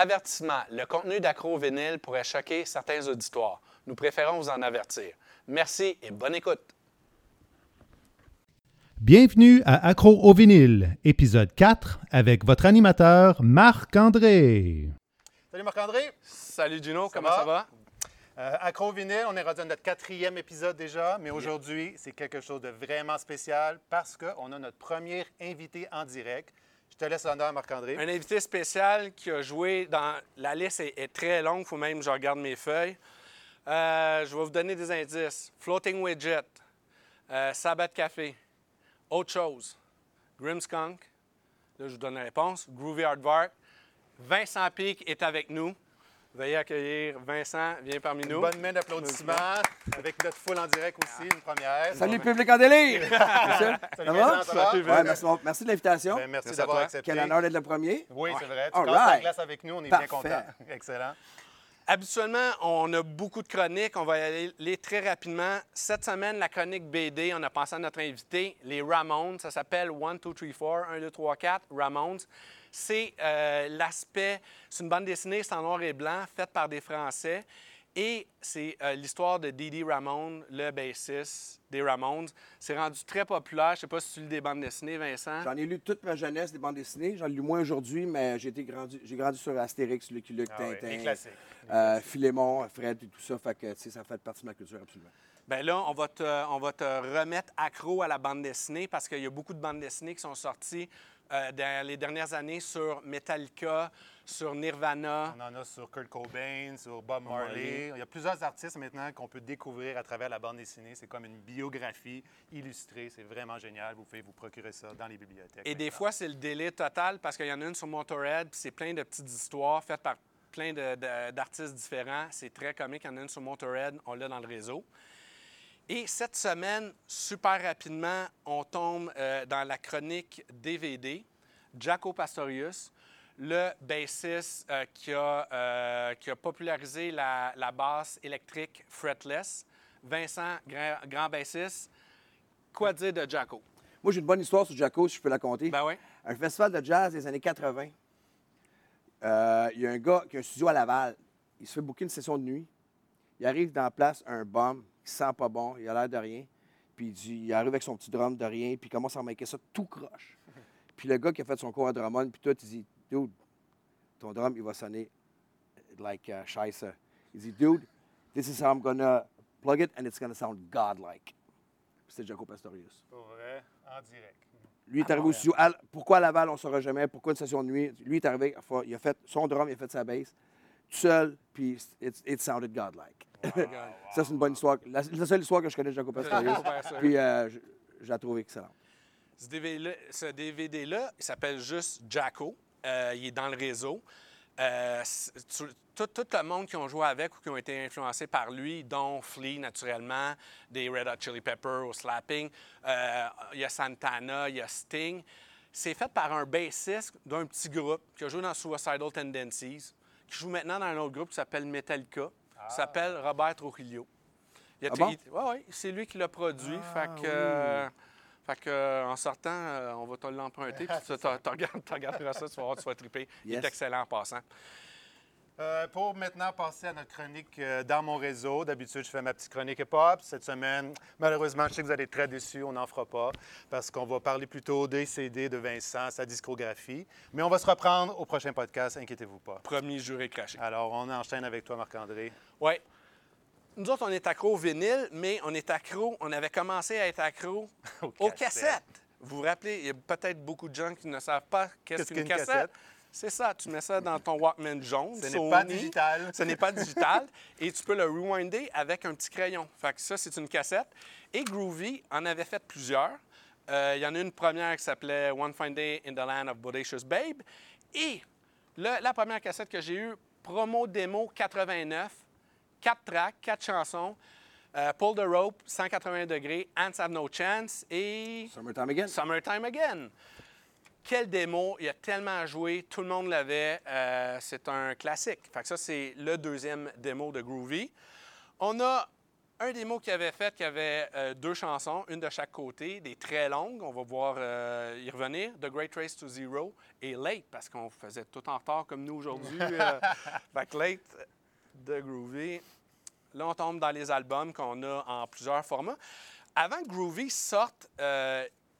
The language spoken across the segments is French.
Avertissement. Le contenu d'Accro Vinyle pourrait choquer certains auditoires. Nous préférons vous en avertir. Merci et bonne écoute. Bienvenue à Accro au vinyle, épisode 4, avec votre animateur Marc-André. Salut Marc-André. Salut Gino, comment va? ça va? Euh, Accro Vinyle, on est rendu à notre quatrième épisode déjà, mais aujourd'hui, c'est quelque chose de vraiment spécial parce qu'on a notre premier invité en direct. Je te laisse l'honneur, Marc-André. Un invité spécial qui a joué dans. La liste est, très longue, il faut même que je regarde mes feuilles. Euh, je vais vous donner des indices. Floating Widget, euh, Café, Autre chose, Grimskunk, là je vous donne la réponse, Groovy Hardvark. Vincent Pic est avec nous. Veuillez accueillir Vincent, viens parmi nous. Bonne main d'applaudissements avec notre foule en direct aussi, une première. Salut, public en délire! Monsieur, Salut, ça Vincent, va? ça va? Salut, Ouais, merci, merci de l'invitation. Ben, merci, d'avoir toi. accepté. Quel honneur d'être le premier. Oui, c'est vrai. Tu All casses la right. glace avec nous, on est Parfait. bien contents. Excellent. Habituellement, on a beaucoup de chroniques. On va y aller aller très rapidement. Cette semaine, la chronique BD, on a pensé à notre invité, les Ramones. Ça s'appelle 1, 2, 3, 4, 1, 2, 3, 4, Ramones. C'est euh, l'aspect, c'est une bande dessinée, c'est en noir et blanc, faite par des Français. Et c'est euh, l'histoire de Didi Ramone, le bassiste des Ramones. C'est rendu très populaire. Je ne sais pas si tu lis des bandes dessinées, Vincent. J'en ai lu toute ma jeunesse des bandes dessinées. J'en ai lu moins aujourd'hui, mais j'ai été grandi, j'ai grandi sur Astérix, Lucky Luke, Ah oui, Tintin, classiques. euh, Philémon, Fred et tout ça. Fait que, tu sais, ça fait partie de ma culture, absolument. Bien là, on va, te, on va te remettre accro à la bande dessinée parce qu'il y a beaucoup de bandes dessinées qui sont sorties euh, dans les dernières années sur Metallica, sur Nirvana. On en a sur Kurt Cobain, sur Bob Marley. Il y a plusieurs artistes maintenant qu'on peut découvrir à travers la bande dessinée. C'est comme une biographie illustrée. C'est vraiment génial. Vous pouvez vous procurer ça dans les bibliothèques. Et des fois, c'est le délai total parce qu'il y en a une sur Motorhead, puis c'est plein de petites histoires faites par plein d'artistes différents. C'est très comique. Il y en a une sur Motorhead, on l'a dans le réseau. Et cette semaine, super rapidement, on tombe euh, dans la chronique DVD. Jaco Pastorius, le bassiste euh, qui, a, euh, qui a popularisé la, la basse électrique fretless. Vincent, grand, grand bassiste. Quoi dire de Jaco? Moi, j'ai une bonne histoire sur Jaco, si je peux la conter. Ben oui. Un festival de jazz des années 80. Euh, Il y a un gars qui a un studio à Laval. Il se fait booker une session de nuit. Il arrive dans la place, un bum, qui sent pas bon, il a l'air de rien. Puis il, dit- il arrive avec son petit drum de rien, puis il commence à maquer ça tout croche. Puis le gars qui a fait son cours à Drummond, puis tout, il dit Dude, ton drum, il va sonner like uh, scheisse. Il dit Dude, this is how I'm gonna plug it, and it's gonna sound godlike. C'était Jaco Pastorius. Pour vrai, en direct. Lui est arrivé au studio. Pourquoi à Laval, on ne saura jamais? Pourquoi une session de nuit? Lui est arrivé, il a fait son drum, il a fait sa bass, tout seul, puis it, it sounded godlike. ça, c'est une bonne histoire. La, la seule histoire que je connais de Jaco Pastorius. Puis euh, je, je la trouve excellente. Ce DVD-là, ce DVD-là, il s'appelle juste Jacko. Euh, il est dans le réseau. Euh, tu- tout, tout le monde qui ont joué avec ou qui ont été influencés par lui, dont Flea, naturellement, des Red Hot Chili Peppers au Slapping, euh, il y a Santana, il y a Sting. C'est fait par un bassiste d'un petit groupe qui a joué dans Suicidal Tendencies, qui joue maintenant dans un autre groupe qui s'appelle Metallica, qui s'appelle Robert Trujillo. Ah tra- bon? il- ouais, ouais, c'est lui qui l'a produit. fait que, euh, fait que, en sortant, euh, on va te l'emprunter. puis tu regarderas ça, tu vas voir, tu vas triper. Il est excellent en passant. Euh, pour maintenant passer à notre chronique euh, dans mon réseau, d'habitude, je fais ma petite chronique hip-hop. Cette semaine, malheureusement, je sais que vous allez être très déçus, on n'en fera pas, parce qu'on va parler plutôt des CD de Vincent, sa discographie. Mais on va se reprendre au prochain podcast, inquiétez-vous pas. Premier juré craché. Alors, on enchaîne avec toi, Marc-André. Oui. Nous autres, on est accro au vinyle, mais on est accro, on avait commencé à être accro Aux cassettes. Vous vous rappelez, il y a peut-être beaucoup de gens qui ne savent pas qu'est-ce qu'une cassette? C'est ça, tu mets ça dans ton Walkman jaune. Ce n'est pas digital. Ce n'est pas digital. et tu peux le rewinder avec un petit crayon. Fait que ça, c'est une cassette. Et Groovy en avait fait plusieurs. Euh, il y en a une première qui s'appelait One Fine Day in the Land of Bodacious Babe. Et le- la première cassette que j'ai eue, promo démo 89, 4 tracks, 4 chansons. euh, Pull the Rope, 180 degrés, Ants Have No Chance et Summertime again. Summertime Again. Quel démo, il a tellement joué, tout le monde l'avait, euh, c'est un classique. Fait que ça, c'est le deuxième démo de Groovy. On a un démo qu'il avait fait qui avait euh, deux chansons, une de chaque côté, des très longues. On va voir euh, y revenir. The Great Race to Zero et Late, parce qu'on faisait tout en retard comme nous aujourd'hui. fait que Late de Groovy. Là, on tombe dans les albums qu'on a en plusieurs formats. Avant que Groovy sorte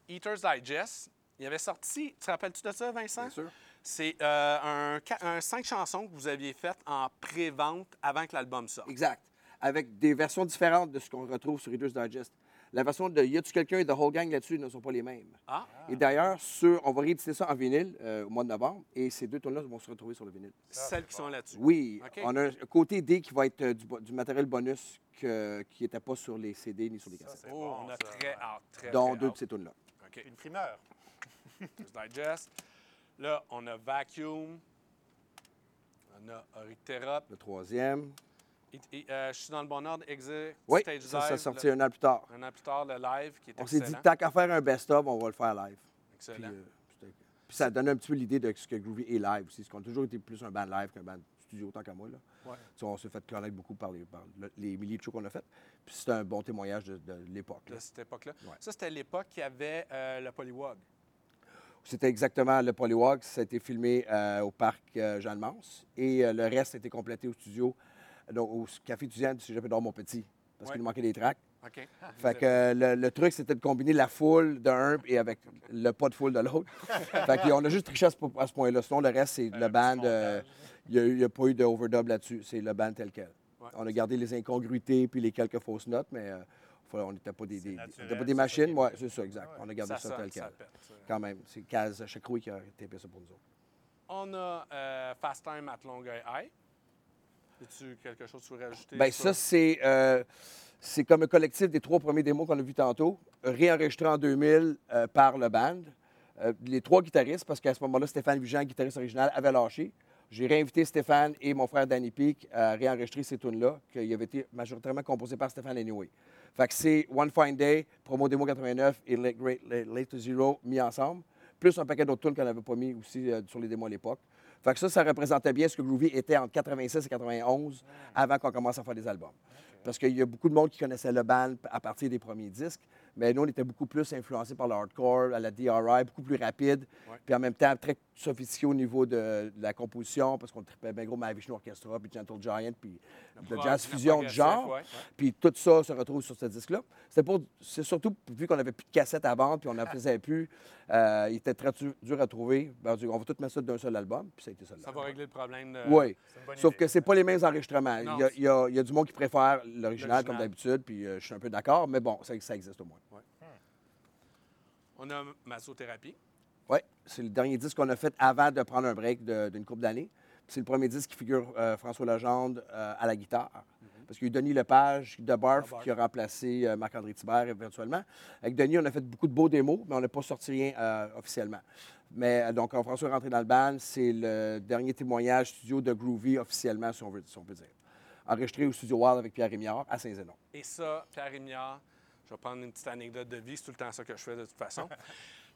Eater's Digest, il avait sorti, tu te rappelles-tu de ça, Vincent? Bien sûr. C'est euh, un, cinq chansons que vous aviez faites en pré-vente avant que l'album sorte. Exact. Avec des versions différentes de ce qu'on retrouve sur Reader's Digest. La version de Y a-tu quelqu'un et The Whole Gang là-dessus ne sont pas les mêmes. Ah, Et d'ailleurs, sur- on va rééditer ça en vinyle euh, au mois de novembre et ces deux tours-là vont se retrouver sur le vinyle. celles qui sont là-dessus. Oui, OK. on a un côté D qui va être euh, du, matériel bonus que- qui n'était pas sur les CD ni sur les cassettes. Oh, on a ça. très hâte, très, dont très deux de ces tunes-là. OK. Une primeur. Reader's Digest. Là, on a Vacuum. On a Eurythera. Le troisième. Et- et, euh, je suis dans le bon ordre. Exit, Oui, Stage ça, ça Live. sorti le- un an plus tard. un an plus tard, le live qui est On s'est dit, tant qu'à faire un best-of, on va le faire live. Puis, Excellent. euh, puis ça donne un petit peu l'idée de ce que Groovy est live aussi. Parce qu'on a toujours été plus un band live qu'un band studio, tant qu'à moi. Là. Ouais. Tu sais, on s'est fait connaître beaucoup par les, par le- les milliers de shows qu'on a fait. Puis c'est un bon témoignage de, de l'époque. De cette époque-là. Ouais. Ça, c'était l'époque qui avait euh, le Polywog. C'était exactement le Polywalk. Ça a été filmé euh, au parc euh, Jeanne-Mance. Et euh, le reste a été complété au studio, donc au Café étudiant du Cégep Édouard Montpetit. Parce Ouais. qu'il nous manquait des tracks. OK. Fait que le, le truc, c'était de combiner la foule d'un et avec le pas de foule de l'autre. fait qu'on a juste triché à ce, point-là. Sinon, le reste, c'est le band. euh, Il n'y a, pas eu de overdub là-dessus. C'est le band tel quel. Ouais. On a gardé les incongruités puis les quelques fausses notes, mais on n'était pas des, naturel, machines. Ouais, c'est ça, exact. Ouais. On a gardé ça, tel quel. Quand même. C'est Kaz Chakroui qui a tapé ça pour nous autres. On a euh, Fast Time at Longueuil High. As-tu quelque chose que tu rajouter? Ben ça, c'est euh, c'est comme un collectif des trois premiers démos qu'on a vus tantôt, réenregistré en 2000 euh, par le band. Les trois guitaristes, parce qu'à ce moment-là, Stéphane Vigent, guitariste original, avait lâché. J'ai réinvité Stéphane et mon frère Danny Peak à réenregistrer ces tunes-là, qui avaient été majoritairement composées par Stéphane Anyway. Fait que c'est One Fine Day, Promo Démo 89 et Late, Great- Late- Late to Zero mis ensemble, plus un paquet d'autres tunes qu'on n'avait pas mis aussi euh, sur les démos à l'époque. Fait que ça, ça représentait bien ce que Groovy était entre 86 et 91 avant qu'on commence à faire des albums. Parce qu'il y a beaucoup de monde qui connaissait le band à partir des premiers disques, mais nous, on était beaucoup plus influencés par le hardcore, à la DRI, beaucoup plus rapide, Ouais. puis en même temps très sophistiqué au niveau de, de la composition, parce qu'on tripait bien gros Mahavishnu Orchestra, puis Gentle Giant, puis de jazz fusion de genre. ouais, ouais. Puis tout ça se retrouve sur ce disque-là. C'est surtout, vu qu'on n'avait plus de cassettes à vendre, puis on n'en faisait plus, euh, il était très dur, à trouver. Ben, on va tout mettre ça d'un seul album, puis ça a été ça. Ça va régler le problème. De... Oui. Sauf idée. que c'est pas les mêmes enregistrements. Non. Il y, a, il y a- il y a du monde qui préfère l'original comme d'habitude, puis euh, je suis un peu d'accord, mais bon, ça, ça existe au moins. On a Masothérapie. Oui, c'est le dernier disque qu'on a fait avant de prendre un break d'une couple d'années. C'est le premier disque qui figure euh, François Legendre à la guitare. Parce qu'il y a eu Denis Lepage de Barf qui a remplacé euh, Marc-André Thibert éventuellement. Avec Denis, on a fait beaucoup de beaux démos, mais on n'a pas sorti rien euh, officiellement. Mais euh, donc, quand François est rentré dans le band, c'est le dernier témoignage studio de Groovy officiellement, si on, veut, si on peut dire. Enregistré au studio Wild avec Pierre Rémillard à Saint-Zénon. Et ça, Pierre Rémillard, je vais prendre une petite anecdote de vie, c'est tout le temps ça que je fais de toute façon.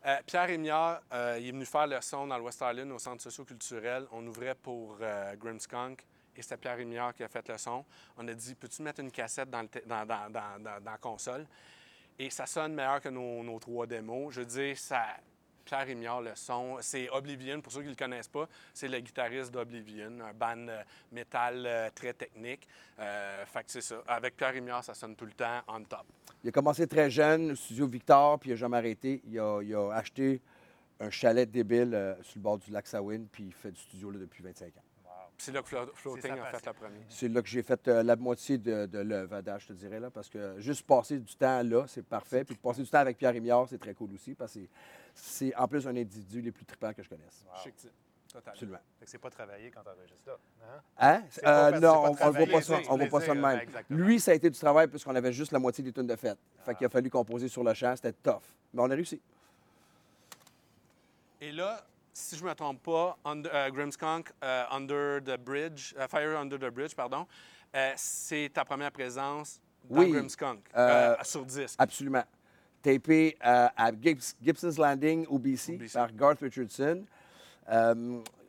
Euh, Pierre Rémillard, euh, il est venu faire le son dans le West Island au centre socio-culturel. On ouvrait pour euh, Grimmskunk et c'était Pierre Rémillard qui a fait le son. On a dit Peux-tu mettre une cassette dans, la console? Et ça sonne meilleur que nos, trois démos. Je veux dire, ça. Pierre Rémillard, le son, c'est Oblivion. Pour ceux qui ne le connaissent pas, c'est le guitariste d'Oblivion, un band euh, métal euh, très technique. Euh, fait que c'est ça. Avec Pierre Rémillard, ça sonne tout le temps on top. Il a commencé très jeune au studio Victor, puis il n'a jamais arrêté. Il a, acheté un chalet débile sur le bord du lac Sawin, puis il fait du studio là, depuis 25 ans. C'est là que Flo- Floating a fait le premier. C'est là que j'ai fait euh, la moitié de, de l'œuvre à Dash, je te dirais, là, parce que juste passer du temps là, c'est parfait. Puis passer du temps avec Pierre Rémillard, c'est très cool aussi, parce que c'est- c'est en plus un individu les plus trippants que je connaisse. Chic type. Total. Absolument. Fait que c'est pas travailler quand tu enregistres là. Hein? Hein? C'est pas Euh, non, pas on- on ne voit pas ça, on voit pas ça de même. exactement. Lui, ça a été du travail puisqu'on avait juste la moitié des tunes de fête. Fait qu'il a fallu composer sur le champ, c'était tough. Mais on a réussi. Et là, si je ne me trompe pas, Under- euh, Grimmskunk, euh, Under the Bridge, euh, Fire Under the Bridge, pardon, c'est ta première présence dans Oui. Grimmskunk, sur disque. Absolument. Tapé à Gibbs- Gibson's Landing au BC, par Garth Richardson,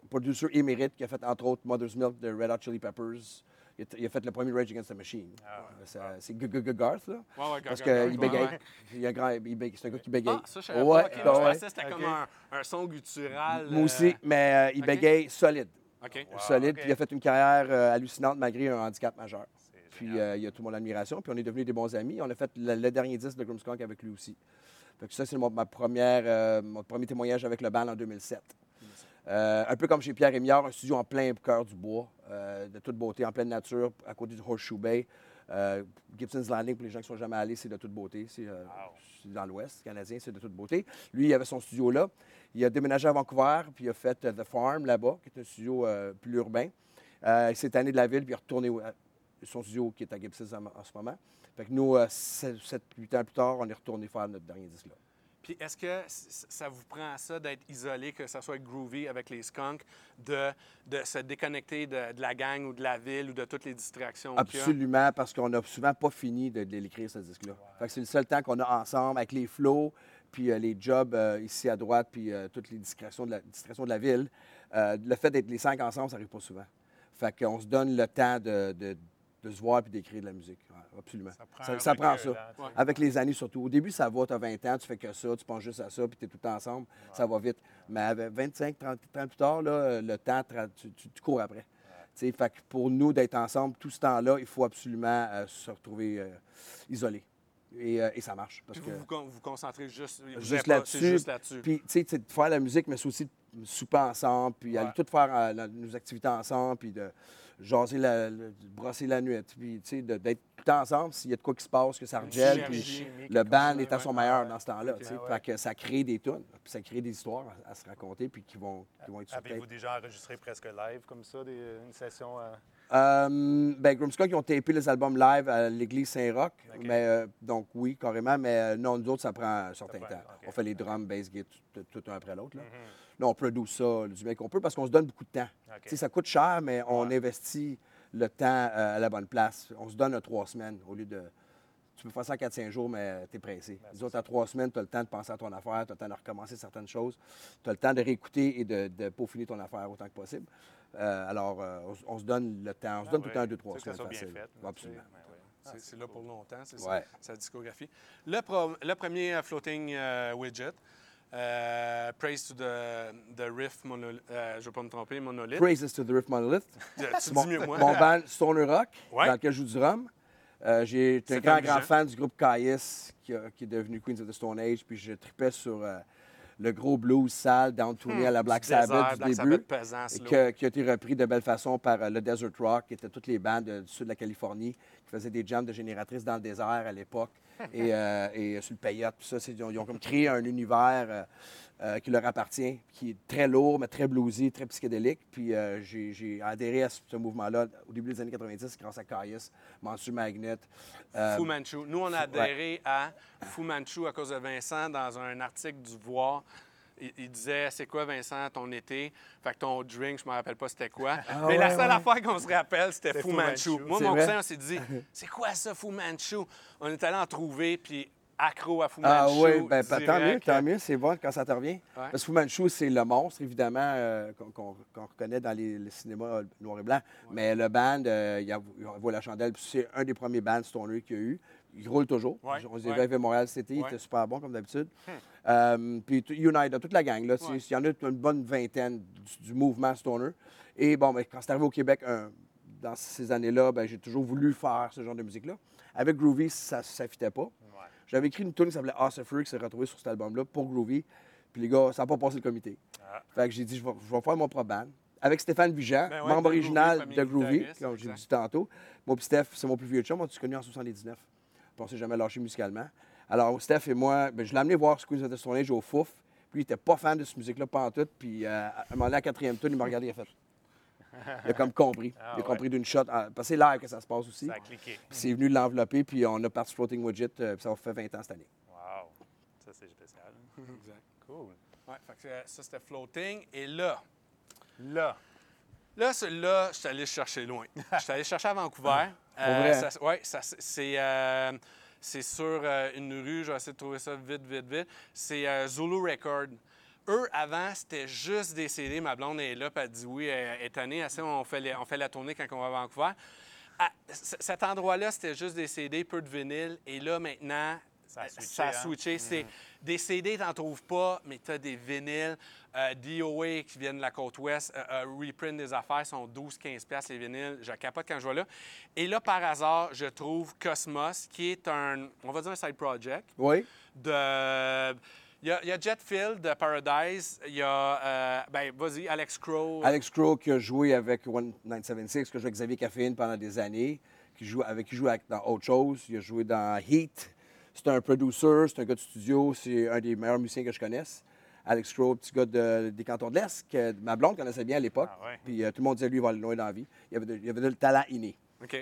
producer émérite qui a fait entre autres Mother's Milk de Red Hot Chili Peppers. Il a, il a fait le premier Rage Against the Machine. Ah, Euh, C'est G- Garth, là. Ouais, ouais, Parce Garth, qu'il bégaye. ouais. Il a un grand-. C'est un gars qui bégaye. Ah, ça, je savais Ouais, pas. OK, moi, je ouais. pensais que c'était comme un, un son guttural. Moi euh, aussi, mais euh, il bégaye solide. OK. Wow, solide. Puis il a fait une carrière euh, hallucinante malgré un handicap majeur. Puis euh, il a tout mon admiration. Puis on est devenus des bons amis. On a fait le, le dernier disque de Grimmskunk avec lui aussi. Fait que ça, c'est mon, ma première, euh, mon premier témoignage avec le band en 2007. Euh, un peu comme chez Pierre Émiard, un studio en plein cœur du bois, euh, de toute beauté, en pleine nature, à côté du Horseshoe Bay. Euh, Gibson's Landing, pour les gens qui ne sont jamais allés, c'est de toute beauté. C'est euh, Wow. dans l'Ouest canadien, c'est de toute beauté. Lui, il avait son studio là. Il a déménagé à Vancouver, puis il a fait The Farm là-bas, qui est un studio plus urbain. Il s'est tanné de la ville, puis il est retourné à son studio qui est à Gibson en, en ce moment. Fait que nous, 7-8 ans plus tard, on est retourné faire notre dernier disque là. Puis est-ce que ça vous prend ça d'être isolé, que ça soit groovy avec les skunks, de, de se déconnecter de, de la gang ou de la ville ou de toutes les distractions? Absolument, parce qu'on n'a souvent pas fini de, de l'écrire, ce disque-là. Fait que c'est le seul temps qu'on a ensemble avec les flows, puis euh, les jobs euh, ici à droite, puis euh, toutes les distractions de la, distractions de la ville. Le fait d'être les cinq ensemble, ça n'arrive pas souvent. Fait qu'on se donne le temps de, de- de se voir puis d'écrire de la musique. Ouais, absolument. Ça prend, Ça, un ça prend recul, ça. hein. Avec les années surtout. Au début, ça va, tu as 20 ans, tu fais que ça, tu penses juste à ça, puis tu es tout le temps ensemble, ça va vite. Mais avec 25, 30, 30 plus tard, là, le temps, tu, tu- tu cours après. Fait que pour nous, d'être ensemble tout ce temps-là, il faut absolument euh, se retrouver euh, isolés. Et, euh, et ça marche. Parce Puis que... vous vous con- vous concentrez juste, vous Juste là-dessus. Puis, tu sais, de faire la musique, mais c'est aussi de souper ensemble, puis aller tout faire nos activités ensemble, puis de jaser, la, le- de brosser la nuit, puis, tu sais, de- d'être tout ensemble, s'il y a de quoi qui se passe, que ça regèle, puis le band est à son meilleur dans ce temps-là, Ok, tu sais. ouais. Fait que ça crée des tunes, puis ça crée des histoires à, à se raconter, puis qui vont, qui vont être Avez-vous déjà enregistré presque live comme ça, des- une session? euh, Euh, ben, Grimmskunk, ils ont tapé les albums live à l'église Saint-Roch, mais euh, donc oui, carrément, mais euh, non, nous autres, ça prend un certain prend- temps. On fait les drums, bass, git, tout, tout un après l'autre. là. mhm. Là, on produit ça du mieux qu'on peut parce qu'on se donne beaucoup de temps. Ça coûte cher, mais on Ouais. investit le temps euh, à la bonne place. On se donne euh, trois semaines au lieu de. Tu peux faire ça en 4-5 jours, mais tu es pressé. Ben, Les autres, à trois semaines, tu as le temps de penser à ton affaire, tu as le temps de recommencer certaines choses, tu as le temps de réécouter et de, de peaufiner ton affaire autant que possible. Euh, alors, euh, on, se donne le temps. On se Ah donne tout le temps deux, trois semaines. bien fait, Absolument. Ben. Ah, C'est- c'est C'est là pour longtemps, c'est ça, Ouais. sa discographie. Le, pro- le premier floating euh, widget, euh, Praise to the, the Riff, monol- euh, je ne vais pas me tromper, Monolith. Praises to the Riff Monolith. tu mon, dis mieux que moi. mon band Stoner Rock, Ouais. dans lequel je joue du rhum. Euh, j'ai été un grand, grand fan du groupe Caius, qui, a- qui est devenu Queens of the Stone Age. Puis je tripais sur euh, le gros blues sale, down tourné à la Black Du désert, Sabbath du Black début. Sabbath pesant, et que- qui a été repris de belle façon par euh, le Desert Rock, qui étaient toutes les bandes euh, du sud de la Californie, qui faisaient des jams de génératrices dans le désert à l'époque, et, euh, et sur le payotte, tout ça. Ils ont, comme créé un univers euh, euh, qui leur appartient, qui est très lourd, mais très bluesy, très psychédélique. Puis euh, j'ai adhéré à ce, ce mouvement-là au début des années 90 grâce à Caius, Monster Magnet. euh, Fu Manchu. Nous, on a adhéré à Fu Manchu à cause de Vincent dans un article du Voir. Il, il disait C'est quoi, Vincent, ton été? Fait que ton drink, je me rappelle pas c'était quoi. Mais la seule ouais. affaire qu'on se rappelle, c'était Fu Fu Manchu. Manchu. Moi, mon cousin, on s'est dit C'est quoi ça, Fu Manchu? On est allé en trouver, puis accro à Fu Ah Manchu. oui, ben, tant mieux, tant mieux, c'est bon quand ça te revient. Ouais. Parce que Fu Manchu, c'est le monstre, évidemment, euh, qu'on reconnaît dans les, cinémas euh, noir et blanc. Mais le band, euh, il, a, il envoie la chandelle. puis C'est un des premiers bands Stoner qu'il y a eu. Il roule toujours. Ouais, On s'est ouais. à Montréal il Ouais. était super bon, comme d'habitude. Euh, puis tout- Unite, toute la gang, là, Ouais. il y en a une bonne vingtaine du, du mouvement Stoner. Et bon, ben, quand c'est arrivé au Québec, un- dans ces années-là, ben, j'ai toujours voulu faire ce genre de musique-là. Avec Groovy, ça ne fitait pas. Ouais. J'avais écrit une tune qui s'appelait House of qui s'est retrouvée sur cet album-là pour Groovy. Puis les gars, ça n'a pas passé le comité. Ah. Fait que j'ai dit, je vais, je vais faire mon propre band. Avec Stéphane Vigeant, Ben ouais, membre Groovy, original de Groovy, comme j'ai dit tantôt. Moi puis Steph, c'est mon plus vieux chum, on s'est connus en 79. Puis on s'est jamais lâché musicalement. Alors Steph et moi, ben, je l'ai amené voir Squeeze of the Stone Age au Fouf. Puis il était pas fan de cette musique-là, pas en tout. Puis euh, à un moment donné, à la quatrième tune, il m'a regardé, il a fait. Il a comme compris. Ah il a ouais. compris d'une shot. Parce que c'est live que ça se passe aussi. Ça a cliqué. Puis c'est venu l'envelopper, puis on a parti Floating Widget, euh, puis ça faire 20 ans cette année. Wow. Ça, c'est spécial. Exact. Cool. Ouais, fait que, euh, ça, c'était floating. Et là, Là. Là, celui-là, je suis allé chercher loin. Je suis allé chercher à Vancouver. Euh, ouais, ça- c'est euh, c'est sur euh, une rue. Je vais essayer de trouver ça vite, vite, vite. C'est euh, Zulu Record. Eux, avant, c'était juste des CD. Ma blonde est là, puis elle dit oui, elle est on fait, les- on fait la tournée quand on va à Vancouver. à- c- cet endroit-là, c'était juste des CD, peu de vinyle. Et là, maintenant, Ça a euh, switché, ça a hein? switché. C'est des CD, t'en trouves pas, mais tu as des vinyles. Euh, DOA qui viennent de la côte ouest, euh, euh, reprint des affaires sont 12-15$ piastres les vinyles. Je capote quand je vois là. Et là, par hasard, je trouve Cosmos, qui est un, on va dire un side project Oui. de. Il y, a, il y a Jetfield de Paradise. Il y a. ben, vas-y, Alex Crow. Alex Crow qui a joué avec One 976, qui a joué avec Xavier Caffeine pendant des années, qui joue, avec qui joue avec- dans autre chose. Il a joué dans Heat. C'est un producer, c'est un gars de studio, c'est un des meilleurs musiciens que je connaisse. Alex Crow, petit gars de- des cantons de l'Est, que ma blonde connaissait bien à l'époque. Ah ouais. Puis euh, tout le monde disait lui, il va aller loin dans la vie. Il avait de, il avait de le talent inné.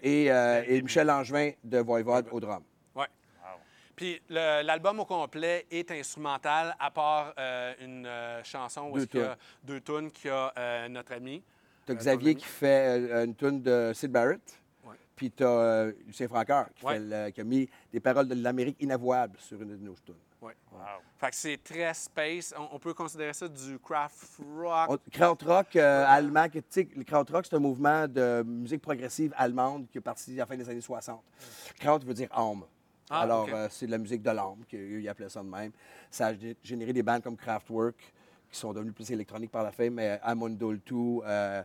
Et, euh, et Michel Langevin de Voivode au drum. Ouais. Wow. Puis le- l'album au complet est instrumental, à part euh, une euh, chanson où Deux qu'il y a deux tunes qu'il y a euh, notre ami. Tu as Euh, Xavier qui fait euh, une tune de Sid Barrett. Ouais. Puis tu as Lucien Francoeur qui, Ouais. fait le- qui a mis des paroles de l'Amérique inavouable sur une de nos tunes. Wow. Fait que c'est très space. On, on peut considérer ça du craft rock. Krautrock euh, allemand, tu sais, le Krautrock, c'est un mouvement de musique progressive allemande qui est parti à la fin des années 60. Kraut veut dire âme. Ah, Alors, euh, c'est de la musique de l'âme, qu'eux, ils appelaient ça de même. Ça a gé- généré des bandes comme Kraftwerk, qui sont devenus plus électroniques par la fin, mais Amundo 2, euh,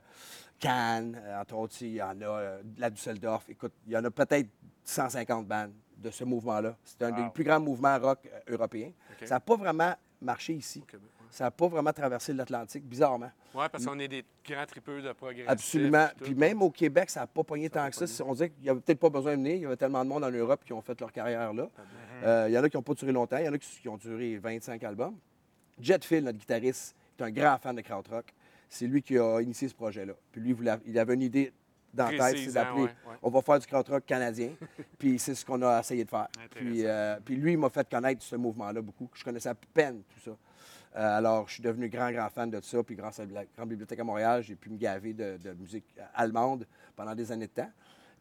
Cannes, euh, entre autres, il y en a, euh, la Düsseldorf. Écoute, il y en a peut-être 150 bandes de ce mouvement-là. C'est un Wow. des plus grands mouvements rock euh, européens. Ça n'a pas vraiment marché ici. Ouais. Ça n'a pas vraiment traversé l'Atlantique, bizarrement. Ouais, parce qu'on est des grands tripeux de progressifs. Absolument. puis même au Québec, ça n'a pas pogné tant que ça. On dirait qu'il n'y avait peut-être pas besoin de venir. Il y avait tellement de monde en Europe qui ont fait leur carrière là. Euh, il y en a qui n'ont pas duré longtemps. Il y en a qui, ont duré 25 albums. Jet Phil, notre guitariste, est un grand fan de krautrock. C'est lui qui a initié ce projet-là. Puis lui, il avait une idée dans la tête, c'est d'appeler ouais, ouais. on va faire du krautrock canadien. puis c'est ce qu'on a essayé de faire. Puis, euh, puis lui, il m'a fait connaître ce mouvement-là beaucoup. Je connaissais à peine tout ça. Euh, alors, je suis devenu grand, grand fan de ça. Puis grâce à la Grande Bibliothèque à Montréal, j'ai pu me gaver de, de musique allemande pendant des années de temps.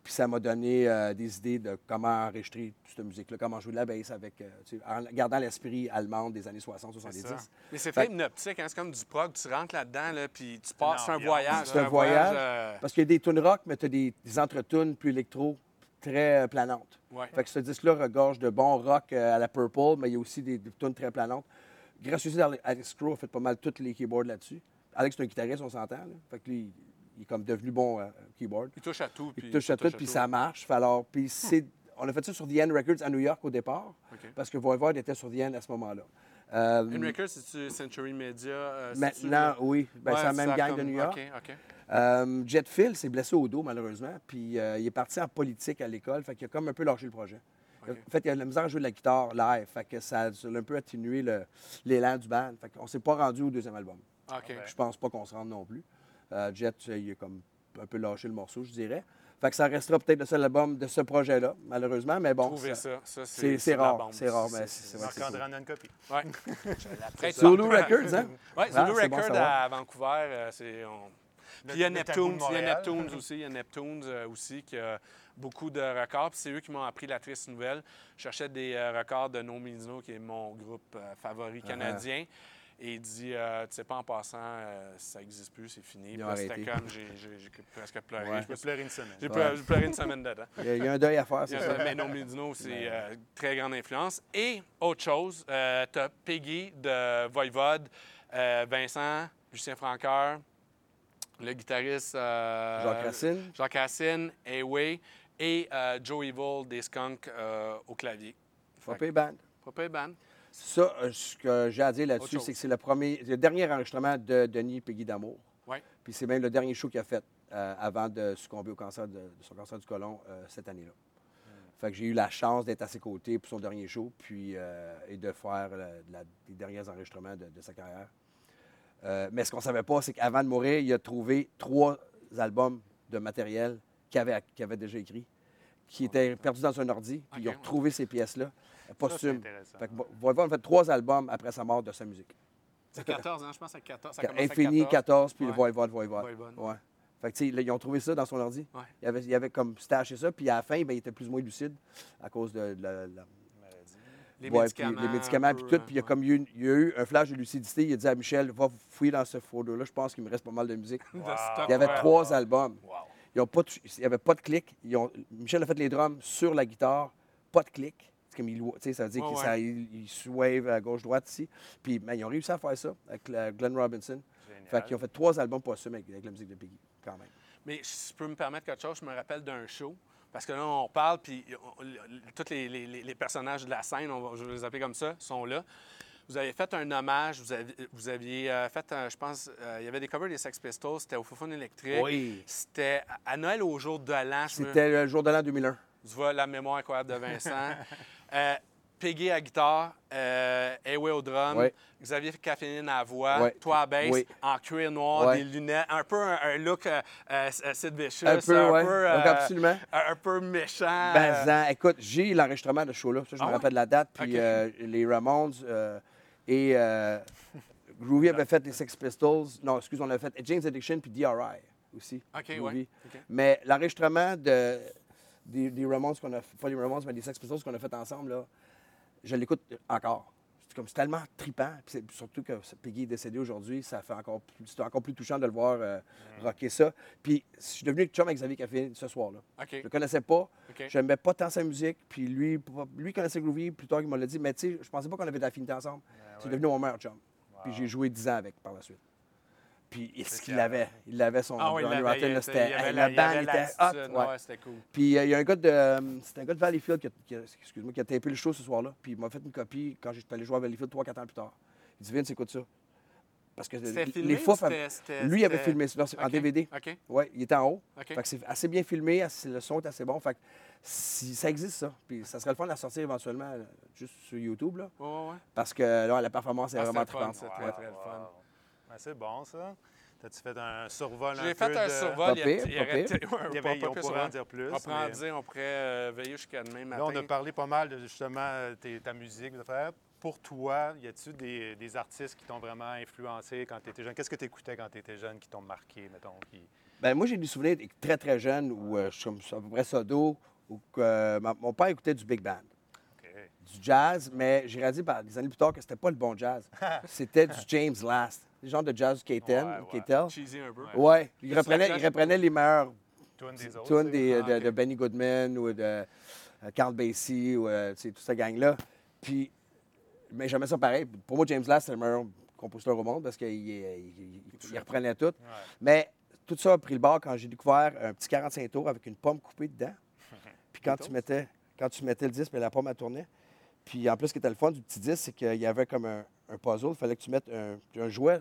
Puis ça m'a donné euh, des idées de comment enregistrer toute cette musique-là, comment jouer de la bass avec, euh, tu sais, en gardant l'esprit allemand des années 60-70. ça. Mais c'est Fait- très hypnotique, hein? c'est comme du prog. Tu rentres là-dedans, là, puis tu passes. C'est un voyage. C'est un voyage. euh, Parce qu'il y a des tunes rock, mais tu as des, des entre-tunes plus électro, très planantes. ouais. Fait que ce disque-là regorge de bons rock à la Purple, mais il y a aussi des, des tunes très planantes. Grâce aussi à Alex Crow a fait pas mal tous les keyboards là-dessus. Alex, c'est un guitariste, on s'entend. là. Fait que lui, il est comme devenu bon euh, keyboard. Il touche à tout. Il puis touche à tout, puis ça marche. Alors, puis c'est- on a fait ça sur The End Records à New York au départ, parce que Voivode était sur The End à ce moment-là. Euh, Henry c'est-tu Century Media? euh, maintenant, le- oui, ben, Ouais, c'est la même gang comme- de New York. Euh, Jet Phil s'est blessé au dos, malheureusement, puis euh, il est parti en politique à l'école, fait qu'il a comme un peu lâché le projet. En fait, il a de la misère à jouer de la guitare live, fait que ça, a un peu atténué le- l'élan du band. Fait qu'on s'est pas rendu au deuxième album. Ben. Je pense pas qu'on se rende non plus. Euh, Jet, euh, il a comme un peu lâché le morceau, je dirais. Fait que ça restera peut-être le seul album de ce projet-là, malheureusement, mais bon. Trouvez ça- ça. ça c'est- rare, c'est rare, mais c'est-. Marc-André en a une copie. Ouais. Très Zulu. Records, hein? Oui, Ah, Zulu bon à Vancouver, euh, c'est. on- Le- Puis il y a Neptunes, il y a. Neptunes aussi, il y a Neptunes euh, aussi qui a beaucoup de records. Puis c'est eux qui m'ont appris la triste nouvelle. Je cherchais des euh, records de No qui est mon groupe euh, favori Uh-huh. canadien. Et il dit, euh, tu sais pas, en passant, euh, ça n'existe plus, c'est fini. C'était comme, j'ai j'ai- j'ai presque pleuré. Ouais. Je peux pleurer une semaine. J'ai Ouais. pleuré, une semaine dedans. Il y, a, il y a un deuil à faire, c'est ça. Mais No Means No, c'est euh, très grande influence. Et autre chose, tu as Peggy de Voivode, euh, Vincent, Lucien Francoeur, le guitariste euh, Jacques Racine. Jacques Racine, Away et euh, Joe Evil des Skunks euh, au clavier. Frappé band. Pas band. Ça, euh, ce que j'ai à dire là-dessus, c'est que c'est le premier, le dernier enregistrement de Denis Peggy d'Amour. Ouais. Puis c'est même le dernier show qu'il a fait euh, avant de succomber au cancer de, de son cancer du côlon euh, cette année-là. Fait que j'ai eu la chance d'être à ses côtés pour son dernier show, puis euh, et de faire la- les derniers enregistrements de, de sa carrière. Mais ce qu'on savait pas, c'est qu'avant de mourir, il a trouvé trois albums de matériel qu'il avait, déjà écrit, qui étaient perdus dans un ordi, puis ils ont Ok, ouais. retrouvé ces pièces-là, Ça, posthumes. intéressant. Fait que Voivode a fait trois albums après sa mort de sa musique. C'est 14, hein? Je pense c'est 14. Ça commence avec Infini, 14, 14. puis Ouais. le Voivode. Ouais. Fait que, là, ils ont trouvé ça dans son ordi. Ouais. Il, avait, il avait comme staché ça, puis à la fin, ben, il était plus ou moins lucide à cause de, de la, la- Les ouais, médicaments. puis les médicaments, puis tout. Puis il y a comme eu, il y a eu un flash de lucidité. Il a dit à Michel, va fouiller dans ce folder-là, je pense qu'il me reste pas mal de musique. Wow. Il y avait trois albums. Wow. Ils ont pas de- il n'y avait pas de clic. Ils ont- Michel a fait les drums sur la guitare, pas de clic. Comme il, ça veut dire Ouais, qu'il ouais. à gauche-droite ici. Puis ben, ils ont réussi à faire ça avec la- Glenn Robinson. Génial. Fait qu'ils ont fait trois albums posthumes avec, avec la musique de Piggy, quand même. Mais si je peux me permettre quelque chose, je me rappelle d'un show. Parce que là, on parle, puis tous les, les- personnages de la scène, on va- je vais les appeler comme ça, sont là. Vous avez fait un hommage, vous, aviez- vous aviez euh, fait, un- je pense, euh, il y avait des covers des Sex Pistols, c'était au Foufoune électrique. Oui. C'était à Noël au jour de l'an. me- C'était le jour de l'an 2001. Tu vois la mémoire incroyable de Vincent. euh, Peggy à guitare, euh, Away au drum. Xavier Cafénine à la voix, toi à basse, Oui. en cuir noir, des lunettes, un peu un, un look euh, euh, Sid Vicious, Un peu, ouais. euh, Donc, absolument. un, peu méchant. Ben, euh, écoute, j'ai l'enregistrement de ce show-là. Ça, je Ah me ouais? rappelle la date. Puis euh, les Ramones euh, et euh, Groovy avait fait les Sex Pistols. Non, excuse, on a fait James Addiction puis DRI aussi. OK, ouais. OK. Mais l'enregistrement de, des, des Ramones qu'on a pas les Ramones, mais des Sex qu'on a fait ensemble, là, je l'écoute encore. C'est comme c'est tellement trippant. Puis c'est- surtout que Peggy est décédé aujourd'hui, ça fait encore plus, c'est encore plus touchant de le voir euh, rocker ça. Puis je suis devenu chum avec Xavier Café ce soir-là. Je le connaissais pas. OK. J'aimais pas tant sa musique. Puis lui, lui connaissait Groovy. Plus tard, il m'a l'a dit. Mais tu sais, je pensais pas qu'on avait d'affinité ensemble. C'est devenu mon meilleur chum. Puis j'ai joué 10 ans avec par la suite. Puis est-ce qu'il l'avait? Il avait son Ah oui, Johnny l'avait, Rotten, c'était- la- bande était hot. ouais. ouais, c'était cool. Puis euh, il y a un gars de. euh, C'était un gars de Valleyfield qui a, qui a- excuse-moi, qui a tapé le show ce soir-là. Puis il m'a fait une copie quand j'étais allé jouer à Valleyfield 3-4 ans plus tard. Il dit Vince, écoute ça. Parce que les filmé lui, il avait filmé ça en OK, DVD. OK. Oui, il était en haut. OK. Fait que c'est assez bien filmé, assez- le son est assez bon. Fait que si, ça existe, ça. Puis ça serait le fun de la sortir éventuellement juste sur YouTube, là. Ouais, ouais, ouais. Parce que là, la performance est Ah, vraiment c'était Ouais. très, très le fun. Ben, c'est bon, ça. T'as-tu fait un survol un J'ai peu fait un de- survol. Pas il y a- pire, il y pas aurait- pire. Il y pas- avait- pas on pourrait en dire plus, On pourrait en mais- dire, on pourrait euh, veiller jusqu'à demain matin. Là, on a parlé pas mal de justement euh, tes- ta musique. Pour toi, y a-tu des, des artistes qui t'ont vraiment influencé quand tu étais jeune? Qu'est-ce que tu écoutais quand tu étais jeune qui t'ont marqué, mettons? Qui... Ben, moi, j'ai des souvenirs très, très jeune où euh, je suis à peu près sodo, où euh, mon père écoutait du big band, du jazz, mais j'ai réalisé par des années plus tard que c'était pas le bon jazz. C'était du James Last, le genre de jazz K-10, Ouais, ouais. Cheesy un peu. Ouais, il reprenait, il reprenait les meilleurs Tunes des autres. tunes c'est- des- Ah, de, Benny Goodman ou de euh, Carl Basie ou euh, tu sais, toute cette gang-là. Puis, mais j'aimais ça pareil. Pour moi, James Last, c'est le meilleur compositeur au monde parce qu'il il- il- il reprenait tout. Ouais. Mais tout ça a pris le bord quand j'ai découvert un petit 45 tours avec une pomme coupée dedans. Puis quand tu mettais, quand tu mettais le disque, mais la pomme elle tournait. Puis en plus, ce qui était le fun du petit disque, c'est qu'il y avait comme un, un puzzle. Il fallait que tu mettes un, un jouet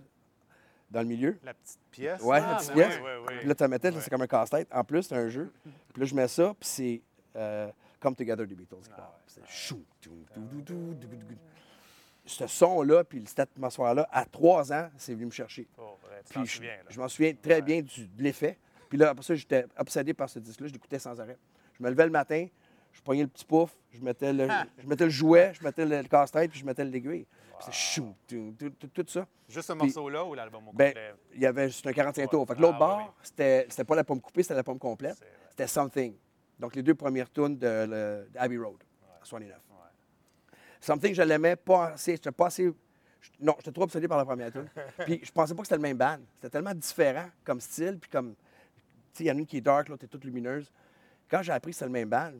dans le milieu. La petite pièce. Ouais, Ah, la petite pièce. ouais, ouais, Puis là, tu la mettais, c'est comme un casse-tête. En plus, c'est un jeu. Puis là, je mets ça, puis c'est euh, Come Together des Beatles Ah. C'est chou. Ce son-là, puis cette atmosphère-là, à trois ans, c'est venu me chercher. Oh, ouais, tu t'en Puis je, souviens, là. je m'en souviens très Ouais. bien du- de l'effet. Puis là, après ça, j'étais obsédé par ce disque-là. Je l'écoutais sans arrêt. Je me levais le matin, je pognais le petit pouf, je mettais le, je mettais le jouet, je mettais le, casse-tête, puis je mettais l'aiguille. Puis c'est chou, tout, tout- tout- tout ça. Juste ce morceau-là ou l'album au Ben, complet? il y avait juste un 45 Ouais. tours. Fait que l'autre Ah, oui, bord, c'était c'était pas la pomme coupée, c'était la pomme complète. C'était Something. Donc, les deux premières tunes de, le- de Abbey Road, à 69. Something, je l'aimais pas assez. J'étais pas assez. je- Non, j'étais trop obsédé par la première tune. Puis, je pensais pas que c'était le même band. C'était tellement différent comme style. Puis, comme. Tu sais, il y en a une qui est dark, l'autre est toute lumineuse. Quand j'ai appris que c'était le même band,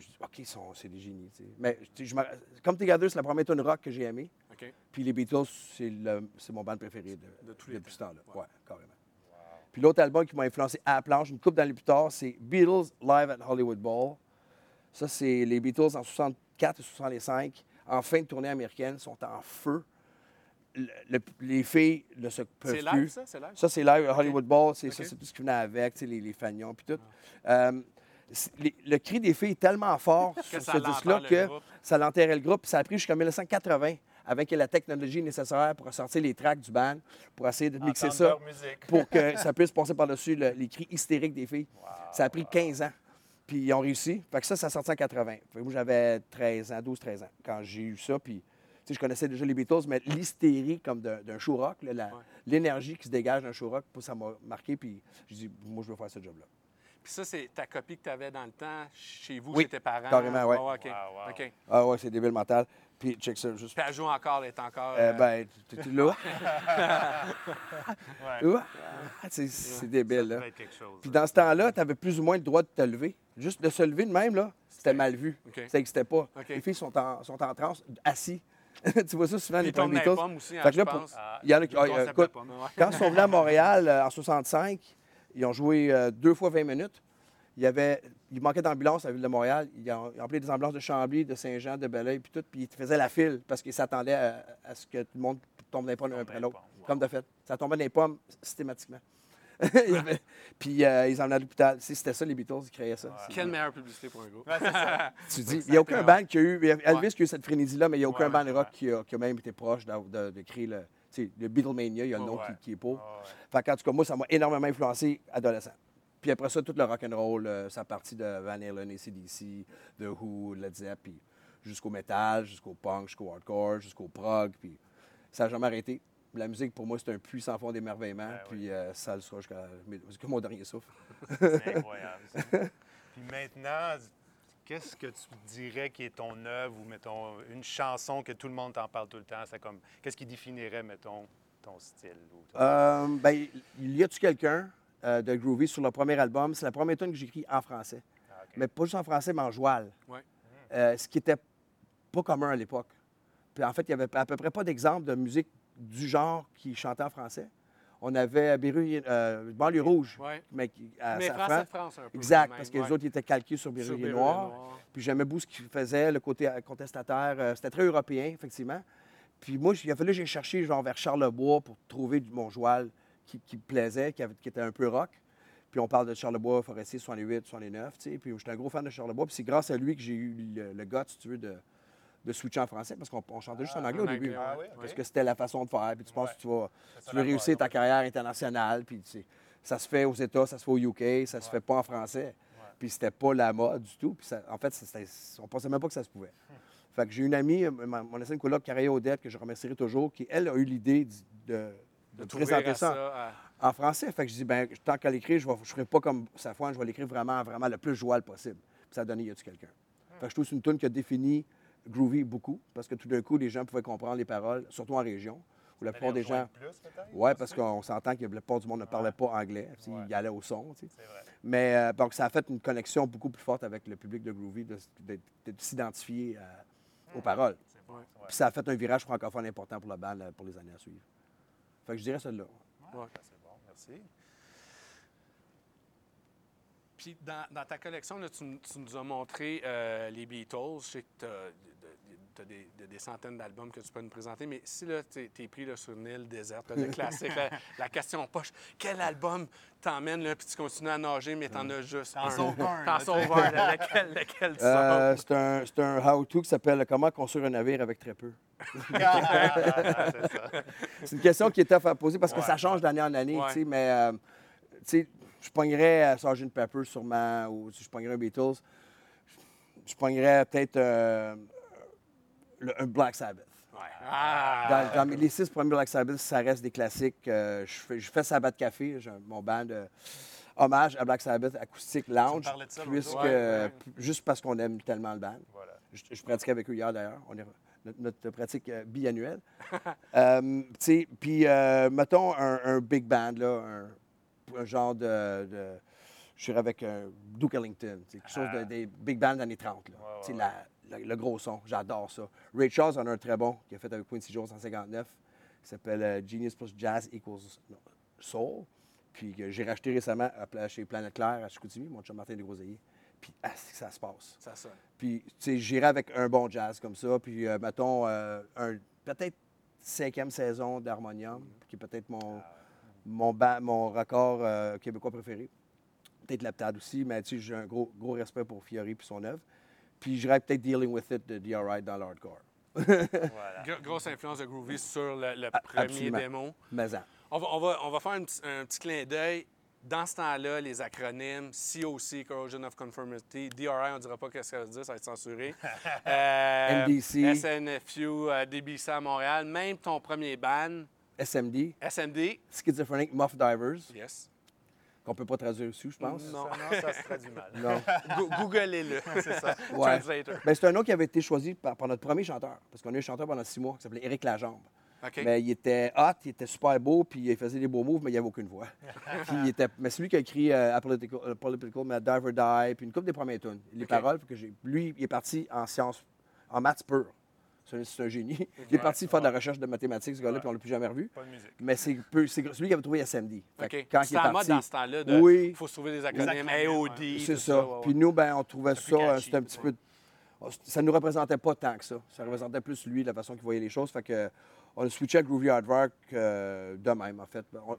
je dis, OK, c'est des génies. Mais, je me- comme Together, c'est la première tune rock que j'ai aimée. Puis les Beatles, c'est c'est mon band préféré de, De tous les depuis ce temps. temps-là. Ouais. Ouais, carrément. Puis l'autre album qui m'a influencé à la planche, une couple d'années plus tard, c'est Beatles Live at Hollywood Bowl. Ça, c'est les Beatles en 64 et 65, en fin de tournée américaine, sont en feu. Le- le- les filles ne se peuvent C'est plus. live, ça? C'est live? Ça, c'est live Hollywood Bowl. C'est ça, c'est tout ce qui venait avec, les, les fagnons puis tout. Euh, c'est- les- le cri des filles est tellement fort sur ce disque-là que groupe. ça l'enterrait le groupe. Ça a pris jusqu'en 1980 avec la technologie nécessaire pour sortir les tracks du band, pour essayer de mixer Entendre ça, pour que ça puisse passer par-dessus le- les cris hystériques des filles. ça a pris 15 ans. Puis ils ont réussi. Fait que ça, ça a sorti en 80. Fait que moi, j'avais 13 ans, 12-13 ans quand j'ai eu ça. Puis, je connaissais déjà les Beatles, mais l'hystérie comme d'un show rock, Ouais. l'énergie qui se dégage d'un show rock, ça m'a marqué. Puis j'ai dit, moi, je veux faire ce job-là. Puis ça, c'est ta copie que tu avais dans le temps chez vous, Oui, chez tes parents? carrément, ouais. Ah OK. Wow, wow. OK. Ah ouais, c'est débile mental. Puis check ça, juste. Puis elle joue encore, elle est encore. Euh, euh, ben, tu là. Ouais. Ah, c'est c'est débile, Ça là. devait être quelque chose. Puis dans ce temps-là, tu avais plus ou moins le droit de te lever. Juste de se lever de même, là, c'était mal vu. Ça n'existait pas. Les filles sont en, sont en transe, assis. tu vois ça souvent, les premiers dans les Beatles. pommes aussi, hein, Fait que je là, pour- pense. Ah, Il y en a qui. ah, écoute. Ouais. quand ils sont venus à Montréal euh, en 65, ils ont joué euh, deux fois 20 minutes. Il, y avait, il manquait d'ambulances à la ville de Montréal. Ils ont, ils ont appelé des ambulances de Chambly, de Saint-Jean, de Belleuil, puis tout. Puis ils faisaient la file parce qu'ils s'attendaient à, à ce que tout le monde tombe dans les pommes l'un après l'autre. wow. Comme de fait. Ça tombait dans les pommes systématiquement. Puis euh, ils emmenaient à l'hôpital. Si c'était ça, les Beatles, ils créaient ça. C'est- Quelle meilleure publicité pour un groupe. Ouais, ça. tu dis, il n'y a aucun band qui a eu. il y a Elvis Ouais. qui a eu cette frénésie-là, mais il n'y a aucun Ouais, band ouais. rock qui a, qui a même été proche de, de- de créer le. Le Beatlemania, il y a le nom Ouais. qui, qui est pour. Ah, ouais. Fait qu'en tout cas, moi, ça m'a énormément influencé adolescent. Puis après ça, tout le rock'n'roll, euh, ça a parti de Van Halen, ACDC, The Who, Led Zepp, puis jusqu'au metal, jusqu'au punk, jusqu'au hardcore, jusqu'au prog, puis ça n'a jamais arrêté. La musique, pour moi, c'est un puits sans fond d'émerveillement, Ben oui. puis euh, ça le sera jusqu'à jusqu'à mon dernier souffle. C'est incroyable. ça. Puis maintenant, qu'est-ce que tu dirais qui est ton œuvre ou, mettons, une chanson que tout le monde t'en parle tout le temps? C'est comme, qu'est-ce qui définirait, mettons, ton style? Ou ton- Euh, ben, il y a-tu quelqu'un euh, de Groovy sur le premier album? C'est la première tune que j'écris en français. Ah. Mais pas juste en français, mais en joual. Ouais. Euh, ce qui était pas commun à l'époque. Puis en fait, il n'y avait à peu près pas d'exemple de musique du genre qui chantait en français. On avait Berru, euh, Banlieue Rouge, Ouais. mais qui, à Mais Safran. France, France, un peu. Exact, même, parce que les autres ils étaient calqués sur Berruyer Noir. Noir. Puis j'aimais beaucoup ce qu'ils faisaient, le côté euh, contestataire. euh, C'était très européen, effectivement. Puis moi, il a fallu que j'ai cherché genre vers Charlebois pour trouver du mon joual qui, qui me plaisait, qui, avait- qui était un peu rock. Puis on parle de Charlebois, Forestier, 68, 69, tu sais. Puis j'étais un gros fan de Charlebois. Puis c'est grâce à lui que j'ai eu le, le guts, si tu veux, de, de switcher en français, parce qu'on on chantait juste en Ah, anglais au début. oui, Parce que c'était la façon de faire. Puis tu penses que tu vas, tu veux réussir ta carrière internationale. Puis ça se fait aux États, ça se fait au UK, ça se fait pas en français. Puis c'était pas la mode du tout. Puis ça- en fait, on pensait même pas que ça se pouvait. Fait que j'ai une amie, euh, mon ancienne coloc, Carrie Odette, que je remercierai toujours, qui, elle, a eu l'idée de, présenter ça, en français. Fait que je dis, ben, tant qu'à l'écrire, je ne ferai pas comme Safouane, je vais l'écrire vraiment, vraiment le plus joual possible. Puis ça a donné Y a-tu quelqu'un? Fait que je trouve que c'est une tune qui a défini Groovy beaucoup, parce que tout d'un coup, les gens pouvaient comprendre les paroles, surtout en région, où la plupart des gens. Plus, aussi? parce qu'on s'entend que la plupart du monde ne parlait pas anglais. sais, Ouais. Ils allaient au son. tu sais. C'est vrai. Mais euh, donc, ça a fait une connexion beaucoup plus forte avec le public de Groovy, de, de- de s'identifier à- aux paroles. C'est bon. Ouais. Ouais. Puis ça a fait un virage francophone important pour la bande euh, pour les années à suivre. Fait que je dirais celle-là. Ouais. C'est bon, merci. Puis dans, dans ta collection, là, tu, tu nous as montré euh, les Beatles. Je sais que tu as, des, de- des centaines d'albums que tu peux nous présenter, mais si tu es, pris là, sur une île déserte, t'as le classique, la, la question poche, quel album t'emmènes, là, puis tu continues à nager, mais t'en as juste T'en un? sauves un, T'en là, sauves un, là, lequel, lequel tu Euh, sors? c'est un, c'est un how-to qui s'appelle Comment construire un navire avec très peu. Ah, c'est ça. C'est une question qui est tough à poser parce que Ouais. ça change d'année en année, Ouais. tu sais, mais euh, tu sais, je pognerais à Sgt. Pepper sûrement, ou si je pognerais un Beatles, je pognerais peut-être euh, le- un Black Sabbath. Ouais. Ah! Dans, les six premiers Black Sabbath, ça reste des classiques. Euh, je, fais, je fais Sabbath Café, mon band de hommage à Black Sabbath acoustique lounge, ça puisque, jour? Ouais, ouais. juste parce qu'on aime tellement le band. Voilà. Je, je pratiquais avec eux hier d'ailleurs. On est notre, notre pratique euh, biannuelle. Euh, puis euh, mettons un, un big band là, un, un genre de, de- je suis avec un Duke Ellington, quelque chose de, Ah. des big bands des années 30 là. Ouais, Tu sais, ouais, la- le gros son, j'adore ça. Ray Charles en a un très bon qui a fait avec Quincy Jones en 59, qui s'appelle euh, Genius plus Jazz equals Soul, puis que j'ai racheté récemment à chez Planète Claire à Chicoutimi, mon chum Martin Desgroseilliers. Puis ah, ça se passe. Ça sonne. Puis, tu sais, j'irai avec un bon jazz comme ça. Puis, euh, mettons, euh, un, peut-être cinquième saison d'Harmonium, qui est peut-être mon, mon, ba- mon record euh, québécois préféré. Peut-être Laptad aussi, mais tu sais, j'ai un gros, gros respect pour Fiori et son œuvre. Puis, j'irai peut-être Dealing with It de DRI dans l'hardcore. Voilà. Grosse influence de Groovy sur le, le premier absolument. démo. Mais en. On va, on va, on va faire un petit, un petit clin d'œil. Dans ce temps-là, les acronymes COC, Corrosion of Conformity, DRI, on ne dira pas ce que ça veut dire, ça va être censuré. Euh, NDC. SNFU, euh, DBC à Montréal, même ton premier ban, SMD, SMD. Schizophrenic Muff Divers, Yes. Qu'on peut pas traduire dessus, je pense. Non. Ça, non, ça se traduit mal. Googlez-le. C'est ça. Ouais. Translator. Ben, c'est un nom qui avait été choisi par, par notre premier chanteur. Parce qu'on a eu un chanteur pendant six mois qui s'appelait Éric Lajambe. OK. Mais il était hot, il était super beau, puis il faisait des beaux moves, mais il n'y avait aucune voix. puis il était, mais c'est lui qui a écrit euh, Apolitical, euh, Political, mais Die or Die, puis une couple des premières tunes. Les OK. paroles, que j'ai, lui, il est parti en sciences, en maths pur. C'est un, génie. Il est parti faire de la recherche de mathématiques, ce gars-là, Ouais. puis on l'a plus jamais revu. Pas de musique. Mais c'est, peu- c'est celui qui avait trouvé SMD. Quand il C'était est en parti, mode dans ce temps-là de Oui. il faut se trouver des acronymes AOD. c'est ça. Puis nous, ben, on trouvait ça, euh, c'était un petit peu. Ça ne nous représentait pas tant que ça. Ça représentait plus lui, la façon qu'il voyait les choses. Fait que on a switché à Groovy Hardwork euh, de même, en fait. On-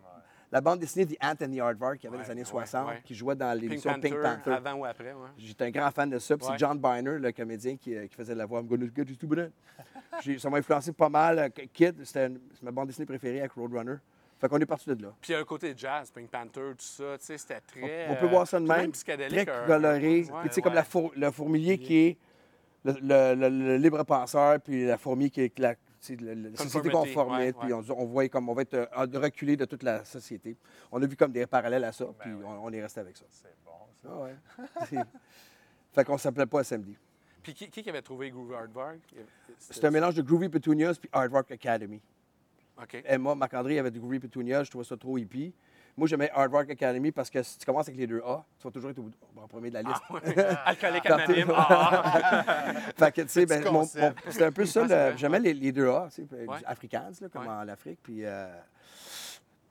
La bande dessinée The Ant and the Hardwork, qui avait Ouais, les années ouais, 60, ouais. qui jouait dans Pink l'émission Panther, Pink Panther. avant ou après, ouais. J'étais un grand fan de ça. Puis c'est John Biner, le comédien qui, euh, qui faisait la voix. J'ai- Ça m'a influencé pas mal. Euh, Kid, c'était une- c'est ma bande dessinée préférée avec Roadrunner. Fait qu'on est parti de là. Puis il y a un côté jazz, Pink Panther, tout ça, tu sais, c'était très... On peut euh, voir ça de puis même. psychédélique, Très coloré. puis tu sais, comme la four- le fourmilier qui est le, le- le- le libre penseur, puis la fourmi qui est la, le- la société ouais, Puis on, on voit comme on va être euh, reculé de toute la société. On a vu comme des parallèles à ça, Ben puis on, on est resté avec ça. C'est bon, ça. Ah ouais. Fait qu'on s'appelait pas SMD. Puis qui, qui avait trouvé Groove Hardwork? C'est un mélange de Groovy Petunias puis Hardwork Academy. OK. Emma Marc-André avait du Groovy Petunias, je trouvais ça trop hippie. Moi, j'aimais Hardwork Academy parce que si tu commences avec les deux A, tu vas toujours être au, en premier de la liste. Ah. Alcoolique anonyme. Ah, Fait que, tu sais, ben, mon- concept. mon- c'était un peu ça. Ouais, c'est le- J'aimais les, les deux A, tu sais, Ouais. là, comme Ouais. en Afrique. Puis, euh,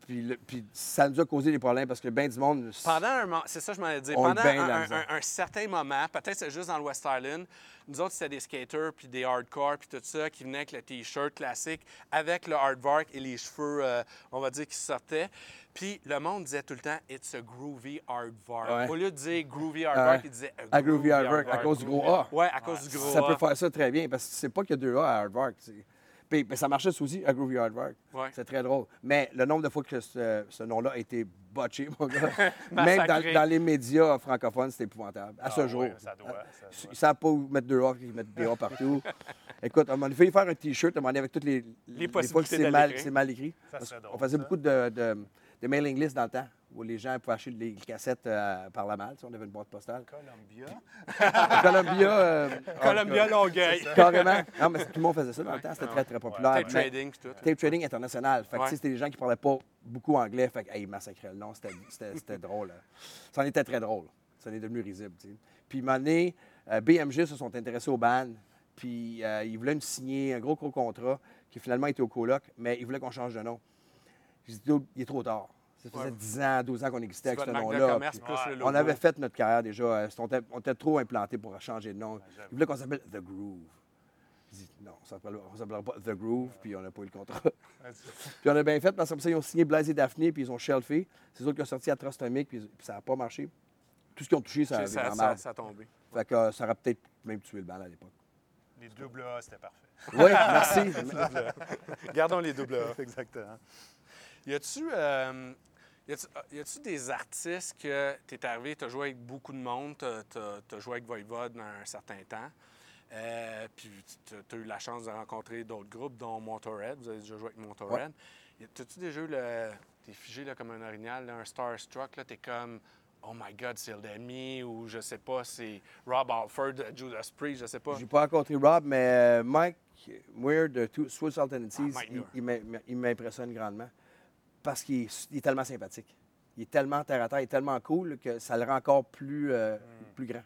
puis, le- puis ça nous a causé des problèmes parce que ben du monde. Pendant un moment, c'est ça que je m'en ai dit. Pendant bien un- un certain moment, peut-être c'est juste dans le West Island, nous autres, c'était des skaters, puis des hardcore, puis tout ça, qui venaient avec le T-shirt classique, avec le hardwork et les cheveux, euh, on va dire, qui sortaient. Puis le monde disait tout le temps « It's a groovy hardwork Ouais. Au lieu de dire « groovy hardwork Ouais. il disait « À Groovy Hardwork, à cause du gros A. Ouais, à cause du gros Ça A. peut faire ça très bien parce que tu sais pas qu'il y a deux A à tu sais. Puis, puis ça marchait aussi à Groovy Hardwork. Ouais. C'est très drôle. Mais le nombre de fois que ce, ce nom-là a été botché, mon gars, même dans, dans les médias francophones, c'est épouvantable. À ce Ah jour. oui, ça doit, ça doit. Ils ne savent pas où mettre deux A, ils mettent des A partout. Écoute, on m'a fait faire un T-shirt, on avec toutes les, Les fois que c'est mal, écrit. Ça drôle, faisait ça. beaucoup de, de, de mailing list dans le temps, où les gens pouvaient acheter les cassettes euh, par la malle. tu sais, On avait une boîte postale. Columbia. Columbia. euh, Columbia Longueuil. Carrément. Non, mais tout le monde faisait ça dans le temps. C'était très, très populaire. Tape trading, tout. Tape trading international. Fait que, Ouais. c'était des gens qui parlaient pas beaucoup anglais. Fait que, hey, ils massacraient le nom. C'était- drôle. hein. Ça en était très drôle. Ça en est devenu risible. Puis, une année, euh, BMG se sont intéressés au band. Puis, euh, ils voulaient nous signer un gros, gros contrat qui finalement était au coloc, mais ils voulaient qu'on change de nom. J'ai dit, il est trop tard. Ça faisait Ouais. 10 ans, 12 ans qu'on existait avec ce nom-là. On avait fait notre carrière déjà. euh, On était, on était trop implantés pour changer de nom. j'avoue. Ils voulaient qu'on s'appelle The Groove. Dit, non, on ne s'appellera pas The Groove, puis on n'a pas eu le contrat. Puis on a bien fait parce que comme ça, ils ont signé Blaise et Daphné, puis ils ont shelfé. C'est eux autres qui ont sorti Atrostomic, puis, puis ça n'a pas marché. Tout ce qu'ils ont touché, ça a Ça, a tombé. Fait que euh, ça aurait peut-être même tué le band à l'époque. Les double A, c'était parfait. Oui, merci. Gardons les double A. Exactement. Y a-tu euh, y a-tu- y a-tu des artistes que tu es arrivé, tu as joué avec beaucoup de monde, tu as, joué avec Voivode dans un certain temps, euh, puis tu as eu la chance de rencontrer d'autres groupes, dont Motorhead. Vous avez déjà joué avec Motorhead. Y a- T'as-tu déjà eu le. T'es figé là, comme un orignal, là, un starstruck, là, t'es comme. Oh my God, c'est Demi ou je sais pas, c'est Rob Alford, Judas Priest, je sais pas. Je n'ai pas rencontré Rob, mais euh, Mike Weir de Two- Suicidal Tendencies, Ah, il m'impressionne grandement parce qu'il est, il est tellement sympathique. Il est tellement terre à terre, il est tellement cool que ça le rend encore plus, euh, plus grand.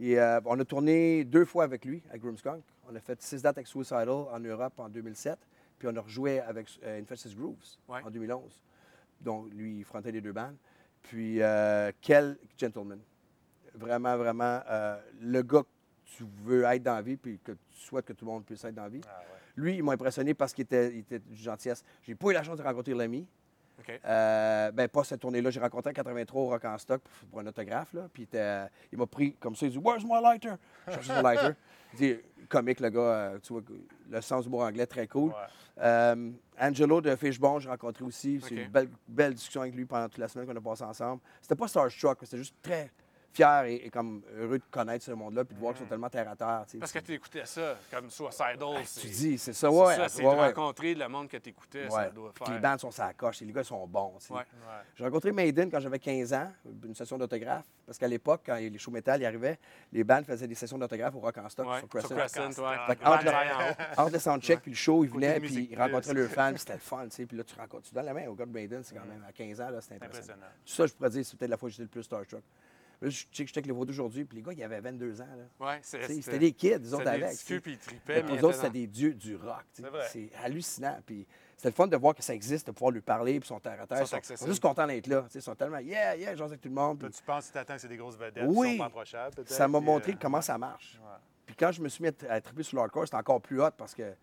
Et, euh, on a tourné deux fois avec lui, à Groomskunk. On a fait six dates avec Suicidal en Europe en 2007, puis on a rejoué avec euh, Grooves Ouais. en 2011. Donc, lui, il frontait les deux bandes. Puis, euh, quel gentleman. Vraiment, vraiment, le gars que tu veux être dans la vie, puis que tu souhaites que tout le monde puisse être dans la vie. Ah, ouais. Lui, il m'a impressionné parce qu'il était, il était d'une gentillesse. J'ai pas eu la chance de rencontrer l'ami. OK. Euh, ben, pas cette tournée-là. J'ai rencontré en 83 au Rock en Stock pour, pour un autographe. Là. Puis il, m'a pris comme ça. Il dit Where's my lighter Je son lighter. Il dit Comique, le gars. euh, tu vois, le sens du mot anglais, très cool. Ouais. Euh, Angelo de Fishbone, j'ai rencontré aussi. C'est une belle, belle discussion avec lui pendant toute la semaine qu'on a passée ensemble. C'était pas Starstruck, c'était juste très fier et, et comme heureux de connaître ce monde-là puis de voir qu'ils sont tellement terre à terre. tu. Parce que tu écoutais ça, comme Suicidal. tu c'est- dis, c'est ça, c'est ouais. ça, c'est ouais, de ouais. rencontrer le monde que tu écoutais, ça Ouais. Puis faire. les bandes sont la coche, les gars sont bons. tu. J'ai rencontré Maiden quand j'avais 15 ans, une session d'autographe. Parce qu'à l'époque, quand les shows métal y arrivaient, les bands faisaient des sessions d'autographe au Rock en stock sur Crescent. sur Crescent, entre, le, entre le soundcheck puis le show, ils venaient puis ils rencontraient leurs fans, puis c'était le fun, tu sais. Puis là, tu rencontres, tu donnes la main au gars de Maiden, c'est quand même à 15 ans, c'est impressionnant. Impressionnant. Tout ça, je pourrais dire, c'est peut-être la fois que j'étais le plus starstruck. Là, je sais que j'étais avec les photos d'aujourd'hui, puis les gars, ils avaient 22 ans, là. Ouais, c'était C'était des kids, les autres c'était avec. sais. puis ils tripaient. Mais ils les autres, c'était des dieux du rock. C'est hallucinant. Puis c'était le fun de voir que ça existe, de pouvoir lui parler, puis ils sont terre à terre. Ils Ils sont sont, accessibles. sont juste contents d'être là. Ils sont tellement, yeah, yeah, j'en avec tout le monde. Toi, puis tu penses que tu t'attends que c'est des grosses vedettes Oui. sont pas ça m'a montré euh, comment ça marche. ouais. Puis quand je me suis mis à, à triper sur l'hardcore, c'était encore plus hot parce que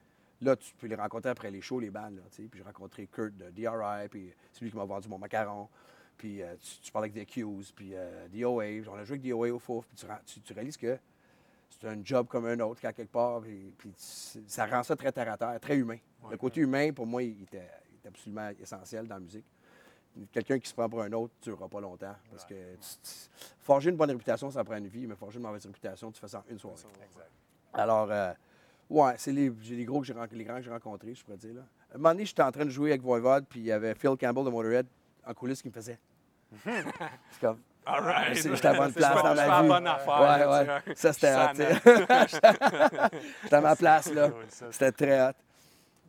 là, tu peux les rencontrer après les shows, les bandes. Là, puis j'ai rencontré Kurt de DRI, puis c'est lui qui m'a vendu mon macaron. Puis euh, tu, tu parles avec The Accused, puis euh, DOA. On a joué avec DOA au Fouf, puis tu, ren- tu- tu réalises que c'est un job comme un autre, qu'à quelque part, puis, ça rend ça très terre à terre, très humain. Le côté humain, pour moi, il était, il était absolument essentiel dans la musique. Quelqu'un qui se prend pour un autre ne durera pas longtemps. Parce que forger une bonne réputation, ça prend une vie, mais forger une mauvaise réputation, tu fais ça en une soirée. Exact. Alors, euh, ouais, c'est les, gros que j'ai les grands que j'ai rencontrés, je pourrais dire. Là. À un moment donné, j'étais en train de jouer avec Voivod, puis il y avait Phil Campbell de Motorhead en coulisses qui me faisait. c'est comme. All right. J'étais à bonne place dans ma la vie. bonne affaire. Ouais, ouais. Ça, c'était hot. J'étais à ma place, là. C'était très hot.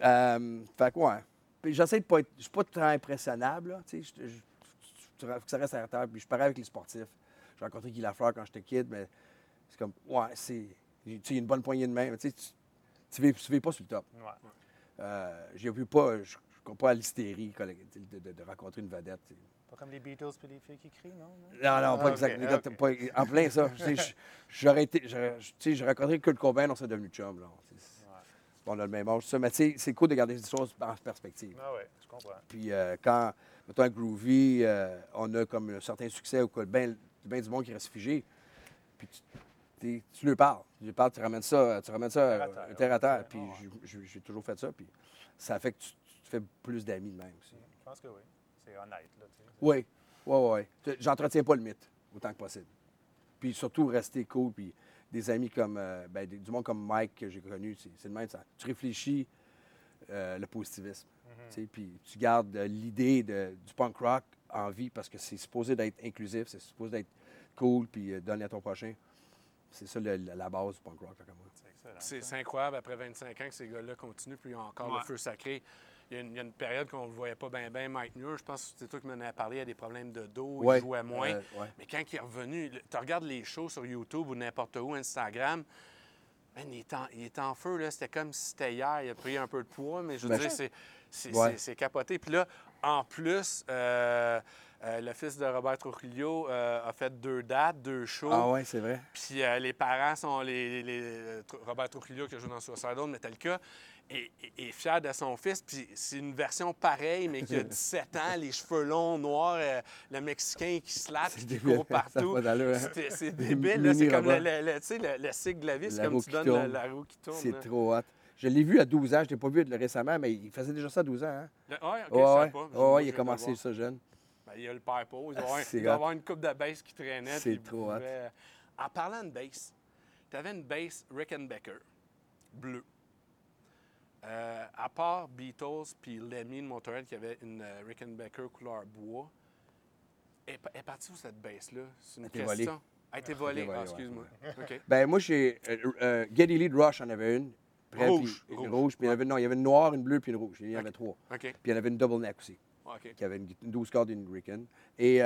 Euh, fait que, ouais. Puis j'essaie de pas être. Je suis pas très impressionnable, là. Tu sais, je- que ça reste à la terre. Puis je parais avec les sportifs. J'ai rencontré Guy Lafleur quand j'étais kid, mais c'est comme, ouais, c'est. Tu sais, il y a une bonne poignée de main, mais tu sais, tu- tu vis, vis pas sur le top. Ouais. Euh, j'ai vu pas, je ne pas à l'hystérie de, de- de rencontrer une vedette. Pas comme les Beatles puis les filles qui crient, non? non? Non, pas Ah, exact. ok, les gars, ok. pas- en plein ça. J'aurais été. j'aurais- Tu sais, j'ai rencontré Kurt Cobain, on s'est devenu chum. Là. Ouais. On a le même âge, ça. Mais tu sais, c'est cool de garder les choses en perspective. Ah ouais, je comprends. Puis euh, quand, mettons, à Groovy, euh, on a comme un certain succès ou quoi, ben, ben du monde qui reste figé. Puis tu, tu lui parles. Tu lui parles, tu ramènes ça, tu ramènes ça Terre à terre, terre à terre. Puis j'ai- toujours fait ça. Puis ça fait que tu, fais plus d'amis de même aussi. Je pense que oui. C'est honnête, là, tu sais. Oui, oui, oui. J'entretiens pas le mythe autant que possible. Puis surtout, rester cool. Puis des amis comme, euh, ben, des- du monde comme Mike que j'ai connu, c'est le même. Ça. Tu réfléchis euh, le positivisme. tu sais, Puis tu gardes euh, l'idée du punk rock en vie parce que c'est supposé d'être inclusif, c'est supposé d'être cool, puis euh, donner à ton prochain. C'est ça le- la base du punk rock, là, comme moi. C'est incroyable, après 25 ans, que ces gars-là continuent, puis ils ont encore Ouais. le feu sacré. Il y, a une, il y a une période qu'on ne le voyait pas bien, bien. Mike Muir, je pense que c'est toi qui m'en as parlé, il y a des problèmes de dos, Ouais, il jouait moins. euh, ouais. Mais quand il est revenu, tu regardes les shows sur YouTube ou n'importe où, Instagram, man, il, est en, il est en feu, là. C'était comme si c'était hier. Il a pris un peu de poids, mais je veux Ben, dire, c'est, c'est, Ouais. c'est- c'est capoté. Puis là, en plus, euh, euh, le fils de Robert Trujillo euh, a fait deux dates, deux shows. Ah ouais, c'est vrai. Puis les parents sont les, les- les- Tr- Robert Trujillo qui a joué dans Suicidal, Metallica, est, est, est fier de son fils. Puis c'est une version pareille, mais qui a 17 ans, les cheveux longs, noirs, euh, le Mexicain qui slappe, qui court partout. C'est débile. C'est comme le, cycle de la vie, c'est comme tu donnes la roue qui tourne. C'est trop hot. Je l'ai vu à 12 ans, je l'ai pas vu récemment, mais il faisait déjà ça à 12 ans. Hein? Ouais, ok, Ouais, ouais. pas. Ouais, il a commencé ça jeune. Ben, il y a le doit avoir, C'est il doit hot. avoir une coupe de bass qui traînait. C'est trop hot. pouvait- En parlant de bass, tu avais une bass Rickenbacker, bleue. Euh, à part Beatles puis Lemmy de Motorhead qui avait une euh, Rickenbacker couleur bois, elle, est- partie où cette bass-là? C'est une volée. question. Elle a été volée. volée, Ah, ouais, excuse-moi. Ben, moi, j'ai. Euh, euh, Geddy Lee de Rush en avait une. Près, Rouge, puis- rouge. rouge. Puis il y avait, non, il y avait une noire, une bleue, puis une rouge. Il y en avait trois. Puis il y en avait une double neck aussi, OK. qui avait une, une 12 cordes et une Ricken. Et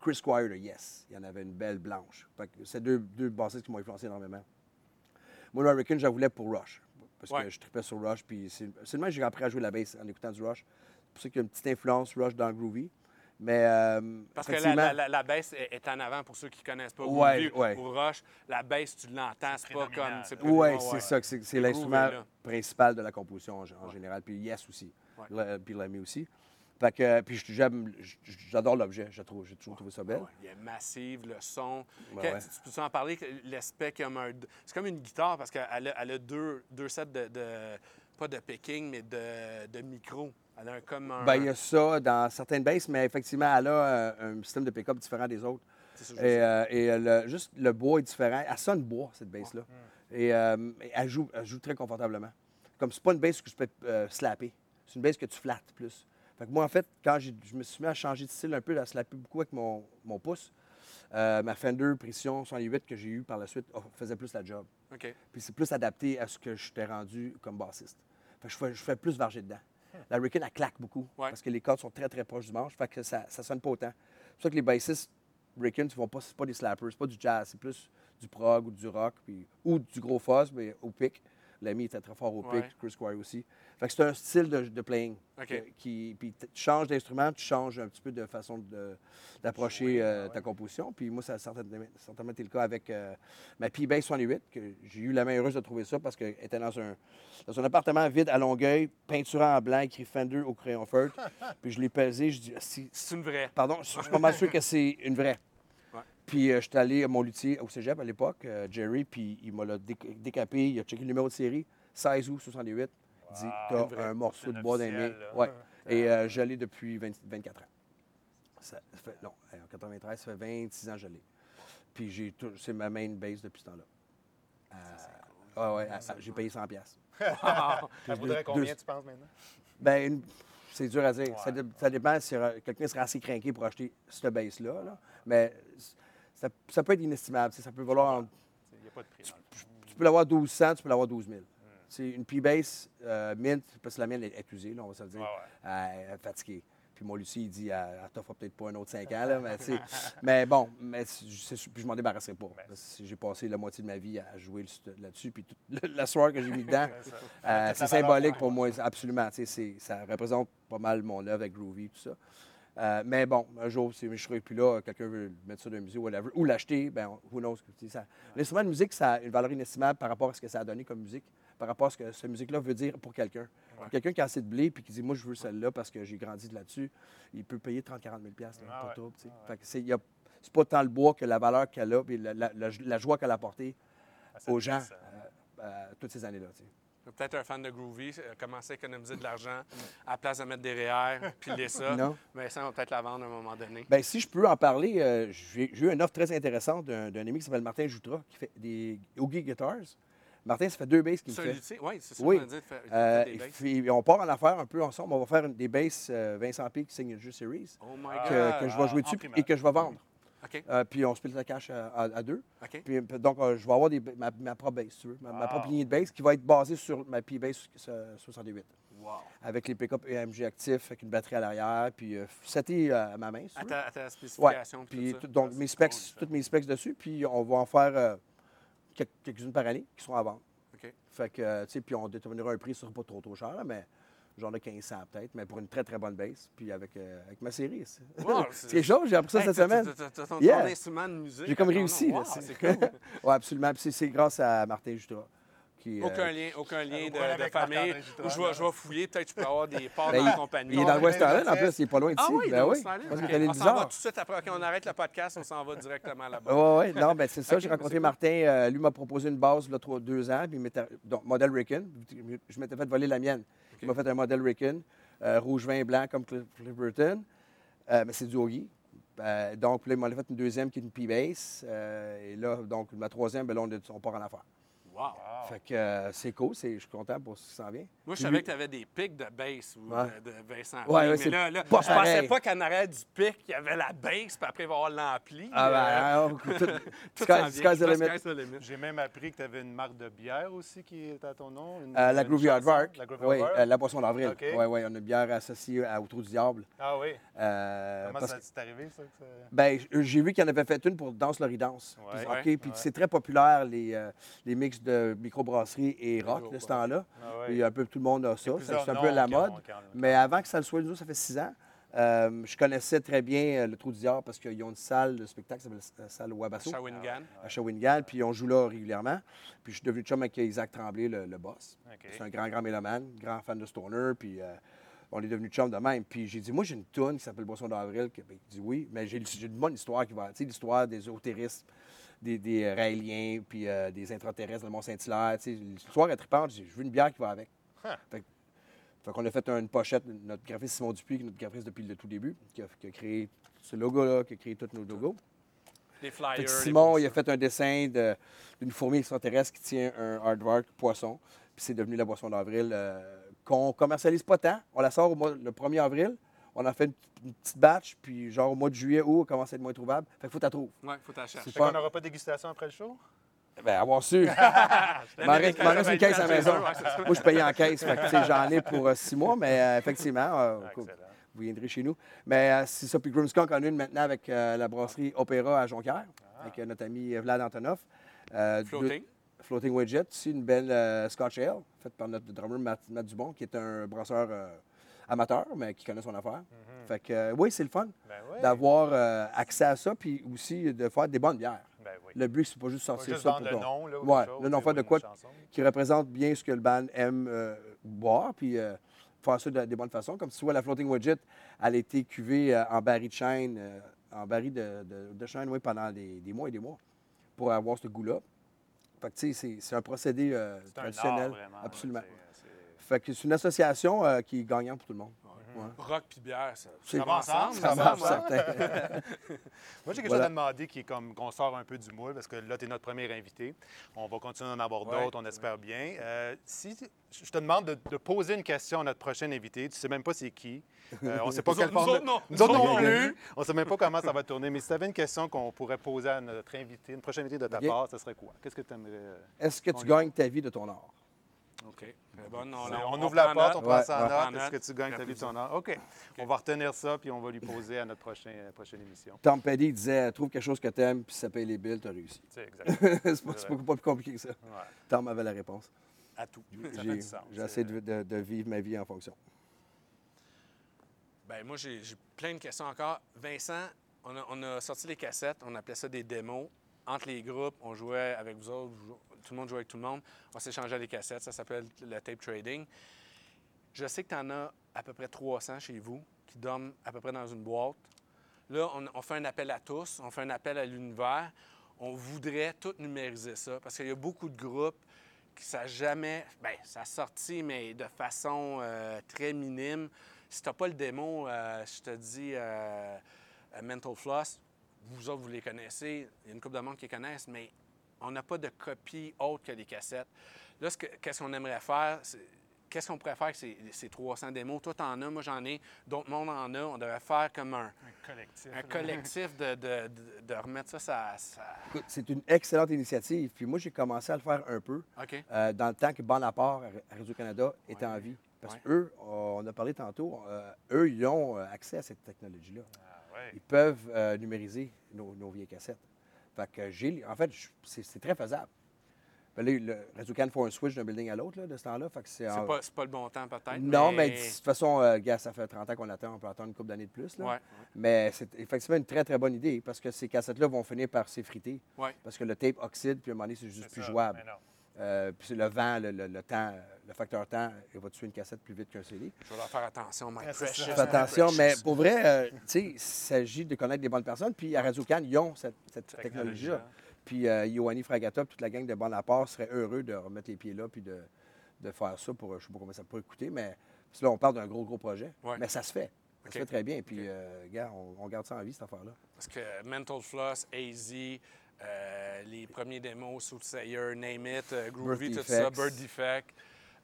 Chris Squire de Yes, il y en avait une belle blanche. Fait que c'est deux, deux bassistes qui m'ont influencé énormément. Moi, le Ricken, je la voulais pour Rush. Parce Ouais. que je tripais sur Rush. Puis c'est c'est le même que j'ai appris à jouer la bass en écoutant du Rush. C'est pour ça qu'il y a une petite influence Rush dans Groovy. Mais. euh, Parce que la, la, la, la baisse est, est en avant pour ceux qui ne connaissent pas. Ouais, Groovy ouais. ou Rush, la baisse, tu l'entends, c'est pas comme. Oui, ouais, c'est ouais. ça. que C'est l'instrument principal de la composition en, en Ouais. général. Puis Yes aussi. Ouais. Le- Puis Lemmy aussi. Fait que, puis j'adore l'objet. Trouve- J'ai toujours trouvé ça belle. Ouais, il est massive, le son. Ouais. Tu, peux en parler, l'aspect comme un. C'est comme une guitare parce qu'elle a, elle a deux, deux sets de, de- Pas de picking, mais de, de micro. Elle a un, comme un. Ben, il y a ça dans certaines basses, mais effectivement, elle a euh, un système de pick-up différent des autres. C'est ça Et, euh, et, euh, le- juste le bois est différent. Elle sonne bois, cette bass-là. Et euh, elle, joue, elle joue très confortablement. Comme c'est pas une bass que je peux euh, slapper. C'est une bass que tu flattes plus. Fait que moi, en fait, quand je me suis mis à changer de style un peu, à slapper beaucoup avec mon, mon pouce, euh, ma Fender Precision 108 que j'ai eue par la suite oh, faisait plus la job. Puis c'est plus adapté à ce que je t'ai rendu comme bassiste. Fait que je fais, je fais plus varger dedans. La Ricken, elle claque beaucoup Ouais. parce que les cordes sont très, très proches du manche. Fait que ça, ça sonne pas autant. C'est pour ça que les bassistes Ricken, vont pas, c'est pas des slappers, c'est pas du jazz, c'est plus du prog ou du rock, puis, ou du gros fuzz, mais au pic. L'ami était très fort au Ouais. pic, Chris Squire aussi. Fait que c'est un style de, de playing. Que- qui, puis tu changes d'instrument, tu changes un petit peu de façon d'approcher euh, ta composition. Puis moi, ça a certainement, été le cas avec euh, ma P-Bass 68, que j'ai eu la main heureuse de trouver ça parce qu'elle était dans un, dans un appartement vide à Longueuil, peinturé en blanc, écrit Fender au crayon feutre. puis je l'ai pesé, je dis, Ah, si, C'est une vraie. pardon, je suis pas mal sûr que c'est une vraie. Puis euh, je suis allé à mon luthier au cégep à l'époque, euh, Jerry, puis il m'a décapé, il a checké le numéro de série, 16 août 68. Il dit, t'as un morceau de bois dans les mains. Ouais. Et euh, je l'ai depuis 20 24 ans. Ça fait, non, en 93, ça fait 26 ans que je l'ai. Puis c'est ma main base depuis ce temps-là. Euh, ah ouais, ah, j'ai payé 100 pièces. Ça voudrait deux- combien, deux- tu penses, maintenant? Ben, c'est dur à dire. Ça, dé- ça dépend si euh, quelqu'un serait assez craqué pour acheter cette base-là. là. Mais ça, ça peut être inestimable. Ça peut valoir. Il n'y a pas de prix. Tu peux l'avoir 1200, tu peux l'avoir 12 000. C'est une P-Base euh, mint, parce que la mienne est, est usée, là, on va se le dire. Ouais. Elle est fatiguée. Puis mon Lucie, il dit, elle, t'offre peut-être pas un autre 5 ans, là, mais, mais bon, mais puis je m'en débarrasserai pas. que J'ai passé la moitié de ma vie à jouer là-dessus, puis la soirée que j'ai mis dedans, euh, c'est symbolique pour moi, absolument. Ça représente pas mal mon œuvre avec Groovy, tout ça. Euh, mais bon, un jour, si je ne serai plus là, quelqu'un veut mettre ça dans un musée, whatever, ou l'acheter, ben, who knows? ça- L'instrument de musique, ça a une valeur inestimable par rapport à ce que ça a donné comme musique, par rapport à ce que cette musique-là veut dire pour quelqu'un. Quelqu'un qui a assez de blé puis qui dit, moi, je veux celle-là parce que j'ai grandi là-dessus, il peut payer 30-40 000 là, Ah pas ouais. c'est pas tant le bois que la valeur qu'elle a, puis la, la- la- la joie qu'elle a apportée aux gens euh, euh, toutes ces années-là. Peut-être un fan de Groovy, euh, commencer à économiser de l'argent à la place de mettre des REER, piler ça. Non. Mais ça, on va peut-être la vendre à un moment donné. Ben, si je peux en parler, euh, j'ai eu une offre très intéressante d'un ami qui s'appelle Martin Joutra, qui fait des Oogie Guitars. Martin, ça fait deux basses qu'il me C'est un fait. Oui, c'est ça Oui. qu'on a dit. de faire- de Euh, des basses. on part en affaire un peu ensemble. On va faire une- des basses euh, Vincent Peak Signature Series Oh my Ah, que, God. que je vais ah, jouer en dessus et que je vais vendre. Euh, puis on split la cash à, à- à deux. Puis, donc, euh, je vais avoir des, ma, ma propre bass, si tu veux. Ma, propre lignée de bass qui va être basée sur ma P-Bass euh, 68. Wow. Avec les pick-up EMG actifs, avec une batterie à l'arrière. Puis, euh, c'était euh, à ma main, si À ta, à ta Ouais. spécification. puis Puis tout ça. tout- donc mes specs, cool, toutes mes specs dessus, puis on va en faire quel- quelques-unes par année qui seront à vendre. Fait que, tu sais, puis on déterminera un prix, ce sera pas trop trop cher, là, mais genre de 1500 peut-être, mais pour une très très bonne base, puis avec, euh, avec ma série. C'est Wow, quelque chose, j'ai appris ça Hey, cette semaine. t'as- ton, Yeah. instrument de musique. J'ai comme réussi. Wow, c'est- cool. oui, absolument. Puis c'est- grâce à Martin Jutra. Qui, euh, Aucun lien, aucun lien de, famille. Où je vais, je vais fouiller, peut-être que je peux avoir des parts ben, dans la il, compagnie. il est dans le Non, West mais Island, en plus, il est pas loin d'ici. Ah oui, ben dans oui. Australie. Je pense OK. qu'il est allé On s'en va tout de suite après qu'on arrête le podcast, on s'en va directement là-bas. Oui, oui. Non, ben c'est ça. J'ai rencontré Martin. euh, lui m'a proposé une base là, trois, deux ans. Puis il m'était- donc, modèle Ricken. Je m'étais fait voler la mienne. Il m'a fait un modèle Ricken, euh, rouge, vin, blanc comme Cliff. Euh, mais c'est du Ogi. Euh, donc, là, il m'en a fait une deuxième qui est une P-Bass. Euh, et là, donc, ma troisième, ben, là, on, on part en affaire. Wow. Fait que euh, c'est cool. c'est- Je suis content pour ce qui s'en vient. Moi, je savais lui- que tu avais des pics de bass ou Ouais. de, de Vincent. Ouais, ouais, mais c'est là, là, pas je pensais pas qu'en arrière du pic, il y avait la bass, puis après, il va y avoir l'ampli. Ah, Euh, ben, alors, tout, tout. J'ai même appris que tu avais une marque de bière aussi qui est à ton nom. Une, Euh, la une Groovy chanson, Aardvark. La Groovy Oui, euh, la boisson d'avril. OK. Oui, oui, on a une bière associée à, au Trou du Diable. Ah oui. Comment ça t'est arrivé, ça? que ça- Ben, j'ai vu qu'il y en avait fait une pour Danse Loridance. OK, puis c'est très populaire, les, les mix de microbrasserie et rock de ce ouais. temps-là. Ah Puis oui. un peu tout le monde a ça. C'est un peu la mode. Mais avant que ça le soit, nous, ça fait six ans. euh, je connaissais très bien euh, le Trou du Diable parce qu'ils ont une salle de spectacle qui s'appelle la salle Wabasso Shawinigan. à Shawinigan, puis on joue là régulièrement. Puis je suis devenu chum avec Isaac Tremblay, le, le boss. C'est un grand, grand mélomane, grand fan de Stoner, puis euh, on est devenu chum de même. Puis j'ai dit, moi, j'ai une toune qui s'appelle Boisson d'avril. ben, Il dit oui, mais j'ai une bonne histoire qui va. Tu sais, l'histoire des ésotéristes, des, des euh, raéliens, puis euh, des intraterrestres le Mont-Saint-Hilaire. L'histoire est trippante. J'ai veux une bière qui va avec. Huh. Fait, que- fait qu'on a fait une pochette, notre graphiste Simon Dupuis, qui est notre graphiste depuis le tout début, qui a, qui a créé ce logo-là, qui a créé tous nos logos. Les flyers. Fait que les Simon, il a fait un dessin de- d'une fourmi extraterrestre qui tient un hardware poisson. Puis c'est devenu la boisson d'avril euh, qu'on commercialise pas tant. On la sort au mois- le 1er avril. On en fait une, une petite batch, puis genre au mois de juillet, août, elle commence à être moins trouvable. Fait qu'il faut que tu la trouves. Ouais, faut t'acheter. C'est Fait qu'on n'aura pas de dégustation après le show? Ben, avoir su. Reste m'en reste une caisse à la maison. Moi, je payais en caisse. Fait que, tu sais, j'en ai pour euh, six mois, mais euh, effectivement, euh, Ah, vous viendrez chez nous. Mais euh, c'est ça. Puis Grimskunk en a une maintenant avec euh, la brasserie Opéra à Jonquière, avec euh, notre ami Vlad Antonov. Euh, deux- Floating. Floating Widget, aussi une belle euh, Scotch Ale, faite par notre drummer Matt, Matt Dubon, qui est un brasseur euh, amateur, mais qui connaît son affaire. Fait que, euh, oui, c'est le fun Ben oui. d'avoir euh, accès à ça, puis aussi de faire des bonnes bières. Ben oui. Le but, c'est pas juste sortir juste ça pour le ton- nom, là, ou Ouais, chose, le nom faire de quoi qui représente bien ce que le band aime euh, boire, puis faire ça de, des bonnes façons. Comme si vois la Floating Widget, elle a été cuvée en baril de chêne, en baril de, de, de chêne, oui, pendant des, des mois et des mois, pour avoir ce goût-là. Fait que, tu sais, c'est- un procédé C'est un art, traditionnel. vraiment. absolument. Fait que c'est une association euh, qui est gagnante pour tout le monde. Ouais. Rock puis bière, ça, C'est- ça va ensemble, ça ça va ensemble. certain. Moi, j'ai quelque Voilà. chose à demander qui est comme qu'on sort un peu du moule, parce que là, tu es notre premier invité. On va continuer à en avoir Ouais. d'autres, on espère bien. Euh, si je te demande de, de poser une question à notre prochain invité, tu sais même pas c'est qui. Euh, on sait pas Nous quelle nous forme. autres, non. Nous autres Nous non autres, plus. On sait même pas comment ça va tourner. Mais si tu avais une question qu'on pourrait poser à notre invité, une prochaine invité de ta part, ce serait quoi? Qu'est-ce que tu aimerais. Est-ce que tu gagnes ta vie de ton art? OK. Très bonne. On, On, on ouvre la porte, on note. prend Ouais, ça en ouais. note. Prends Est-ce que tu gagnes? ta vie de ton art? OK. On va retenir ça, puis on va lui poser à notre prochain, euh, prochaine émission. Tom Petty disait Trouve quelque chose que tu aimes, puis ça paye les billes, tu as réussi. C'est exact. c'est pas, c'est pas- pas plus compliqué que ça. Ouais. Tom avait la réponse. À tout. Ça fait J'ai du sens. j'essaie de, de- de vivre ma vie en fonction. Ben moi, j'ai j'ai plein de questions encore. Vincent, on a, on a sorti les cassettes, on appelait ça des démos. Entre les groupes, on jouait avec vous autres, tout le monde jouait avec tout le monde. On s'échangeait les cassettes, ça s'appelle le tape trading. Je sais que tu en as à peu près 300 chez vous qui dorment à peu près dans une boîte. Là, on, fait un appel à tous, on fait un appel à l'univers. On voudrait tout numériser ça parce qu'il y a beaucoup de groupes qui ça jamais. Bien, ça a sorti, mais de façon euh, très minime. Si tu pas le démo, euh, je te dis euh, Mental Floss, vous autres, vous les connaissez. Il y a une couple de monde qui les connaissent, mais on n'a pas de copie autre que les cassettes. Là, ce que- qu'est-ce qu'on aimerait faire? Qu'est-ce qu'on pourrait faire avec ces, ces 300 démos? Toi, t'en as, moi, j'en ai, d'autres mondes en a. On devrait faire comme un, Un collectif. un collectif de, de- de- de remettre ça, ça, ça- Écoute, c'est une excellente initiative. Puis moi, j'ai commencé à le faire un peu OK. euh, dans le temps que Bonaparte à Radio-Canada était en vie. Parce Ouais. qu'eux, on a parlé tantôt, euh, eux, ils ont euh, accès à cette technologie-là. Ah, ouais. Ils peuvent euh, numériser nos, nos vieilles cassettes. Fait que j'ai, en fait, c'est très faisable. Ben là, le Radio-Can fait un switch d'un building à l'autre là, de ce temps-là. Fait que c'est C'est en- pas, c'est pas le bon temps, peut-être. Non, mais de toute façon, euh, gars, ça fait 30 ans qu'on attend, on peut attendre une couple d'années de plus. Là. Ouais, Mais c'est effectivement une très, très bonne idée parce que ces cassettes-là vont finir par s'effriter. ouais. Parce que le tape oxyde, puis à un moment donné, c'est juste plus ça. jouable. Euh, puis le vent, le, le- le temps, le facteur temps, il va tuer une cassette plus vite qu'un CD. Je vais leur faire attention, my precious. Fais attention, mais pour vrai, euh, tu sais, il s'agit de connaître des bonnes personnes. Puis à Radio-Can, ils ont cette, cette Technologie-là. Puis euh, Ioanni Fragata, puis toute la gang de Bonaparte seraient heureux de remettre les pieds là, puis de, de faire ça pour, je ne sais pas combien ça pourrait coûter, mais là, on parle d'un gros, gros projet. Ouais. Mais ça se fait. Ça se fait très bien. Puis, euh, gars, on, on garde ça en vie, cette affaire-là. Parce que Mental Floss, AZ, euh, les premiers démos, Soothsayer, Name It, euh, Groovy, Bird tout ça. Bird Defect.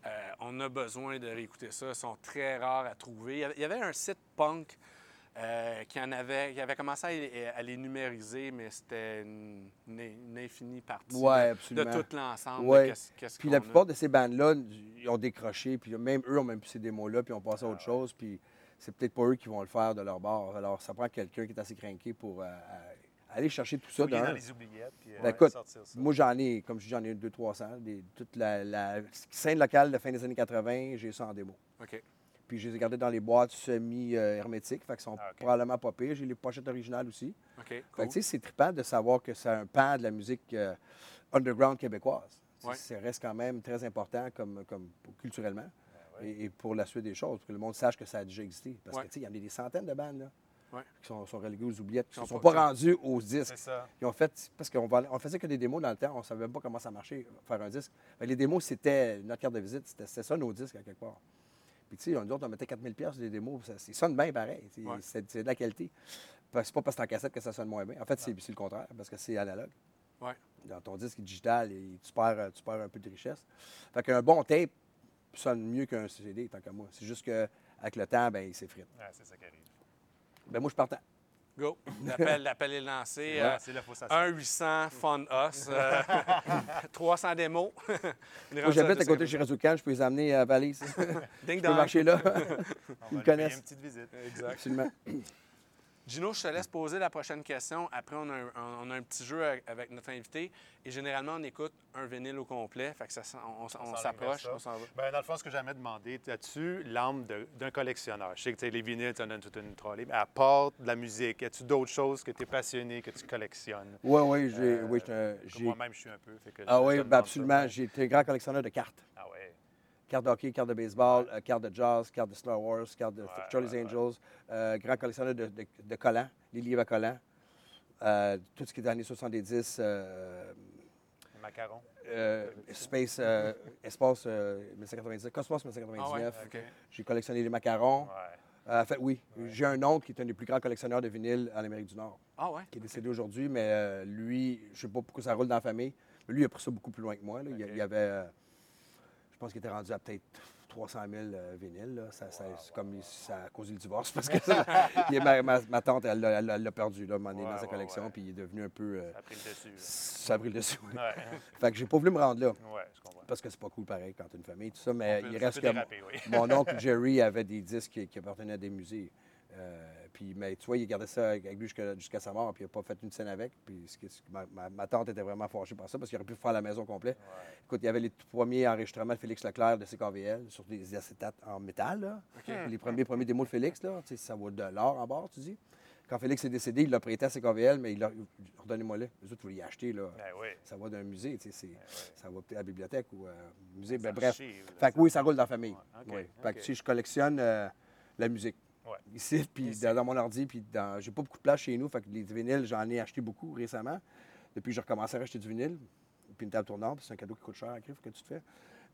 euh, on a besoin de réécouter ça. Ils sont très rares à trouver. Il y avait- un site punk euh, qui en avait, qui avait commencé à, les- à les numériser, mais c'était une, infinie partie Ouais, de- tout l'ensemble. Ouais. Puis la a. plupart de ces bandes-là, ils ont décroché, puis même eux ont même plus ces démos-là, puis ont passé à autre chose, puis c'est peut-être pas eux qui vont le faire de leur bord. Alors, ça prend quelqu'un qui est assez craqué pour aller chercher tout ça. D'un. dans les oubliettes, puis euh, Ben, écoute, sortir ça. Moi, j'en ai, comme je dis, j'en ai 200-300. Des, toute la, la scène locale de fin des années 80, j'ai ça en démo. OK. Puis je les ai gardés dans les boîtes semi-hermétiques, fait qu'ils sont Ah, probablement pas pires. J'ai les pochettes originales aussi. OK. Fait que, tu sais, c'est trippant de savoir que c'est un pan de la musique euh, underground québécoise. Ouais. Ça reste quand même très important comme, comme culturellement Ben ouais. et, et pour la suite des choses, pour que le monde sache que ça a déjà existé. Parce Ouais. que, tu sais, il y en a des centaines de bandes là, Ouais. qui sont, sont aux oubliettes, qui ne sont sont pas- pas rendus aux disques. C'est ça. Ils ont fait, parce qu'on on faisait que des démos dans le temps, on ne savait même pas comment ça marchait, faire un disque. Les démos, c'était notre carte de visite, c'était c'était ça nos disques à quelque part. Puis tu sais, nous autres, on mettait 4000 pièces sur des démos, ça, ça sonne bien pareil, Ouais. c'est c'est de la qualité. C'est pas parce que c'est en cassette que ça sonne moins bien. En fait, c'est c'est le contraire, parce que c'est analogue. Ouais. Dans ton disque digital, et tu, perds, euh, tu perds un peu de richesse. Fait qu'un bon tape sonne mieux qu'un CD, tant qu'à moi. C'est juste qu'avec le temps, ben, il s'effrite. C'est ça qui arrive. Ben, moi, je partais. Go. L'appel, est lancé. Ouais, Euh, c'est là, faut ça. 1-800 Fun Us. euh, 300 démos. Moi, j'habite à côté chez Razoucan, je peux les amener à Valise. Ding je peux dong. marcher là. On va ils lui payer connaissent. une petite visite. Exact. Absolument. Gino, je te laisse poser la prochaine question. Après, on a un, on a un petit jeu avec- notre invité. Et généralement, on écoute un vinyle au complet. Fait que ça, on, s'approche, on s'en va. Ben, dans le fond, ce que j'aimerais demander, as-tu l'âme d'un collectionneur? Je sais que les vinyles, tu en as toute une trolley, mais à part de la musique, as-tu d'autres choses que tu es passionné, que tu collectionnes? Oui, oui, j'ai. Euh, oui, moi-même, je suis un peu. fait que je- ah oui, ben absolument. J'ai été un grand collectionneur de cartes. Ah ouais. Cartes de hockey, cartes de baseball, euh, cartes de jazz, cartes de Star Wars, cartes de Ouais, Charlie's ouais, ouais. Angels, euh, grand collectionneur de, de- de collants, les livres à collants, euh, tout ce qui est des années 70, euh, Macaron. Space, Espace euh, 1990, Cosmos 1999. Ah ouais? J'ai collectionné les macarons. Ouais. Euh, en fait, oui, j'ai un oncle qui est un des plus grands collectionneurs de vinyle en Amérique du Nord, Ah ouais? qui est décédé aujourd'hui, mais euh, lui, je ne sais pas pourquoi ça roule dans la famille, mais lui, il a pris ça beaucoup plus loin que moi. là. Il, y il avait, euh, pense qu'il était rendu à peut-être 300 000 euh, vinyles. là. Ça, ça- c'est comme ça a causé le divorce parce que ça- il est- ma, ma- ma tante, elle l'a perdu là, Ouais, dans sa collection, puis il est devenu un peu. euh, Ça a pris le dessus. là. ça a pris le dessus. Ouais. Fait que j'ai pas voulu me rendre là, ouais, je comprends. parce que c'est pas cool pareil quand t'as une famille, tout ça, mais il reste que oui. mon oncle Jerry avait des disques qui, qui appartenaient à des musées. Euh, puis, mais tu vois, il gardait ça avec lui jusqu'à sa mort, puis il n'a pas fait une scène avec. Puis ce qui- ce qui- ma, ma- ma tante était vraiment fâchée par ça, parce qu'il aurait pu faire la maison complète. Écoute, il y avait les tout premiers enregistrements de Félix Leclerc de CKVL sur des acétates en métal. Là. Les premiers, premiers démos de Félix, là, tu sais, ça vaut de l'or en bord, tu dis. Quand Félix est décédé, il l'a prêté à CKVL, mais il l'a. Redonnez-moi-le. Les autres, vous y acheter, là. Ben oui. Ça va d'un musée, tu sais, c'est- ça va peut-être à la bibliothèque ou euh, au musée. Ben, bref. archive, Fait que oui, ça roule dans la famille. Ouais, Oui. Fait que sais, je collectionne euh, la musique. Ouais. Ici, puis dans, dans mon ordi, puis dans... j'ai pas beaucoup de place chez nous. Fait que les vinyles, j'en ai acheté beaucoup récemment. Depuis que j'ai recommencé à acheter du vinyle. Puis une table tournante, c'est un cadeau qui coûte cher à écrire, que tu te fais.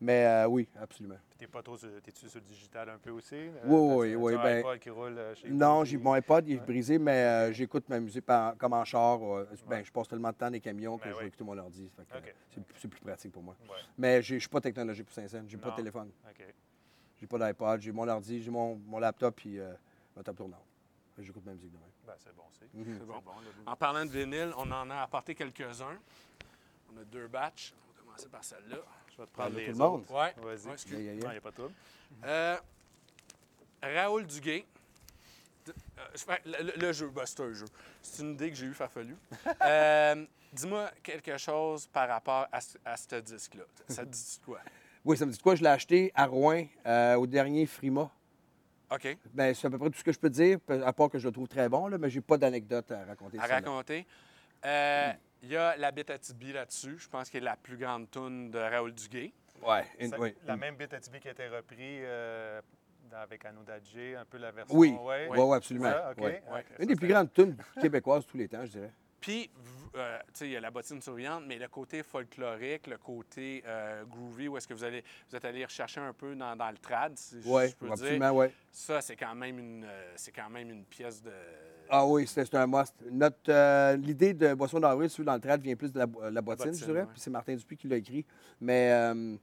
Mais euh, oui, absolument. Puis t'es pas trop sur, t'es-tu sur le digital un peu aussi? Euh, Oui, oui, t'as-tu un ben- iPod qui roule euh, chez Non, j'ai mon iPod, il est Ouais. brisé, mais euh, j'écoute ma musique par- comme en char. euh, ben, Ouais. je passe tellement de temps dans les camions que Ben je oui. vais écouter mon ordi. Fait que, OK. euh, c'est, plus pratique pour moi. Ouais, Mais je suis pas technologique pour Saint-Saëns. J'ai pas de téléphone. J'ai pas d'iPod, j'ai mon ordi, j'ai mon, mon laptop, puis euh, ma table tournante. J'écoute ma musique demain. Ben, c'est bon, c'est. Mhm. C'est bon. En parlant de vinyle, on en a apporté quelques-uns. On a deux batchs. On va commencer par celle-là. Je vais te prendre de les tout le monde. autres. Ouais. Vas-y. Ouais, excuse. Yeah, yeah, yeah. Non, il n'y a pas de trouble. Euh, Raoul Duguay. Euh, le, le- le jeu, ben, c'est un jeu. C'est une idée que j'ai eu farfelu. Euh, Dis-moi quelque chose par rapport à, ce- à ce disque-là. Ça te dit quoi? Oui, ça me dit quoi? Je l'ai acheté à Rouen, euh, au dernier Frima. OK. Ben, c'est à peu près tout ce que je peux dire, à part que je le trouve très bon, là, mais j'ai pas d'anecdote à raconter. À raconter. Euh, Il y a La Bête à Tibi là-dessus. Je pense qu'elle est la plus grande toune de Raoul Duguay. Ouais, une- oui. La même bite à Tibi qui a été repris euh, avec Anno Dadje, un peu la version. Oui, ouais. oui, oui, absolument. Ça, Une ça, des plus grandes tunes québécoises de tous les temps, je dirais. Puis, vous- euh, tu sais, il y a la bottine souriante, mais le côté folklorique, le côté euh, groovy, où est-ce que vous allez, vous êtes allé rechercher un peu dans, dans le trad, si Oui, je peux absolument, dire. oui. Ça, c'est quand même une, euh, c'est quand même une pièce de. Ah oui, c'est c'est un must. Notre, euh, L'idée de Boisson d'avril, celui dans le trad, vient plus de la, la bottine, bottine, je dirais. ouais. Puis c'est Martin Dupuis qui l'a écrit. Mais euh,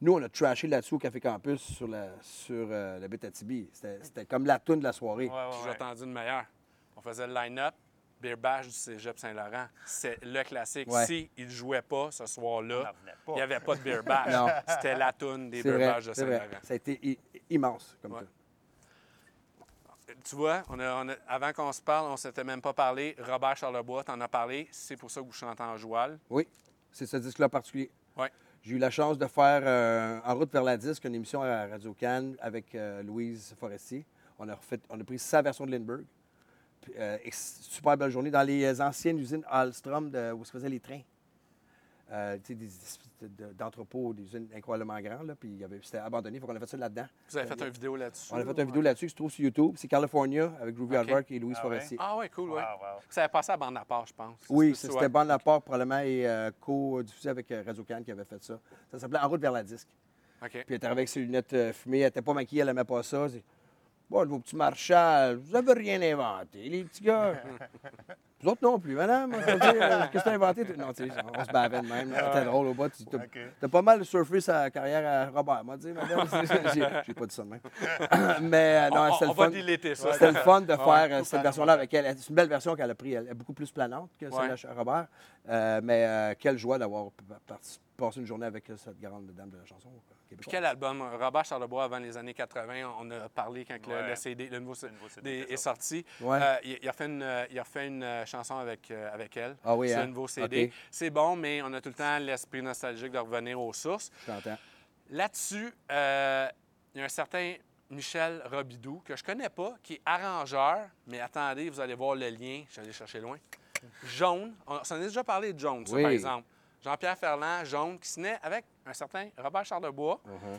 nous, on a trashé là-dessus au Café Campus sur la, sur, euh, la bête à Tibi. C'était c'était comme la toune de la soirée. Ouais, ouais, j'ai ouais. entendu une meilleure. On faisait le line-up. Beer Bash du Cégep Saint-Laurent, c'est le classique. Ouais. Si ne jouait pas ce soir-là, il n'y avait pas de Beer Bash. Non. C'était la toune des Beer vrai, Bash de c'est vrai. Saint-Laurent. Ça a été immense comme Ouais. Tu vois, on a- on a- avant qu'on se parle, on ne s'était même pas parlé. Robert Charlebois, t'en as parlé. C'est pour ça que vous chantez en joual. Oui, c'est ce disque-là en particulier. Ouais. J'ai eu la chance de faire euh, En route vers la disque, une émission à Radio Cannes avec euh, Louise Forestier. On a, refait, on a pris sa version de Lindbergh. Puis, euh, super belle journée dans les euh, anciennes usines Alstrom de, où se faisaient les trains. Euh, tu sais, des d'entrepôts, des usines incroyablement grandes. Là, puis il y avait- c'était abandonné. Il faut qu'on a fait ça là-dedans. Vous avez fait une vidéo là-dessus. On a fait une vidéo là-dessus qui se trouve sur YouTube. C'est California avec Groovy OK. Hardwork et Louise Ah ouais? Forestier. Ah ouais, cool, Wow, wow. Ça avait passé à bande à part, je pense. Oui, c'était ouais? Bande Laport probablement et euh, co-diffusé avec euh, Radio Cannes qui avait fait ça. Ça s'appelait En route vers la disque. OK. Puis elle était avec ses lunettes euh, fumées. Elle n'était pas maquillée, elle n'aimait pas ça. Bon, vos petits marchands, vous avez rien inventé, les petits gars. Vous autres non plus, madame. euh, Qu'est-ce que t'as inventé? Non, tu sais, on se bavait de même. là. C'était drôle au bout. Tu t'as OK. t'as pas mal surfé sa carrière à Robert, moi, dit, madame. J'ai pas dit ça de même. Mais euh, non, on, c'était le va fun. C'était le fun de faire euh, cette version-là avec elle. C'est une belle version qu'elle a pris. Elle est beaucoup plus planante que celle Ouais. de Robert. Euh, mais euh, quelle joie d'avoir passé une journée avec cette grande dame de la chanson euh, Puis quel album? Robert Charlebois, avant les années 80, on a parlé quand le- Ouais. le, CD, le nouveau, Le nouveau CD est sorti. Ouais. Euh, il, il a fait une, euh, il a fait une euh, chanson avec, euh, avec elle Ah oui, sur hein? le nouveau CD. C'est bon, mais on a tout le temps l'esprit nostalgique de revenir aux sources. Je t'entends. Là-dessus, euh, il y a un certain Michel Robidoux, que je connais pas, qui est arrangeur, mais attendez, vous allez voir le lien, je vais aller chercher loin. Jaune, on s'en est déjà parlé de Jaune, ça, Oui. par exemple. Jean-Pierre Ferland, Jaune, qui se naît avec un certain Robert Charlebois Uh-huh.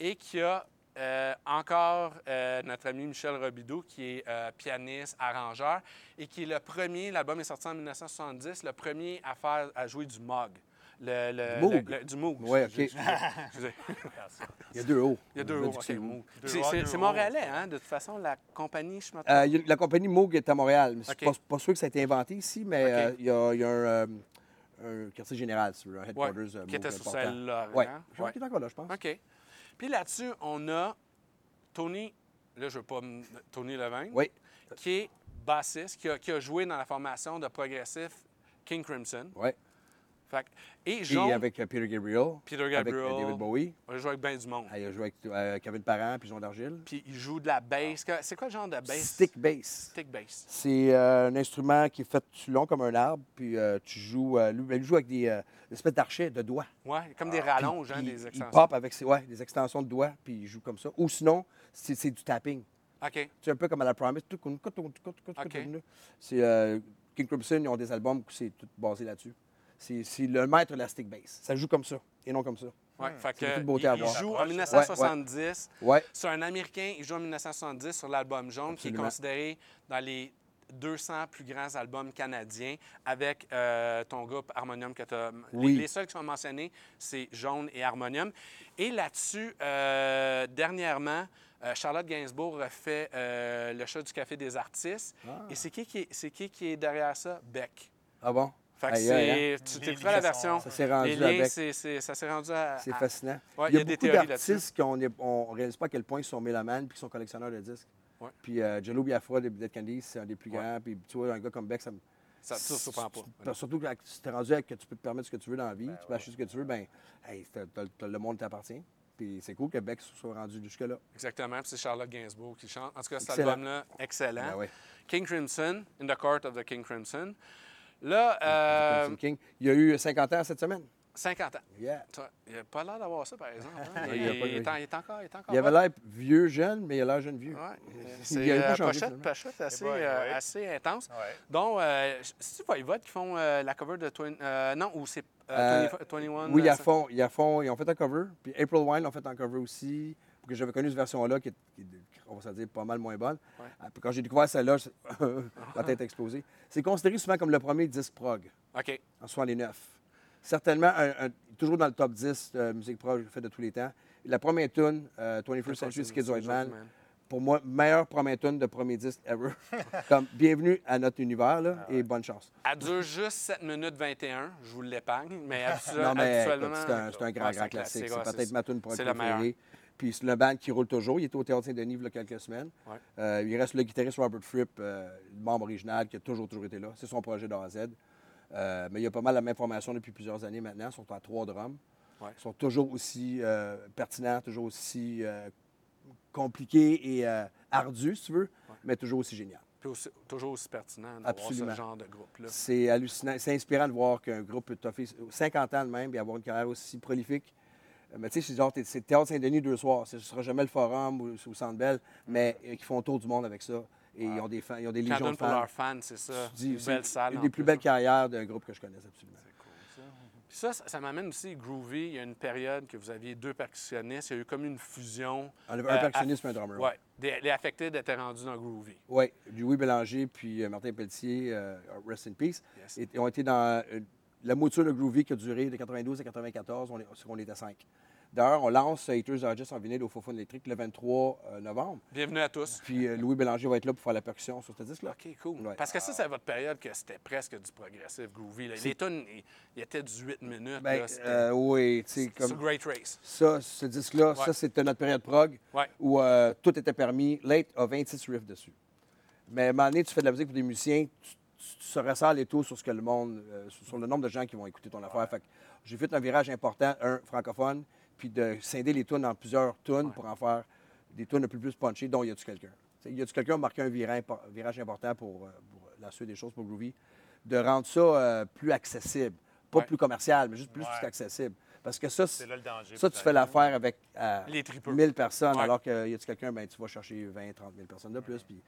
et qui a euh, encore euh, notre ami Michel Robidoux, qui est euh, pianiste, arrangeur, et qui est le premier, l'album est sorti en 1970, le premier à faire, à jouer du Moog. Le, le- Moog? le- le- du Moog. Oui, OK. excusez. Il y a deux hauts. Il y a deux hauts, dit que OK, c'est- Moog. Montréalais, hein? De toute façon, la compagnie, je. Euh, a- la compagnie Moog est à Montréal. mais C'est OK. pas, pas sûr que ça a été inventé ici, mais euh, il y, y a un, euh, un quartier général, veux, un Ouais, headquarters euh, qui était sur celle-là. Oui, qu'il est encore là, je pense. OK. Puis là-dessus, on a Tony, là, je veux pas... Tony Levin, Oui, qui est bassiste, qui a, qui a joué dans la formation de progressif King Crimson. oui. Fait et Puis Jean, avec euh, Peter Gabriel. Peter Avec euh, Gabriel, David Bowie. on a joué avec bien du monde. Ah, il a joué avec euh, Kevin Parent puis Jean d'Argile. Puis il joue de la bass. C'est quoi le genre de bass? Stick bass. Stick bass. C'est euh, un instrument qui est fait tout long comme un arbre, puis euh, tu joues, euh, lui, ben, il joue avec des, euh, espèces d'archets de doigts. Ouais, comme des rallonges, hein, des Il extensions. pop avec ses, ouais, des extensions de doigts, puis il joue comme ça. Ou sinon, c'est du tapping. OK. C'est un peu comme à la Promise. OK. C'est euh, King Crimson, ils ont des albums où c'est tout basé là-dessus. C'est le maître de la stick bass. Ça joue comme ça, et non comme ça. Ouais, fait que beauté il, à il voir. joue en ouais. 1970. Ouais, C'est un Américain, il joue en 1970 sur l'album Jaune, qui est considéré dans les 200 plus grands albums canadiens avec euh, ton groupe Harmonium que tu as. Oui. Les, les seuls qui sont mentionnés, c'est Jaune et Harmonium. Et là-dessus, euh, dernièrement, euh, Charlotte Gainsbourg a fait euh, le show du Café des artistes. Ah. Et c'est qui, qui est, c'est qui qui est derrière ça? Beck. ah bon? Fait que aïe, hein? c'est, tu t'écouteras la version. Ça s'est rendu Les liens, avec. c'est, c'est- ça s'est rendu à. C'est fascinant. Ouais, il y a, des beaucoup théories là-dessus. d'artistes qu'on ne réalise pas à quel point ils sont mélomanes puis qu'ils sont collectionneurs de disques. Ouais. Puis euh, Jello Biafra de Dead Candy, c'est un des plus Ouais. grands. Puis tu vois, un gars comme Beck, ça me. Ça ne surprend pas. Surtout quand tu t'es rendu à que tu peux te permettre ce que tu veux dans la vie, tu peux acheter ce que tu veux, ben, hey, t'as- t'as- t'as- le monde t'appartient. Puis c'est cool que Beck soit rendu jusque-là. Exactement. Puis c'est Charlotte Gainsbourg qui chante. En tout cas, cet album-là, excellent. Ben ouais. King Crimson, In the Court of the King Crimson. Là, euh, King. Il y a eu 50 ans cette semaine. 50 ans. Yeah. Toi, Il n'a pas l'air d'avoir ça, par exemple. hein. Il, il a pas- il est en- il est encore. Il est encore Il avait l'air vieux jeune, mais il a l'air jeune vieux. Ouais. Il C'est a un peu euh, pochette, assez, boy, euh, ouais. assez intense. Ouais. Donc, euh, c'est-tu Voivode qui font euh, la cover de... Twin- euh, non, ou c'est Euh, euh, 20 21... Oui, euh, à fond, ils, à fond, ils ont fait un cover. Puis April Wine l'ont fait en cover aussi. Parce que j'avais connu cette version-là, qui qui est, on va se dire, pas mal moins bonne. Ouais. Ah, quand j'ai découvert celle-là, la tête a explosé. C'est considéré souvent comme le premier disque prog, OK. en 69. Certainement, un- un- toujours dans le top 10 de musique prog fait de tous les temps. La première tune, euh, 21st Century Schizoid Man, pour moi, meilleure première tune de premier disque ever. comme bienvenue à notre univers, là, Ah et bonne chance. Elle dure juste 7 minutes 21. Je vous l'épargne, mais habituel- Non, mais habituellement... c'est un, grand, Ouais, grand classique. C'est peut-être ma tune préférée. Puis c'est le band qui roule toujours. Il était au Théâtre Saint-Denis il y a quelques semaines. Ouais. Euh, il reste le guitariste Robert Fripp, euh, le membre original, qui a toujours, toujours été là. C'est son projet d'A à Z. Euh, mais il y a pas mal la même formation depuis plusieurs années maintenant. Ils sont à trois drums. Ouais. Ils sont toujours aussi pertinents, toujours aussi compliqués et ardus, si tu veux, mais toujours aussi génial. Aussi- toujours aussi pertinent ce Absolument. genre de groupe-là. C'est hallucinant. C'est inspirant de voir qu'un groupe peut toffer 50 ans de même et avoir une carrière aussi prolifique. Euh, Mais tu sais, c'est genre, c'est Théâtre Saint-Denis deux soirs. Ce ne sera jamais le Forum ou, ou Centre Bell, mais euh, qui font le tour du monde avec ça. Et ils ont des fans, ils ont des légions de donnent pour fans. leurs fans, c'est ça. Dis, Une c'est belle salle. Une des plus plus, belles hein. carrières d'un groupe que je connaisse absolument. Puis ça, ça, ça m'amène aussi Groovy. Il y a une période que vous aviez deux percussionnistes. Il y a eu comme une fusion. On avait Euh, un percussionniste et un drummer. Oui. Les Affected étaient rendus dans Groovy. Oui, Louis Bélanger puis Martin Pelletier, euh, Rest in Peace, Yes. et- ont été dans la mouture de Groovy qui a duré de 92 à 94. On, est, on était cinq. D'ailleurs, on lance Haters Just en vinyle au Faux électrique le 23 euh, novembre. Bienvenue à tous. Puis euh, Louis Bélanger va être là pour faire la percussion sur ce disque-là. OK, cool. Ouais. Parce que ça, c'est à votre période que c'était presque du progressif groovy. là. Les tunes, ils ils étaient 18 minutes. Ben, là, euh, oui, tu sais, comme Great Race. ça, ce disque-là, Ouais. ça, c'était notre période prog Ouais. où tout était permis. Late a 26 riffs dessus. Mais à un moment donné, tu fais de la musique pour des musiciens, tu, tu, tu se resserres les taux sur ce que le monde, euh, sur le nombre de gens qui vont écouter ton affaire. Fait j'ai fait un virage important, un francophone, puis de scinder les tunes en plusieurs tunes pour en faire des tunes un peu plus punchées, dont Y a-tu quelqu'un? Sais, Y a-tu quelqu'un a marqué un virage, important pour, euh, pour la suite des choses pour Groovy, de rendre ça euh, plus accessible. Pas Ouais. plus commercial, mais juste plus accessible. Parce que ça, C'est là le danger. ça, tu fais l'affaire avec euh, Les tripeux. 1000 personnes, Ouais. alors que y a quelqu'un, ben, tu vas chercher 20, 30 000 personnes de plus. Puis,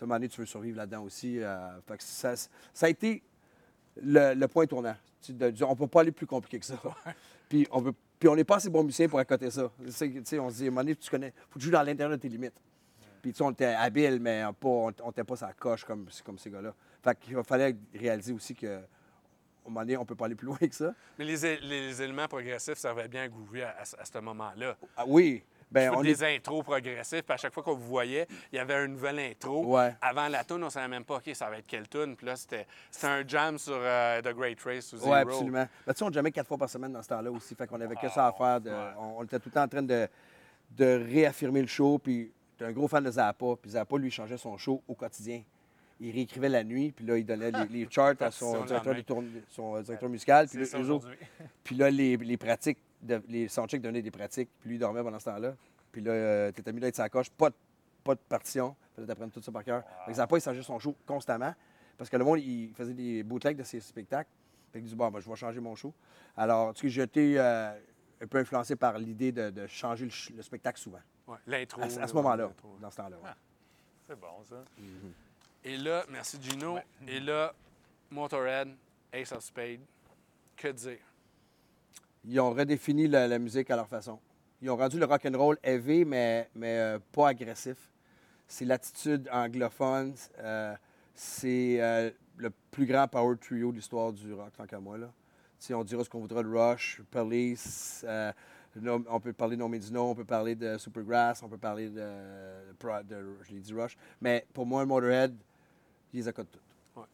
à un moment donné, tu veux survivre là-dedans aussi. euh, fait que ça, ça a été le, le point tournant. Tu- de on ne peut pas aller plus compliqué que ça. puis, on veut, puis, on n'est pas assez bon musicien pour accoter ça. On se dit, à un moment donné, tu connais, faut joues dans l'intérieur de tes limites. Puis, tu sais, on était habile, mais on n'était pas sa coche comme, comme ces gars-là. Fait qu'il fallait réaliser aussi que. Un moment donné, on ne peut pas aller plus loin que ça. Mais les, éléments progressifs servaient bien à à, à ce- à ce moment-là. Ah, oui. Faites on des est... intros progressifs, puis à chaque fois qu'on vous voyait, il y avait une nouvelle intro. Ouais. Avant la tune, on savait même pas, OK, ça va être quelle tune. Puis là, c'était c'était un jam sur euh, The Great Race ou Zero. Oui, absolument. Ben, tu sais, on jamais quatre fois par semaine dans ce temps-là aussi. Fait qu'on avait que ça à faire. de- on, on était tout le temps en train de, de réaffirmer le show. Puis, t'es un gros fan de Zappa. Puis, Zappa, lui, changeait son show au quotidien. Il réécrivait la nuit. Puis là, il donnait les, les charts à son directeur, lendemain. de tourne- son directeur musical. Puis, ça eux autres- puis là, les, les pratiques, de- les soundchecks donnaient des pratiques. Puis lui, il dormait pendant ce temps-là. Puis là, euh, t'étais mis d'être sa coche. Pas de, pas de partition. Fallait t'apprendre tout ça par cœur. Fait que Zappa, il changeait son show constamment. Parce que le monde, il faisait des bootlegs de ses spectacles. Fait qu'il dit, bon, ben, je vais changer mon show. Alors, tu sais, j'ai été euh, un peu influencé par l'idée de, de changer le, spectacle souvent. Ouais, L'intro. À, ce- à là, ce moment-là, dans ce temps-là. ouais. C'est bon, ça. Et là, merci Gino. Et là, Motorhead, Ace of Spades. Que dire? Ils ont redéfini la, la musique à leur façon. Ils ont rendu le rock and roll heavy, mais, mais euh, pas agressif. C'est l'attitude anglophone. euh, c'est euh, le plus grand power trio de l'histoire du rock, tant qu'à moi. Là. On dira ce qu'on voudra de Rush, Police, euh, No- on peut parler de No Means No, on peut parler de Supergrass, on peut parler de, de- je l'ai dit Rush. Mais pour moi, Motorhead, ils les accotent toutes. Ouais.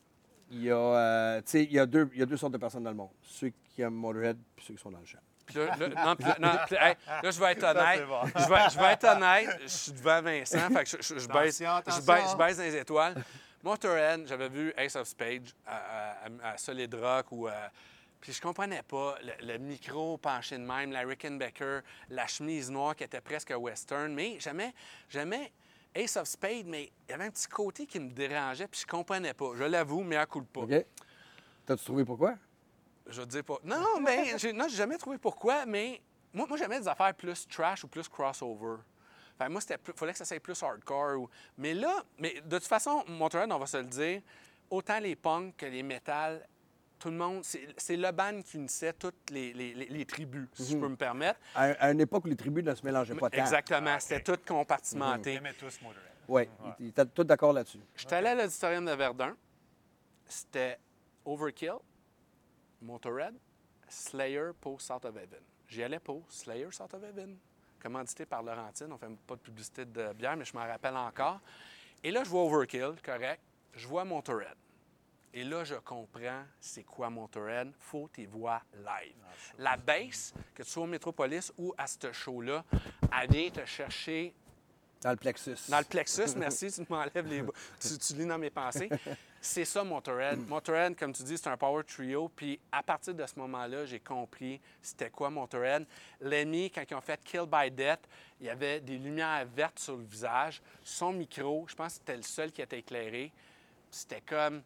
Il y, a, euh, tu sais, il, y a deux, il y a deux sortes de personnes dans le monde. Ceux qui aiment Motorhead et ceux qui sont dans le champ. Puis là, là- non, puis là- non, puis, hey, là, je vais être honnête. bon. Je vais, je vais être honnête. Je suis devant Vincent. Fait que je, je- je baisse, baisse, je baisse dans les étoiles. Motorhead, j'avais vu Ace of Spades à, à- à Solid Rock ou. euh, puis je comprenais pas le, le micro penché de même, la Rickenbacker, la chemise noire qui était presque western. Mais jamais, jamais Ace of Spades, mais il y avait un petit côté qui me dérangeait, puis je comprenais pas. Je l'avoue, mais à coup de pas. OK? T'as-tu trouvé pourquoi? Je dis pas. Non, mais j'ai, non, j'ai jamais trouvé pourquoi, mais moi, moi j'aimais des affaires plus trash ou plus crossover. Fait, moi, c'était plus, fallait que ça soit plus hardcore. ou- Mais là, mais de toute façon, Motorhead, on va se le dire, autant les punks que les métal, tout le monde, c'est, band qui unissait toutes les, les- les- les tribus, si je peux me permettre. À, à une époque où les tribus ne se mélangeaient pas tant. Exactement, Ah, c'était tout compartimenté. J'aimais tous Motorhead. Oui, ils étaient tous d'accord là-dessus. J'étais allé à l'auditorium de Verdun. C'était Overkill, Motorhead, Slayer pour South of Heaven. J'y allais pour Slayer South of Heaven, commandité par Laurentine. On fait pas de publicité de bière, mais je m'en rappelle encore. Et là, je vois Overkill, correct. Je vois Motorhead. Et là, je comprends c'est quoi Motorhead. Faut tes voix live. La bass, que tu sois au Métropolis ou à ce show-là, elle vient te chercher Dans le plexus. dans le plexus, merci, tu m'enlèves les... Tu, tu lis dans mes pensées. C'est ça, Motorhead. Motorhead, comme tu dis, c'est un power trio. Puis à partir de ce moment-là, j'ai compris c'était quoi Motorhead. Lemmy, quand ils ont fait Kill by Death, il y avait des lumières vertes sur le visage. Son micro, je pense que c'était le seul qui était éclairé. C'était comme...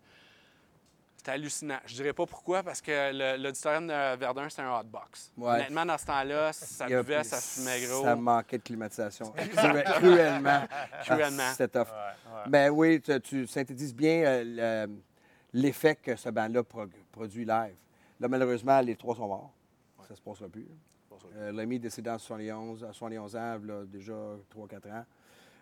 C'était hallucinant. Je dirais pas pourquoi, parce que l'auditorium de Verdun, c'était un hotbox. Ouais. Honnêtement, dans ce temps-là, ça buvait, ça fumait gros. Ça manquait de climatisation. Cru- Cruellement. Cruellement. Ah, C'était tough. Ouais, ouais. Mais oui, tu, tu synthétises bien euh, le- l'effet que ce band-là produit live. Là, malheureusement, les trois sont morts. Ça se passera plus. Euh, L'ami est décédé en 71, à 71 ans, là, déjà 3-4 ans.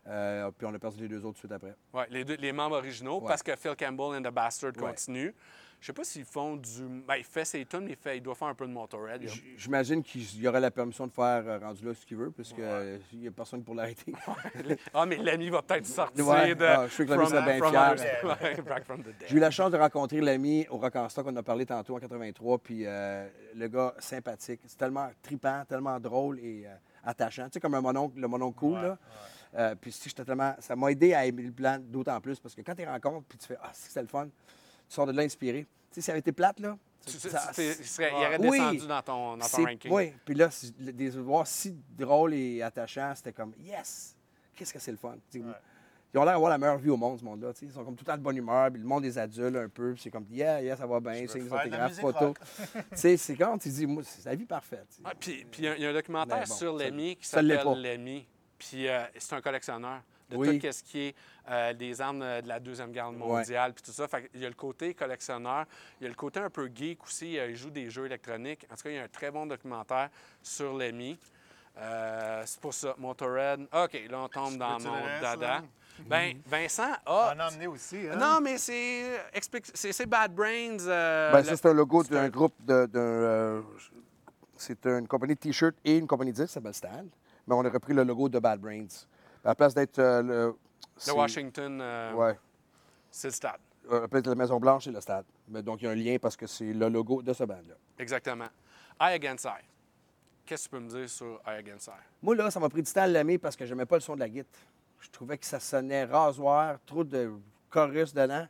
Euh, puis on a perdu les deux autres suite après. Oui, les, deux- les membres originaux, Ouais. parce que Phil Campbell and the Bastard Ouais. continuent. Je sais pas s'ils font du. Ben, il fait ses tunes, mais il, fait, il doit faire un peu de Motorhead. J'imagine qu'il y aurait la permission de faire euh, rendu là ce qu'il veut, puisqu'il n'y a personne pour l'arrêter. Ah, mais l'ami va peut-être sortir Ouais, de. ah, je suis que l'ami serait bien fier. J'ai eu la chance de rencontrer l'ami au Rock en Stock, on en a parlé tantôt en 83, puis euh, le gars sympathique. C'est tellement tripant, tellement drôle et euh, attachant. Tu sais, comme un mononcle, le mononcle cool, là. Euh, puis si j'étais tellement... Ça m'a aidé à aimer le plan d'autant plus, parce que quand tu rencontres, puis tu fais « Ah, c'est le fun », tu sors de là inspiré. Tu sais, si ça avait été plate, là... Tu- ça- tu- ça- tu- il, il aurait Oui. descendu dans ton, dans ton ranking. Oui, puis là, des voir si drôle et attachant, c'était comme Yes! Qu'est-ce que c'est le fun? Ils ont l'air d'avoir la meilleure vie au monde, ce monde-là. Ils sont comme tout le temps de bonne humeur, puis le monde des adultes un peu, puis c'est comme Yeah, yeah, ça va bien, c'est la autographes, photos. c'est quand tu dis, moi, c'est la vie parfaite. Ah, puis il y a- il y, a un documentaire bon, sur Lemmy qui s'appelle Lemmy. Puis euh, c'est un collectionneur de Oui. tout ce qui est euh, des armes euh, de la Deuxième Guerre mondiale, puis tout ça. Fait il y a le côté collectionneur, il y a le côté un peu geek aussi. il joue des jeux électroniques. En tout cas, il y a un très bon documentaire sur. Euh, c'est pour ça, Motorhead. OK, là, on tombe dans mon reste, dada. là? Ben, Vincent On a... en a emmené aussi. Hein? Non, mais c'est... C'est Bad Brains. euh, Ben, le- ça, c'est un logo d'un groupe de. euh, c'est une compagnie de T-shirt et une compagnie de disques, ça s'appelle. Mais on a repris le logo de Bad Brains. À la place d'être euh, le. c'est- Washington, euh, Ouais. c'est le stade. Euh, peut-être la Maison Blanche et le stade. Mais donc, il y a un lien parce que c'est le logo de ce band-là. Exactement. Eye Against Eye. Qu'est-ce que tu peux me dire sur Eye Against Eye? Moi, là, ça m'a pris du temps à l'aimer parce que j'aimais pas le son de la guitare. Je trouvais que ça sonnait rasoir, trop de chorus dedans.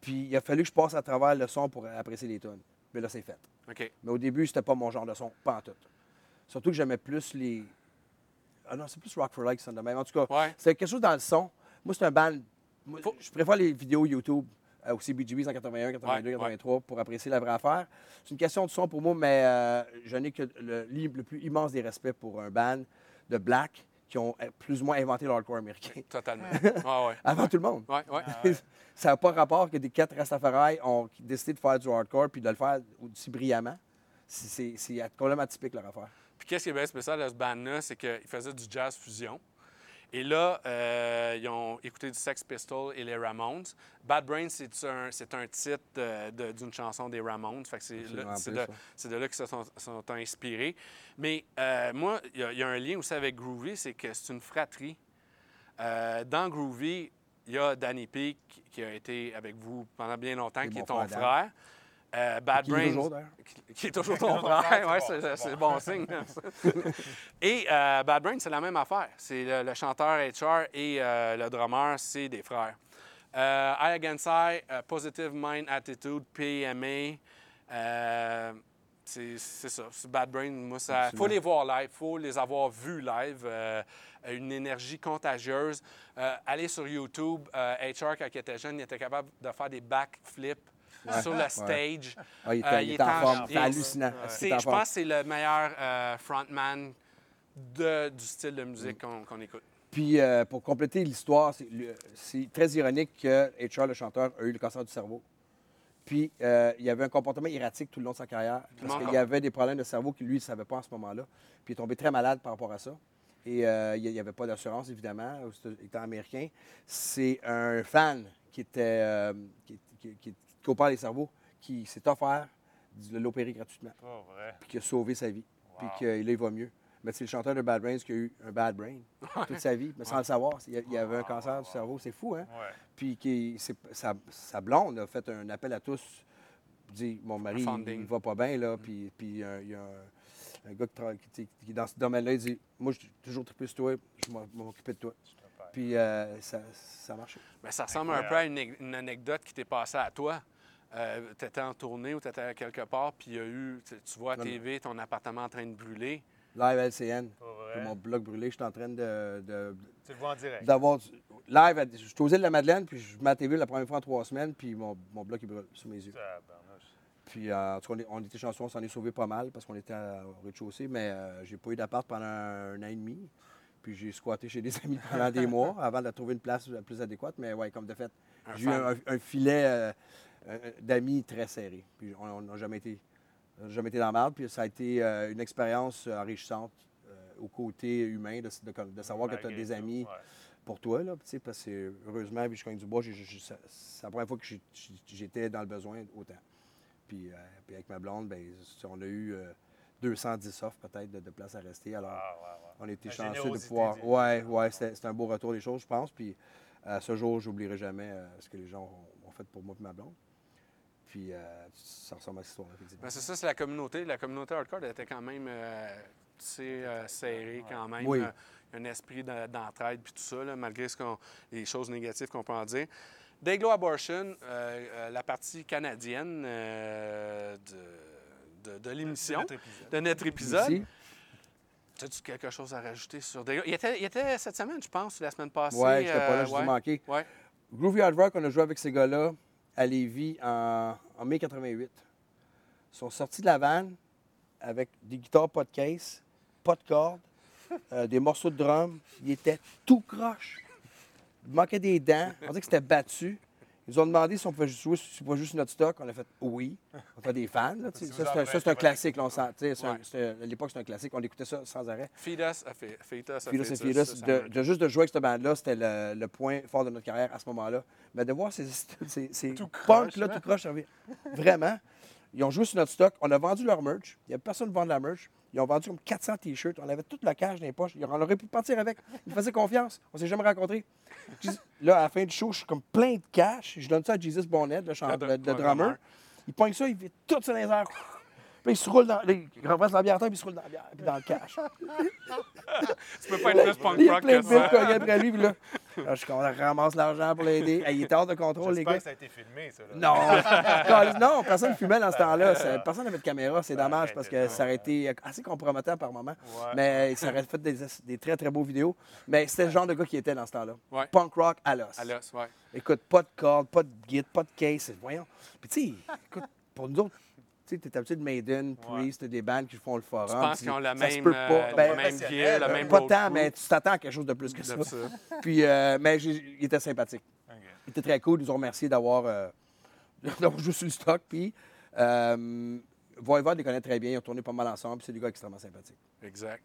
Puis il a fallu que je passe à travers le son pour apprécier les tunes. Mais là, c'est fait. OK. Mais au début, c'était pas mon genre de son, pas en tout. Surtout que j'aimais plus les. Ah non, c'est plus Rock for Like qui sonne de même. En tout cas, Ouais. c'était quelque chose dans le son. Moi, c'est un band. moi, Faut- Je préfère les vidéos YouTube euh, au CBGBs en 81, 82, Ouais, ouais. 83 pour apprécier la vraie affaire. C'est une question de son pour moi, mais euh, je n'ai que le, le plus immense des respects pour un band de black qui ont euh, plus ou moins inventé le hardcore américain. Totalement. Ouais, ouais. Avant tout le monde. Ouais, ouais. ça n'a pas rapport que des quatre Rastafari ont décidé de faire du hardcore puis de le faire aussi brillamment. C'est- C'est c'est complètement atypique leur affaire. Puis qu'est-ce qui est bien spécial de ce band-là, c'est qu'ils faisaient du jazz fusion. Et là, euh, ils ont écouté du Sex Pistols et les Ramones. Bad Brains, c'est un, c'est un titre de- d'une chanson des Ramones. C'est, de, là qu'ils se sont, sont inspirés. Mais euh, moi, il y, a- il y a un lien aussi avec Groovy, c'est que c'est une fratrie. Euh, dans Groovy, il y a Danny Peak qui a été avec vous pendant bien longtemps, qui est ton frère. Euh, Bad Qui est Brains, toujours, qui, est toujours ton frère, ouais, c'est, bon signe. hein, et euh, Bad Brains, c'est la même affaire. C'est le, le chanteur HR et euh, le drummer, c'est des frères. Euh, Eye Against Eye, Positive Mind Attitude, PMA. euh, c'est, ça. C'est Bad Brains, moi, ça. faut les voir live, faut les avoir vus live. euh, une énergie contagieuse. Euh, aller sur YouTube, euh, HR, quand il était jeune, il était capable de faire des backflips sur le stage. Ah, il était, Euh, il il est en- forme. C'est hallucinant. Je pense que c'est le meilleur euh, frontman de- du style de musique qu'on écoute. Puis, euh, pour compléter l'histoire, c'est très ironique que H.R., le chanteur, a eu le cancer du cerveau. Puis, euh, il avait un comportement erratique tout le long de sa carrière. Parce qu'il y avait des problèmes de cerveau que lui, il ne savait pas en ce moment-là. Puis, il est tombé très malade par rapport à ça. Et il n'y avait pas d'assurance, évidemment, étant américain. C'est un fan qui était. euh, qui, qui, qui- qui opère les cerveaux, qui s'est offert de l'opérer gratuitement Pas vrai. puis qui a sauvé sa vie, puis Wow. là, il va mieux. Mais c'est le chanteur de Bad Brains qui a eu un bad brain toute sa vie, mais sans le savoir. Il y avait un cancer du cerveau, c'est fou, hein? Ouais. Puis qui, c'est- sa, sa blonde a fait un appel à tous, dit Mon mari, il, il va pas bien, là. Puis, puis euh, il y a un, un gars qui, tra- qui, est dans ce domaine-là, il dit Moi, j'ai toujours trippé sur toi, je vais m'occuper de toi. Puis euh, ça, ça a marché. Mais ça ressemble un peu à une anecdote qui t'est passée à toi. Tu étais en tournée ou tu étais quelque part, puis il y a eu, tu vois à Non. TV ton appartement en train de brûler. Live LCN, mon blog brûlé, je suis en train de- de, Tu le vois en direct. d'avoir du- live. à- Je suis aux îles de la Madeleine, puis je mets la TV la première fois en trois semaines, puis mon, mon bloc il brûle sous mes yeux. Puis euh, en tout cas, on, était chanceux, on s'en est sauvé pas mal parce qu'on était à- au rez-de-chaussée, mais euh, j'ai pas eu d'appart pendant un, an et demi. Puis j'ai squatté chez des amis pendant des mois avant de trouver une place euh, plus adéquate. Mais ouais, comme de fait, j'ai eu un, filet euh, euh, d'amis très serré. Puis on n'a jamais été, jamais été dans la merde. Puis ça a été euh, une expérience euh, enrichissante euh, au côté humain de, de- de savoir que tu as des amis ouais. pour toi, là, parce que heureusement, puis je cogne du bois, c'est la première fois que j'étais dans le besoin autant. Puis, euh, puis avec ma blonde, ben, c'est- on a eu euh, 210 offres peut-être de, de places à rester. Alors, Ah, ouais, ouais. on a été La chanceux de pouvoir. Ouais, ouais, c'était un beau retour des choses, je pense. Puis à ce jour, j'oublierai jamais euh, ce que les gens ont, ont fait pour moi et ma blonde. Puis euh, ça ressemble à cette histoire, effectivement. Ben, c'est ça, c'est la communauté. La communauté hardcore elle était quand même euh, euh, serrée quand même. Oui. Euh, un esprit d'en- d'entraide puis tout ça, là, malgré ce qu'on- les choses négatives qu'on peut en dire. Dayglow Abortion, euh, euh, la partie canadienne euh, de, de- de l'émission, Notre épisode. de notre épisode. Ici, As-tu quelque chose à rajouter sur Dayglow? Il était, il était cette semaine, je pense, la semaine passée. ouais, j'étais pas là, euh, je ouais. ai manqué. Ouais. Groovy Hard Rock, on a joué avec ces gars-là à Lévis en, mai 88. Ils sont sortis de la vanne avec des guitares pas de case, pas de cordes, euh, des morceaux de drum. Ils étaient tout croche. Il manquait des dents. On dirait que c'était battu. Ils nous ont demandé si on pouvait jouer si c'est pas juste notre stock. On a fait oui. On était des fans. là, ça, c'est un, ça, c'est classique. là, on sent- c'est Ouais. c'est à l'époque, c'était un classique. On écoutait ça sans arrêt. Feed Us a fait Feed Us a fait ça, ça de, juste de jouer avec cette bande-là, c'était le, le point fort de notre carrière à ce moment-là. Mais de voir ces, ces, ces Tout punks-là, croche, tout croche, revient- vraiment, ils ont joué sur notre stock. On a vendu leur merch. Il n'y avait personne qui vendait la merch. Ils ont vendu comme 400 T-shirts. On avait toute la cage dans les poches. On aurait pu partir avec. Ils faisaient confiance. On s'est jamais rencontrés. Là, à la fin du show, je suis comme plein de cash. Je donne ça à Jesus Bonnet, le, chanteur, Le le, dr- le le drummer. Il pogne ça, il fait tout ça dans les airs. Puis il se roule dans. il renverse la bière à terre, puis il se roule dans la bière, puis dans le cash. Tu peux pas être plus punk Il y a rock plein que de après lui, puis là, là, je ramasse l'argent pour l'aider. Il est hors de contrôle, les J'espère gars. que ça a été filmé, ça. là. Non, non, personne ne fumait dans ce temps-là. C'est- Personne n'avait de caméra. C'est dommage parce que ça aurait été assez compromettant par moment. Ouais. Mais ça aurait fait des, des très, très beaux vidéos. Mais c'était le genre de gars qui était dans ce temps-là. Ouais. Punk rock à l'os. À l'os, ouais. Écoute, pas de corde, pas de guide, pas de case. Voyons. Puis tu sais, écoute, pour nous autres, tu sais, t'es habitué de Maiden, Priest, des bandes qui font le forum. Tu penses puis qu'ils ont la ça se même, peut euh, le Ben, même gear, le même pas tant, mais tu t'attends à quelque chose de plus que ça. de ça. Puis, euh, mais il était sympathique. OK. Il était très cool. Ils nous ont remercié d'avoir euh, d'avoir joué sur le stock. Puis, euh, Voivod les connaît très bien. Ils ont tourné pas mal ensemble. puis C'est des gars extrêmement sympathiques. Exact.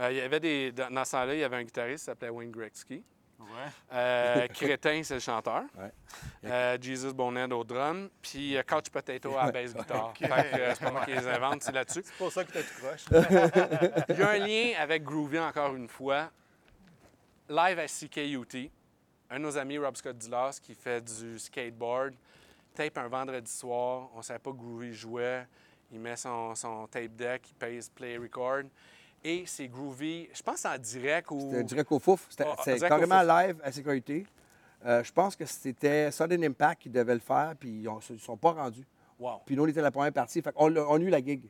Euh, il y avait des, dans dans ce temps-là, il y avait un guitariste qui s'appelait Wayne Gretzky. Ouais. Euh, Crétin, c'est le chanteur. Ouais. Euh, Jesus Bonnet au drum. Puis euh, Couch Potato à la bass guitare. Euh, c'est pas moi qui les invente, c'est là-dessus. C'est pour ça que t'as tout croche. Il y a un lien avec Groovy encore une fois. Live à CKUT, un de nos amis, Rob Scott Dillas, qui fait du skateboard, tape un vendredi soir. On ne savait pas que Groovy jouait. Il met son, son tape deck, il pèse play record. Et c'est Groovy, je pense en direct ou. C'était direct au fouf. C'était Ah, au carrément live à sécurité. Euh, je pense que c'était Sudden Impact qui devait le faire, puis ils ne sont pas rendus. Wow. Puis nous, on était la première partie. Fait on, on a eu la gig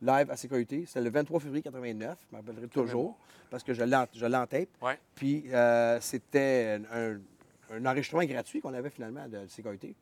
live à sécurité. C'était le 23 février 89, je m'en rappellerai toujours, parce que je l'ai en- je l'ai en tape. Ouais. Puis euh, c'était un, un enregistrement gratuit qu'on avait finalement de sécurité.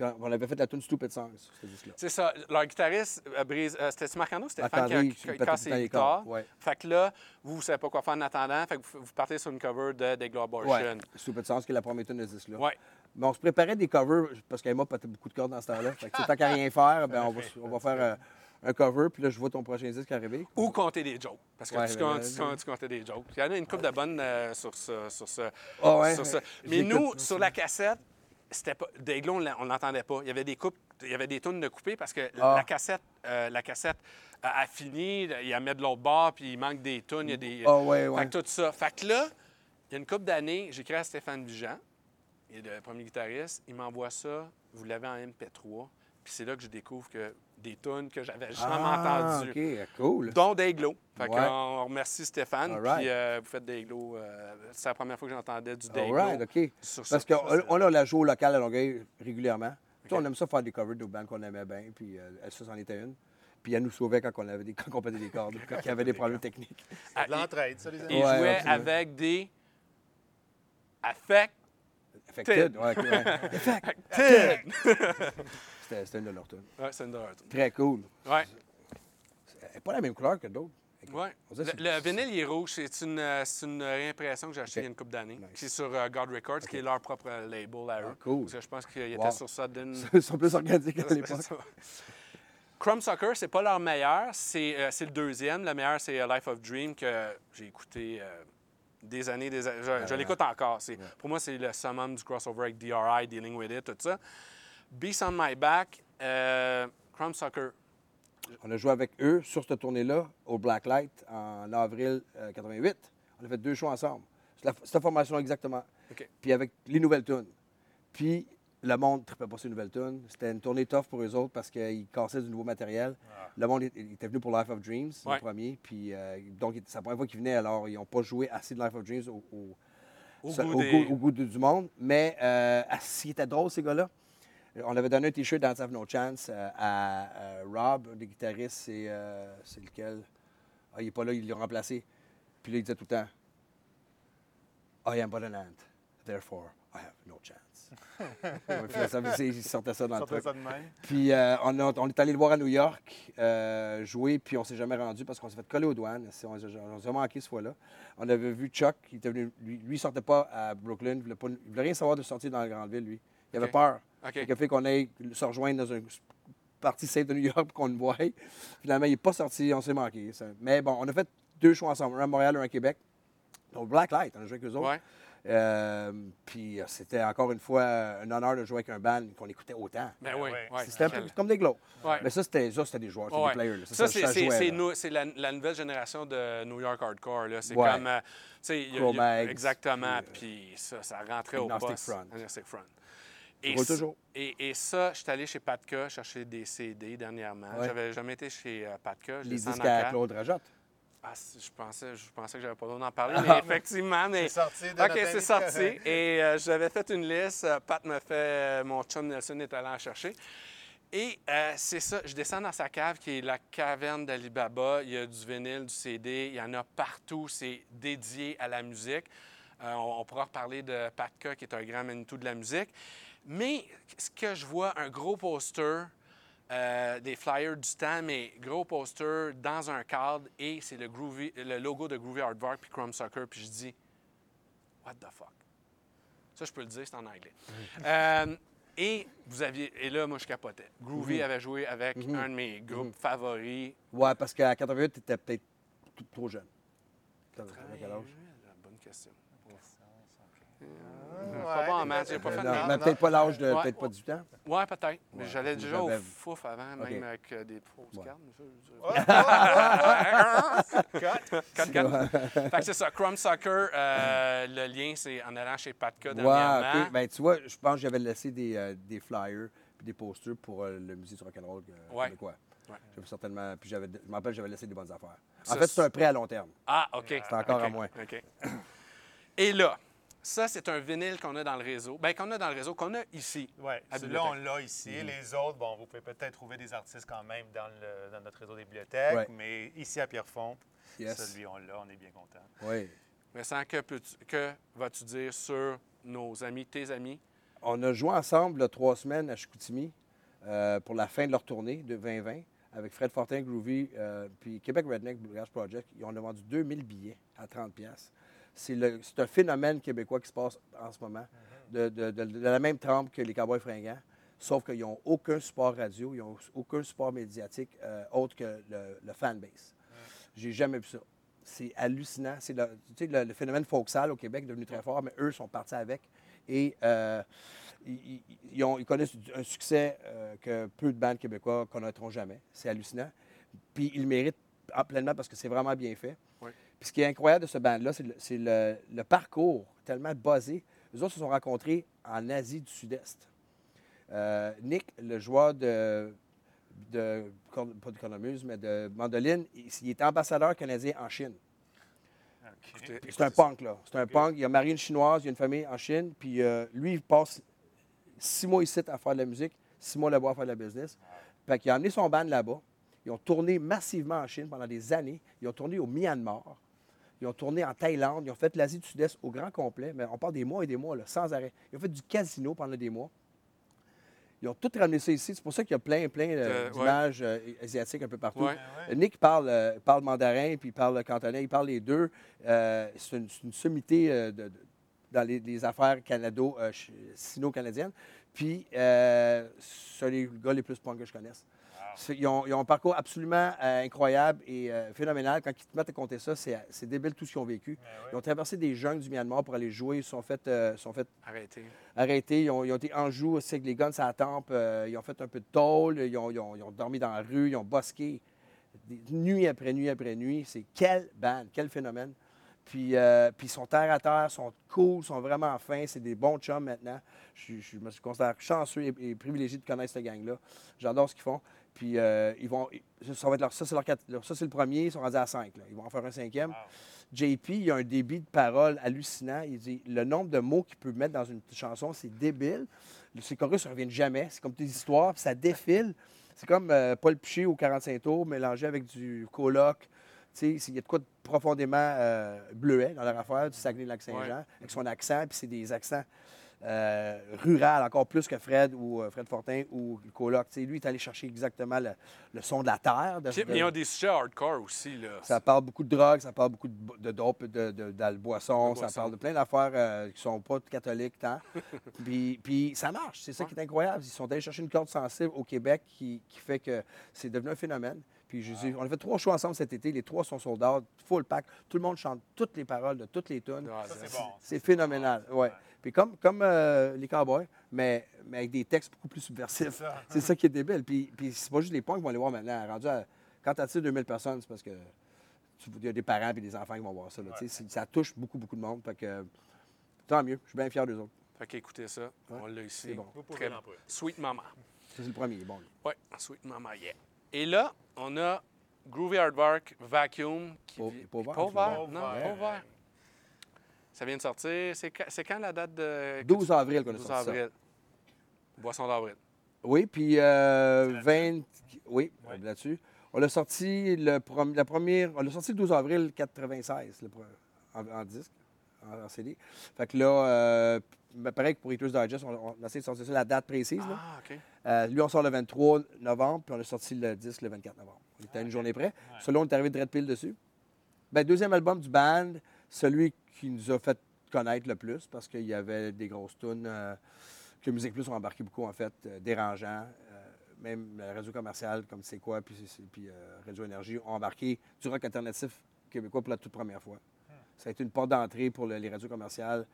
Puis on, avait fait la tune Stupid Songs sur ce disque-là. C'est ça. Leur guitariste euh, brise. euh, C'était-tu Marcano ou Stéphane qui, a- qui, ses les guitares? ouais. Fait que là, vous ne savez pas quoi faire en attendant. Fait que vous, vous partez sur une cover de Des Abortion. Ouais. Stupid Songs, qui est la première tune de ce disque-là. Ouais. Mais on se préparait des covers, parce qu'Emma pétait beaucoup de cordes dans ce temps-là. Fait que tant qu'à rien faire, ben, on, va, on va faire euh, un cover, puis là, je vois ton prochain disque arriver. Ou compter des jokes. Parce que Ouais, tu, ben, comptes, ben, tu comptes- tu comptais des jokes. Il y en a une couple de bonnes euh, sur ce. Sur ce, Ah ouais? sur ce. Mais nous, sur la cassette, c'était pas. Dayglow, on l'entendait pas. Il y avait des coupes, il y avait des tonnes de coupées parce que Ah. la cassette, euh, la cassette a, a fini, il y a mis de l'autre bord, puis il manque des tonnes, il y a des. Ah ouais, ouais. Fait que tout ça. Fait que là, il y a une couple d'années, j'écris à Stéphane Vigeant, il est le premier guitariste, il m'envoie ça, vous l'avez en MP3, puis c'est là que je découvre que des tunes que j'avais jamais Ah, entendues OK, cool. dont des glows. Fait Ouais. qu'on remercie Stéphane. Right. Puis euh, vous faites des glows. euh, c'est la première fois que j'entendais du day right, OK. Sur Parce qu'on on a la joue au local à Longueuil régulièrement. On aime ça faire des covers de bands qu'on aimait bien, puis euh, ça, c'en était une. Puis elle nous sauvait quand on, avait des, quand on pétait des cordes, quand il y avait des problèmes techniques. Ah, De l'entraide, ça, les il, amis. il Ouais, jouait absolument. avec des affects. Affected, ouais, ouais. Ted. C'était c'était une de leurs tunes. ouais, c'est une de leurs tunes. Très cool. Ouais, Elle n'est pas la même couleur que d'autres. dirait Le, le vinyle, il est rouge. C'est une, euh, c'est une réimpression que j'ai achetée il y a une couple d'années. Nice. C'est sur euh, God Records, qui est leur propre label à eux. Ah, cool. Parce que je pense qu'il Wow. était sur Sudden. Ils sont plus organiques à l'époque. Crumb Sucker, c'est pas leur meilleur, c'est euh, le deuxième. Le meilleur, c'est euh, Life of Dream que j'ai écouté euh, des années, des années. Je, l'écoute encore. Pour moi, c'est le summum du crossover avec DRI, Dealing with It, tout ça. Beast on My Back, euh, Crumb Sucker. On a joué avec eux sur cette tournée-là, au Blacklight, en avril euh, 88. On a fait deux shows ensemble. C'est la- cette formation exactement. Puis avec les nouvelles tunes. Puis le monde ne trippait pas les nouvelles tunes. C'était une tournée tough pour eux autres parce qu'ils cassaient du nouveau matériel. Le monde était venu pour Life of Dreams, Ouais. le premier. Puis euh, donc, c'est la première fois qu'ils venaient, alors ils n'ont pas joué assez de Life of Dreams au, au- Au ça- goût au des- goût- au goût du monde. Mais euh, ah, s'ils étaient drôles, ces gars-là. On avait donné un T-shirt Dance Have No Chance euh, à, euh, Rob, un des guitaristes, c'est euh, c'est lequel? Ah, il n'est pas là, il l'a remplacé. Puis là, il disait tout le temps I am but an ant, therefore I have no chance. Il sortait ça dans le truc. ça de même. Puis euh, on, a- on est allé le voir à New York, euh, jouer, puis on s'est jamais rendu parce qu'on s'est fait coller aux douanes. On, on s'est manqué ce fois-là. On avait vu Chuck, il était venu, lui, il sortait pas à Brooklyn, il voulait, pas- il voulait rien savoir de sortir dans la grande ville, lui. Il avait peur. OK. Il a fait qu'on aille se rejoindre dans une partie safe de New York pour qu'on le voie. Finalement, il n'est pas sorti, on s'est manqué. ça. Mais bon, on a fait deux shows ensemble, un à Montréal, un à Québec. Donc Blacklight, on a joué avec eux autres. Ouais. Euh, puis euh, c'était encore une fois un honneur de jouer avec un band qu'on écoutait autant. Ben oui. ouais. ouais. C'était un peu comme des glows. Ouais. Mais ça, c'était ça, c'était des joueurs, c'était Ouais. des players. là. Ça, c'est- la, la nouvelle génération de New York Hardcore. là. C'est Ouais. comme. euh, tu sais, il y a- il y a- Cro-Mags, Exactement. puis, Puis ça, ça rentrait au poste. Front. Agnostic Front. Roule ça- toujours. Et, et ça, je suis allé chez Patka chercher des CD dernièrement. Ouais. J'avais jamais été chez euh, Patka. Je Les disques à. Claude Rajotte. Ah, c'est- je pensais, je pensais que j'avais pas le droit d'en parler, mais effectivement, mais. C'est sorti de OK, c'est sorti. Et euh, j'avais fait une liste. Euh, Pat me fait. mon chum Nelson est allé en chercher. Et euh, c'est ça, je descends dans sa cave qui est la caverne d'Alibaba. Il y a du vinyle, du CD, il y en a partout. C'est dédié à la musique. Euh, on, on pourra reparler de Patka, qui est un grand Manitou de la musique. Mais ce que je vois, un gros poster, euh, des flyers du temps, mais gros poster dans un cadre, et c'est le, Groovy- le logo de Groovy Hardvark puis Chrome Sucker, puis je dis, What the fuck? Ça, je peux le dire, c'est en anglais. Euh, et vous aviez. Et là, moi, je capotais. Groovy avait joué avec un de mes groupes favoris. Ouais, parce qu'à 88, tu étais peut-être trop jeune. Quel âge? Ouais, pas bon en maths, j'ai pas fait de Non, maths. mais peut-être pas l'âge de. Ouais. Peut-être pas 18 ans. Ouais, peut-être. Mais Ouais. j'allais déjà au fouf avant, même avec euh, des fausses Ouais. quatre. fait que c'est ça. Chrome Soccer, euh, le lien, c'est en allant chez Patka Ouais, dernièrement. ok. Ben, tu vois, je pense que j'avais laissé des, euh, des flyers puis des posters pour euh, le musée du rock'n'roll euh, Ouais. québécois. Ouais. J'avais certainement. Puis j'avais, je me rappelle, j'avais laissé des bonnes affaires. Ça, En fait, c'est- un prêt à long terme. Ah, OK. C'est encore à moi. OK. Et là, ça, c'est un vinyle qu'on a dans le réseau. Bien, qu'on a dans le réseau, qu'on a ici. Oui, celui-là, on l'a ici. Les autres, bon, vous pouvez peut-être trouver des artistes quand même dans, le- dans notre réseau des bibliothèques, Ouais. mais ici à Pierrefonds, Yes. celui, on l'a, on est bien content. Oui. Vincent, que, que vas-tu dire sur nos amis, tes amis? On a joué ensemble là, trois semaines à Chicoutimi euh, pour la fin de leur tournée de 2020 avec Fred Fortin, Groovy, euh, puis Québec Redneck Bluegrass Project. Ils ont vendu 2000 billets à 30 pièces. C'est un phénomène québécois qui se passe en ce moment, de, de- de- de la même trempe que les Cowboys fringants, sauf qu'ils n'ont aucun support radio, ils n'ont aucun support médiatique euh, autre que le, le fanbase. J'ai jamais vu ça. C'est hallucinant. C'est le, tu sais, le, le phénomène folksal au Québec est devenu très fort, mais eux sont partis avec. Et euh, ils, ils- ils ont- ils connaissent un succès euh, que peu de bandes québécois connaîtront jamais. C'est hallucinant. Puis ils le méritent en- pleinement parce que c'est vraiment bien fait. Puis ce qui est incroyable de ce band-là, c'est le, c'est le- le parcours tellement basé. Les autres se sont rencontrés en Asie du Sud-Est. Euh, Nick, le joueur de, pas de cornemuse, mais de mandoline, il, il est ambassadeur canadien en Chine. C'est un punk, là. C'est un punk. Il a marié une Chinoise, il a une famille en Chine. Puis euh, lui, il passe six mois ici à faire de la musique, six mois là-bas à faire de la business. Fait qu'il a amené son band là-bas. Ils ont tourné massivement en Chine pendant des années. Ils ont tourné au Myanmar. Ils ont tourné en Thaïlande. Ils ont fait l'Asie du Sud-Est au grand complet. Mais on parle des mois et des mois, là, sans arrêt. Ils ont fait du casino pendant des mois. Ils ont tout ramené ça ici. C'est pour ça qu'il y a plein, plein euh, Euh, ouais. d'images euh, asiatiques un peu partout. Ouais. ouais. Nick parle, euh, parle mandarin, puis il parle cantonais, il parle les deux. Euh, c'est une, c'est une sommité euh, de- de- dans les, les affaires canado, euh, sino-canadiennes. Puis, euh, c'est un des gars les plus punk que je connaisse. Ils ont, ils ont un parcours absolument euh, incroyable et euh, phénoménal. Quand ils te mettent à compter ça, c'est c'est débile tout ce qu'ils ont vécu. Ils ont traversé des jungles du Myanmar pour aller jouer. Ils se sont fait, euh, sont fait arrêter. Ils ont, ils ont été en joue avec les guns à la tempe. Euh, ils ont fait un peu de tôle. Ils ont, ils dormi dans la rue. Ils ont bosqué. Nuit après nuit après nuit. C'est quelle bande, quel phénomène. Puis, euh, puis ils sont terre à terre, sont cool, sont vraiment fins. C'est des bons chums maintenant. Je, je me suis considère chanceux et, et privilégié de connaître cette gang-là. J'adore ce qu'ils font. Puis euh, ils vont. Ça, va être leur, ça, c'est leur, ça, c'est le premier. Ils sont rendus à cinq. là. Ils vont en faire un cinquième. JP, il a un débit de parole hallucinant. Il dit le nombre de mots qu'il peut mettre dans une chanson, c'est débile. Ses chorus ne reviennent jamais. C'est comme des histoires, puis ça défile. C'est comme euh, Paul Piché au 45 tours mélangé avec du coloc. Il y a de quoi de profondément euh, bleuet dans leur affaire, du Saguenay-Lac-Saint-Jean, Ouais. avec son accent, puis c'est des accents euh, rural, encore plus que Fred ou euh, Fred Fortin ou le coloc. Tu sais, lui, il est allé chercher exactement le, le son de la terre. de- de- ils ont des sujets hardcore aussi, là. ça parle beaucoup de drogue, ça parle beaucoup de, dope, de, de, de boisson, ça parle de plein d'affaires euh, qui sont pas catholiques tant. puis, puis ça marche, c'est ça qui est incroyable. Ils sont allés chercher une corde sensible au Québec qui, qui fait que c'est devenu un phénomène. Puis je dis, on a fait trois shows ensemble cet été, les trois sont sold out, full pack. Tout le monde chante toutes les paroles de toutes les tunes. Ah, c'est- bon. Phénoménal, ouais. Puis comme, comme euh, les cowboys, mais, mais avec des textes beaucoup plus subversifs. C'est ça. Qui est débile. Puis, puis c'est pas juste les punks qui vont aller voir maintenant. Rendu à- quand tu attires 2000 personnes, c'est parce que il y a des parents et des enfants qui vont voir ça. là, Ça touche beaucoup, beaucoup de monde. Fait que, tant mieux. Je suis bien fier d'eux autres. Fait qu'écoutez ça. On l'a ici. c'est bon. Vous Très prendre. Sweet Mama. Ça, c'est le premier. Bon. Oui, Sweet Mama, yeah. Et là, on a Groovy Hardwork Vacuum. Qui Pas- vit- pas ouvert, Pas non, Pas ouvert. Ça vient de sortir. C'est quand, la date de. 12 avril qu'on a 12 sorti ça. avril. Boisson d'avril. Oui, puis euh, là-dessus? 20... Oui, Ouais. là-dessus. On l'a sorti le prom- la première... On l'a sorti le 12 avril 96, le pre- en, en disque, en, en CD. Fait que là, euh, ben, pareil que pour Eaters Digest, on, on a essayé de sortir ça la date précise. là. Ah, OK. Euh, lui, on sort le 23 novembre, puis on a sorti le disque le 24 novembre. On était à une journée près. Celui-là, on est arrivé de Red Pill dessus. Ben, deuxième album du band, celui qui nous a fait connaître le plus, parce qu'il y avait des grosses tunes euh, que Musique Plus ont embarqué beaucoup, en fait, euh, dérangeants. Euh, même la radio commerciale, comme C'est quoi, puis, puis Radio Énergie, ont embarqué du rock alternatif québécois pour la toute première fois. Ça a été une porte d'entrée pour le- les radios commerciales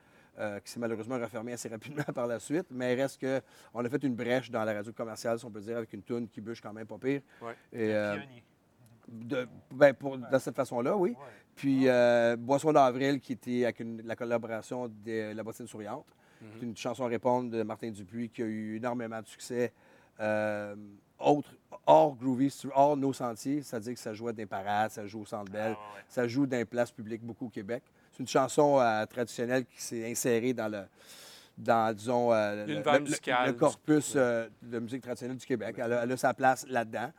qui s'est malheureusement refermée assez rapidement par la suite. Mais il reste que on a fait une brèche dans la radio commerciale, si on peut dire, avec une tune qui bûche quand même pas pire. Ouais. Et, Pionnier. De, ben, pour, de cette façon-là, oui. Puis euh, Boisson d'avril, qui était avec une- la collaboration de La Bottine Souriante. C'est une chanson à répondre de Martin Dupuis qui a eu énormément de succès. euh, autre, hors groovy, hors nos sentiers, c'est-à-dire que ça jouait dans les parades, ça joue au Centre Bell, Ah, ouais. ça joue dans les places publiques beaucoup au Québec. C'est une chanson euh, traditionnelle qui s'est insérée dans le, dans, disons, euh, le- corpus euh, de musique traditionnelle du Québec. Elle a, elle a sa place là-dedans,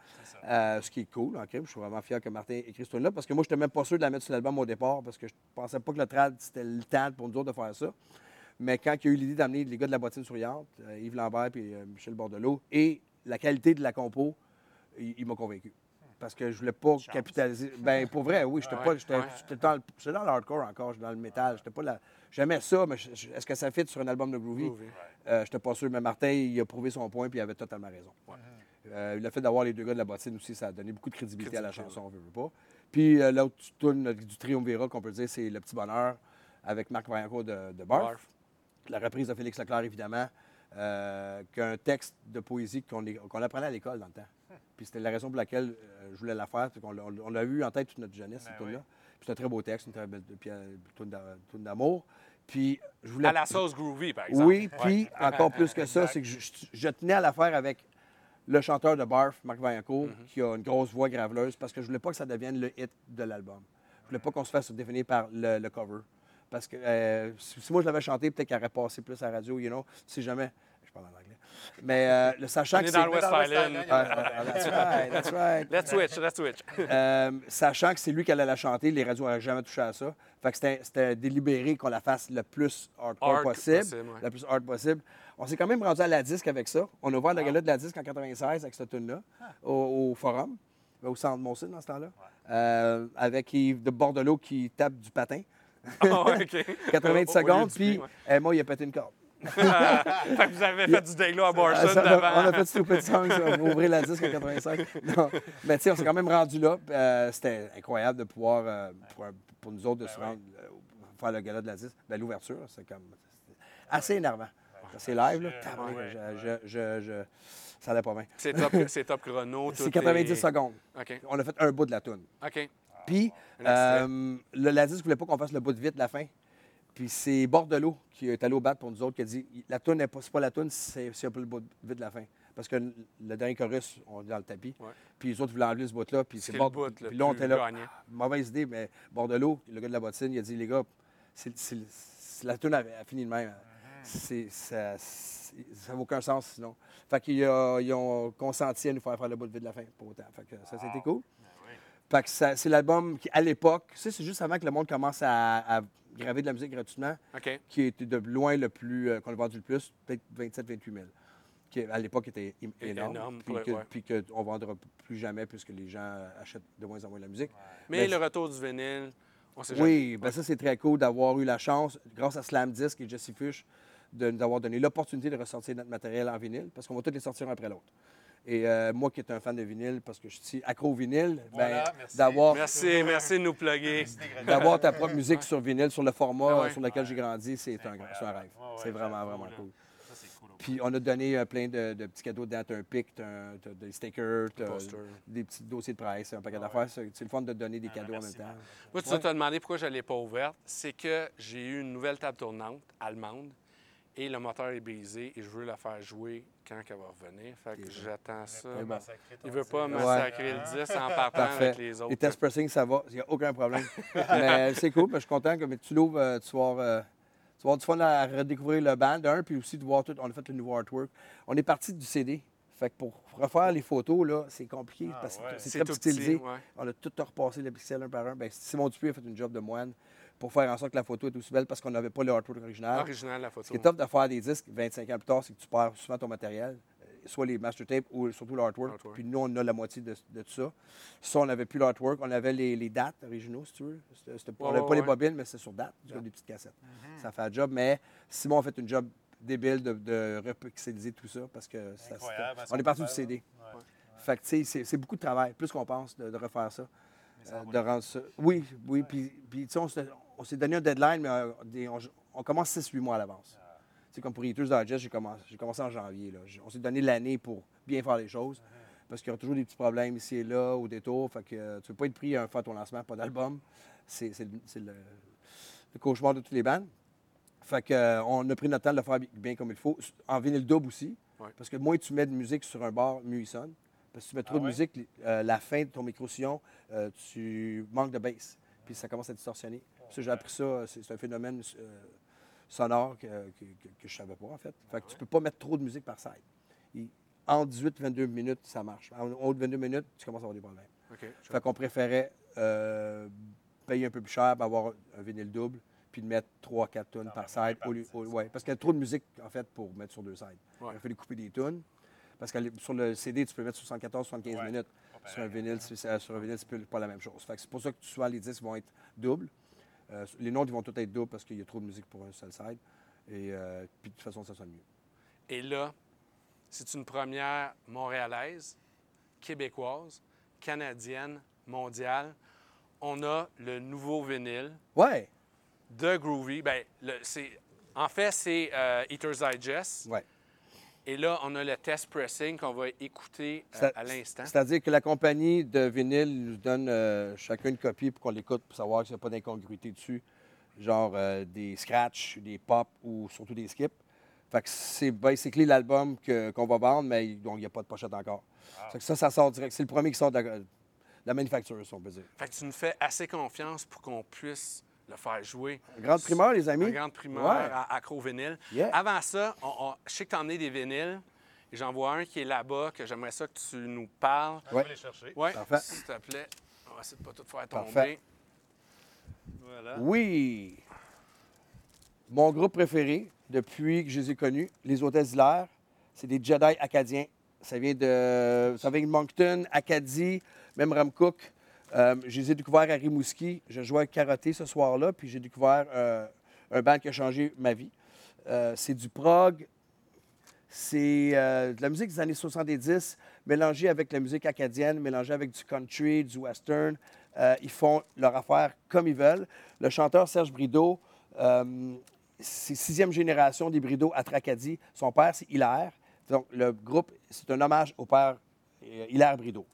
euh, ce qui est cool. Je suis vraiment fier que Martin écrit ce là parce que moi, je n'étais même pas sûr de la mettre sur l'album au départ parce que je pensais pas que le trad, c'était le temps pour nous autres de faire ça. Mais quand il y a eu l'idée d'amener les gars de la bottine souriante, Yves Lambert et Michel Bordelot, et la qualité de la compo, il, il m'a convaincu. Parce que je voulais pas Chance. capitaliser. Ben pour vrai, oui, j'étais Ouais, pas. J'étais ouais. dans, le- j'étais dans le hardcore encore, j'étais dans le métal. J'étais pas là. J'aimais ça, mais est-ce que ça fit sur un album de Groovy? Groovy. Euh, j'étais pas sûr. Mais Martin, il a prouvé son point puis il avait totalement raison. Euh, le fait d'avoir les deux gars de la bottine aussi, ça a donné beaucoup de crédibilité, à la chanson, on veut, veut pas. Puis euh, l'autre tune du Triumvirat qu'on peut dire, c'est Le Petit Bonheur avec Marc Vaillancourt de, de Barf. Barf. La reprise de Félix Leclerc, évidemment, euh, qu'un texte de poésie qu'on apprenait à l'école dans le temps. Puis c'était la raison pour laquelle euh, je voulais la faire, c'est qu'on l'a- eu en tête toute notre jeunesse, Ben cette oui. Puis c'est un très beau texte, une très belle tune d'a- tune d'amour. Puis je voulais... À la sauce Groovy, par exemple. Oui, puis encore plus que ça, c'est que je, tenais à la faire avec le chanteur de Barf, Marc Vaillancourt, qui a une grosse voix graveleuse, parce que je voulais pas que ça devienne le hit de l'album. Je voulais pas qu'on se fasse définir par le, le cover. Parce que euh, si, si moi je l'avais chanté, peut-être qu'il aurait passé plus à la radio, you know, si jamais. Je parle en anglais. Mais euh, le sachant On que est c'est. dans le West dans le West Island. Island. Ah, ah, ah, that's right, that's right. Let's switch, let's switch. Euh, sachant que c'est lui qui allait la chanter, les radios n'auraient jamais touché à ça. Fait que c'était- c'était délibéré qu'on la fasse le plus hardcore Hard possible, possible, ouais. le plus hard possible. On s'est quand même rendu à la disque avec ça. On a ouvert Ah. le gala de la disque en 96 avec cette tune-là, au, au Forum, au centre de Monson dans ce temps-là, Euh, avec Yves de Bordelot qui tape du patin. Ah, ouais, OK. 90 Au- au lieu secondes, du puis ouais. moi, il a pété une corde. fait que vous avez fait du déglo à Barson ça, on, a, devant. on a fait Stupid Songs pour ouvrir la disque en 85. Non. Mais tu sais, on s'est quand même rendu là. euh, C'était incroyable de pouvoir, euh, pour, nous autres, de se rendre, euh, faire le gala de la disque. Ben, L'ouverture, c'est comme assez énervant. C'est live, là. Tabarnak, je, je, je, je- ça allait pas bien. C'est top, c'est top chrono. C'est tout 90 est- secondes. On a fait un bout de la toune. OK. Puis, euh, le, la disque voulait pas qu'on fasse le bout de vite la fin. Puis c'est Bordelot qui est allé au bat pour nous autres qui a dit la toune n'est pas, c'est pas la toune, c'est c'est un peu le bout de la fin. Parce que le dernier chorus, on est dans le tapis. Ouais. Puis les autres voulaient enlever ce bout-là. Puis c'est C'est le Bord- bout le Puis là, on était là. gagnant. ah, mauvaise idée, mais Bordelot, le gars de la bottine, il a dit les gars, c'est, la toune a, a fini de même. C'est, ça n'a aucun sens sinon. Fait qu'ils a- ils ont consenti à nous faire faire le bout de vide de la fin pour autant. Fait que ça, c'était cool. Fait que ça- c'est l'album qui, à l'époque, c'est juste avant que le monde commence à, à graver de la musique gratuitement, qui était de loin le plus, euh, qu'on a vendu le plus, peut-être 27-28 000. Qui, à l'époque, était énorme. énorme, puis, que, ouais. puis ne vendra plus jamais puisque les gens achètent de moins en moins de la musique. Mais Ben, le retour du vinyle, on sait jamais. Oui, ben ça, c'est très cool d'avoir eu la chance, grâce à Slam Disc et Jesse Fush, de nous avoir donné l'opportunité de ressortir notre matériel en vinyle, parce qu'on va tous les sortir un après l'autre. Et euh, moi qui est un fan de vinyle, parce que je suis accro au vinyle, Voilà, ben, d'avoir Merci, merci de nous plugger. d'avoir ta propre musique sur vinyle, sur le format Ah ouais. sur lequel j'ai grandi, c'est un, rêve. Ouais, ouais, c'est vraiment, vraiment cool. Puis on a donné euh, plein de, de petits cadeaux dedans. T'as un pic, t'as t'as des stickers, t'as des petits dossiers de presse, un paquet d'affaires. C'est c'est le fun de donner des Ah, cadeaux en même temps. Moi, tu te demandé pourquoi je ne l'ai pas ouverte. C'est que j'ai eu une nouvelle table tournante allemande et le moteur est brisé et je veux la faire jouer quand elle va revenir. Fait que j'attends ça. Il veut pas massacrer le 10 en partant Parfait. avec les autres. Les test pressing, ça va. Il n'y a aucun problème. mais c'est cool. puis Je suis content que mais tu l'ouvres, euh, tu vas avoir, euh, tu vas avoir du fun à redécouvrir le band, un, puis aussi de voir tout. On a fait le nouveau artwork. On est parti du CD. Fait que pour refaire les photos, là, c'est compliqué Ah, parce que ouais. c'est très pixelisé. petit, ouais. On a tout repassé les pixels un par un. Ben, Simon Dupuis a fait une job de moine pour faire en sorte que la photo est aussi belle parce qu'on n'avait pas le artwork original. Original la photo. Ce qui est top de faire des disques 25 ans plus tard, c'est que tu perds souvent ton matériel, euh, soit les master tapes ou surtout l'artwork. Puis nous, on a la moitié de, de tout ça. Ça, on n'avait plus l'artwork, on avait les, les dates originaux, si tu veux. On n'avait ouais, pas les bobines, mais c'est sur date, comme des petites cassettes. Ça fait un job, mais Simon a fait une job débile de, de repixeliser tout ça parce que ça, c'était- hein, on est parti du CD. là. Ouais. Fait que, tu sais, c'est- c'est beaucoup de travail, plus qu'on pense, de, de refaire ça. Euh, de rendre ça. Oui, oui. Puis, puis, tu sais, on s'est- on s'est donné un deadline, mais des- on, on commence 6-8 mois à l'avance. Sais, comme pour Eaters Digest, j'ai commencé, j'ai commencé en janvier. Là. On s'est donné l'année pour bien faire les choses. Parce qu'il y aura toujours des petits problèmes ici et là, au détour. Fait que euh, tu ne veux pas être pris à un faire ton lancement, pas d'album. C'est, c'est le, c'est cauchemar de tous les bandes. Fait que, euh, on a pris notre temps de le faire bi- bien comme il faut. En vinyle double aussi. Ouais. Parce que moins tu mets de musique sur un bar, mieux il sonne. Parce que si tu mets trop Ah de ouais? musique, euh, la fin de ton micro-sillon, euh, tu manques de bass. Puis ça commence à distorsionner. J'ai appris ça. C'est, un phénomène euh, sonore que, que, que- que je savais pas, en fait. Fait que tu peux pas mettre trop de musique par side. En 18 22 minutes, ça marche. En haut de 22 minutes, tu commences à avoir des problèmes. OK. je- Fait qu'on préférait euh, payer un peu plus cher, avoir un vinyle double, puis de mettre 3-4 tonnes par même side. au lieu- au- ouais, parce qu'il y a trop de musique, en fait, pour mettre sur deux sides. Ouais. Il fallu couper des tonnes. Parce que sur le CD, tu peux mettre 74-75 Ouais. minutes. Sur un vinyle, c'est, sur un vinyle, c'est pas la même chose. Fait que c'est pour ça que souvent les disques vont être doubles. Euh, les nôtres, ils vont tous être doubles parce qu'il y a trop de musique pour un seul side. Et euh, puis de toute façon, ça sonne mieux. Et là, c'est une première montréalaise, québécoise, canadienne, mondiale. On a le nouveau vinyle Ouais, de Groovy. Ben, le- en fait, c'est euh, Eater's Digest. ouais. Et là, on a le test pressing qu'on va écouter euh, à l'instant. C'est-à-dire que la compagnie de vinyle nous donne euh, chacun une copie pour qu'on l'écoute pour savoir qu'il n'y a pas d'incongruité dessus. Genre euh, des scratchs, des pops ou surtout des skips. Fait que c'est basically l'album qu'on va vendre, mais il n'y a pas de pochette encore. Fait que ça, ça sort direct. C'est le premier qui sort de la, de la manufacture, si on peut dire. Fait que tu nous fais assez confiance pour qu'on puisse le faire jouer. Grande primeur, les amis. grande primeur Ouais. à. Yeah. Avant ça, on- on- je sais que tu as emmené des vinyles. Et j'en vois un qui est là-bas, que j'aimerais ça que tu nous parles. On Ouais. va les chercher. Oui, s'il te plaît. On va essayer de pas tout faire tomber. Parfait. Voilà. Oui. Mon groupe préféré, depuis que je les ai connus, les Hôtels d'Hilaire, c'est des Jedi acadiens. Ça vient de, ça vient de Moncton, Acadie, même Ramcook. Euh, je les ai découverts à Rimouski. Je jouais à karaté ce soir-là, puis j'ai découvert euh, un band qui a changé ma vie. Euh, c'est du prog. C'est de la musique des années 70 mélangée avec la musique acadienne, mélangée avec du country, du western. Ils font leur affaire comme ils veulent. Le chanteur Serge Brideau, c'est sixième génération des Brideau à Tracadie. Son père, c'est Hilaire. Donc, le groupe, c'est un hommage au père Hilaire Brideau.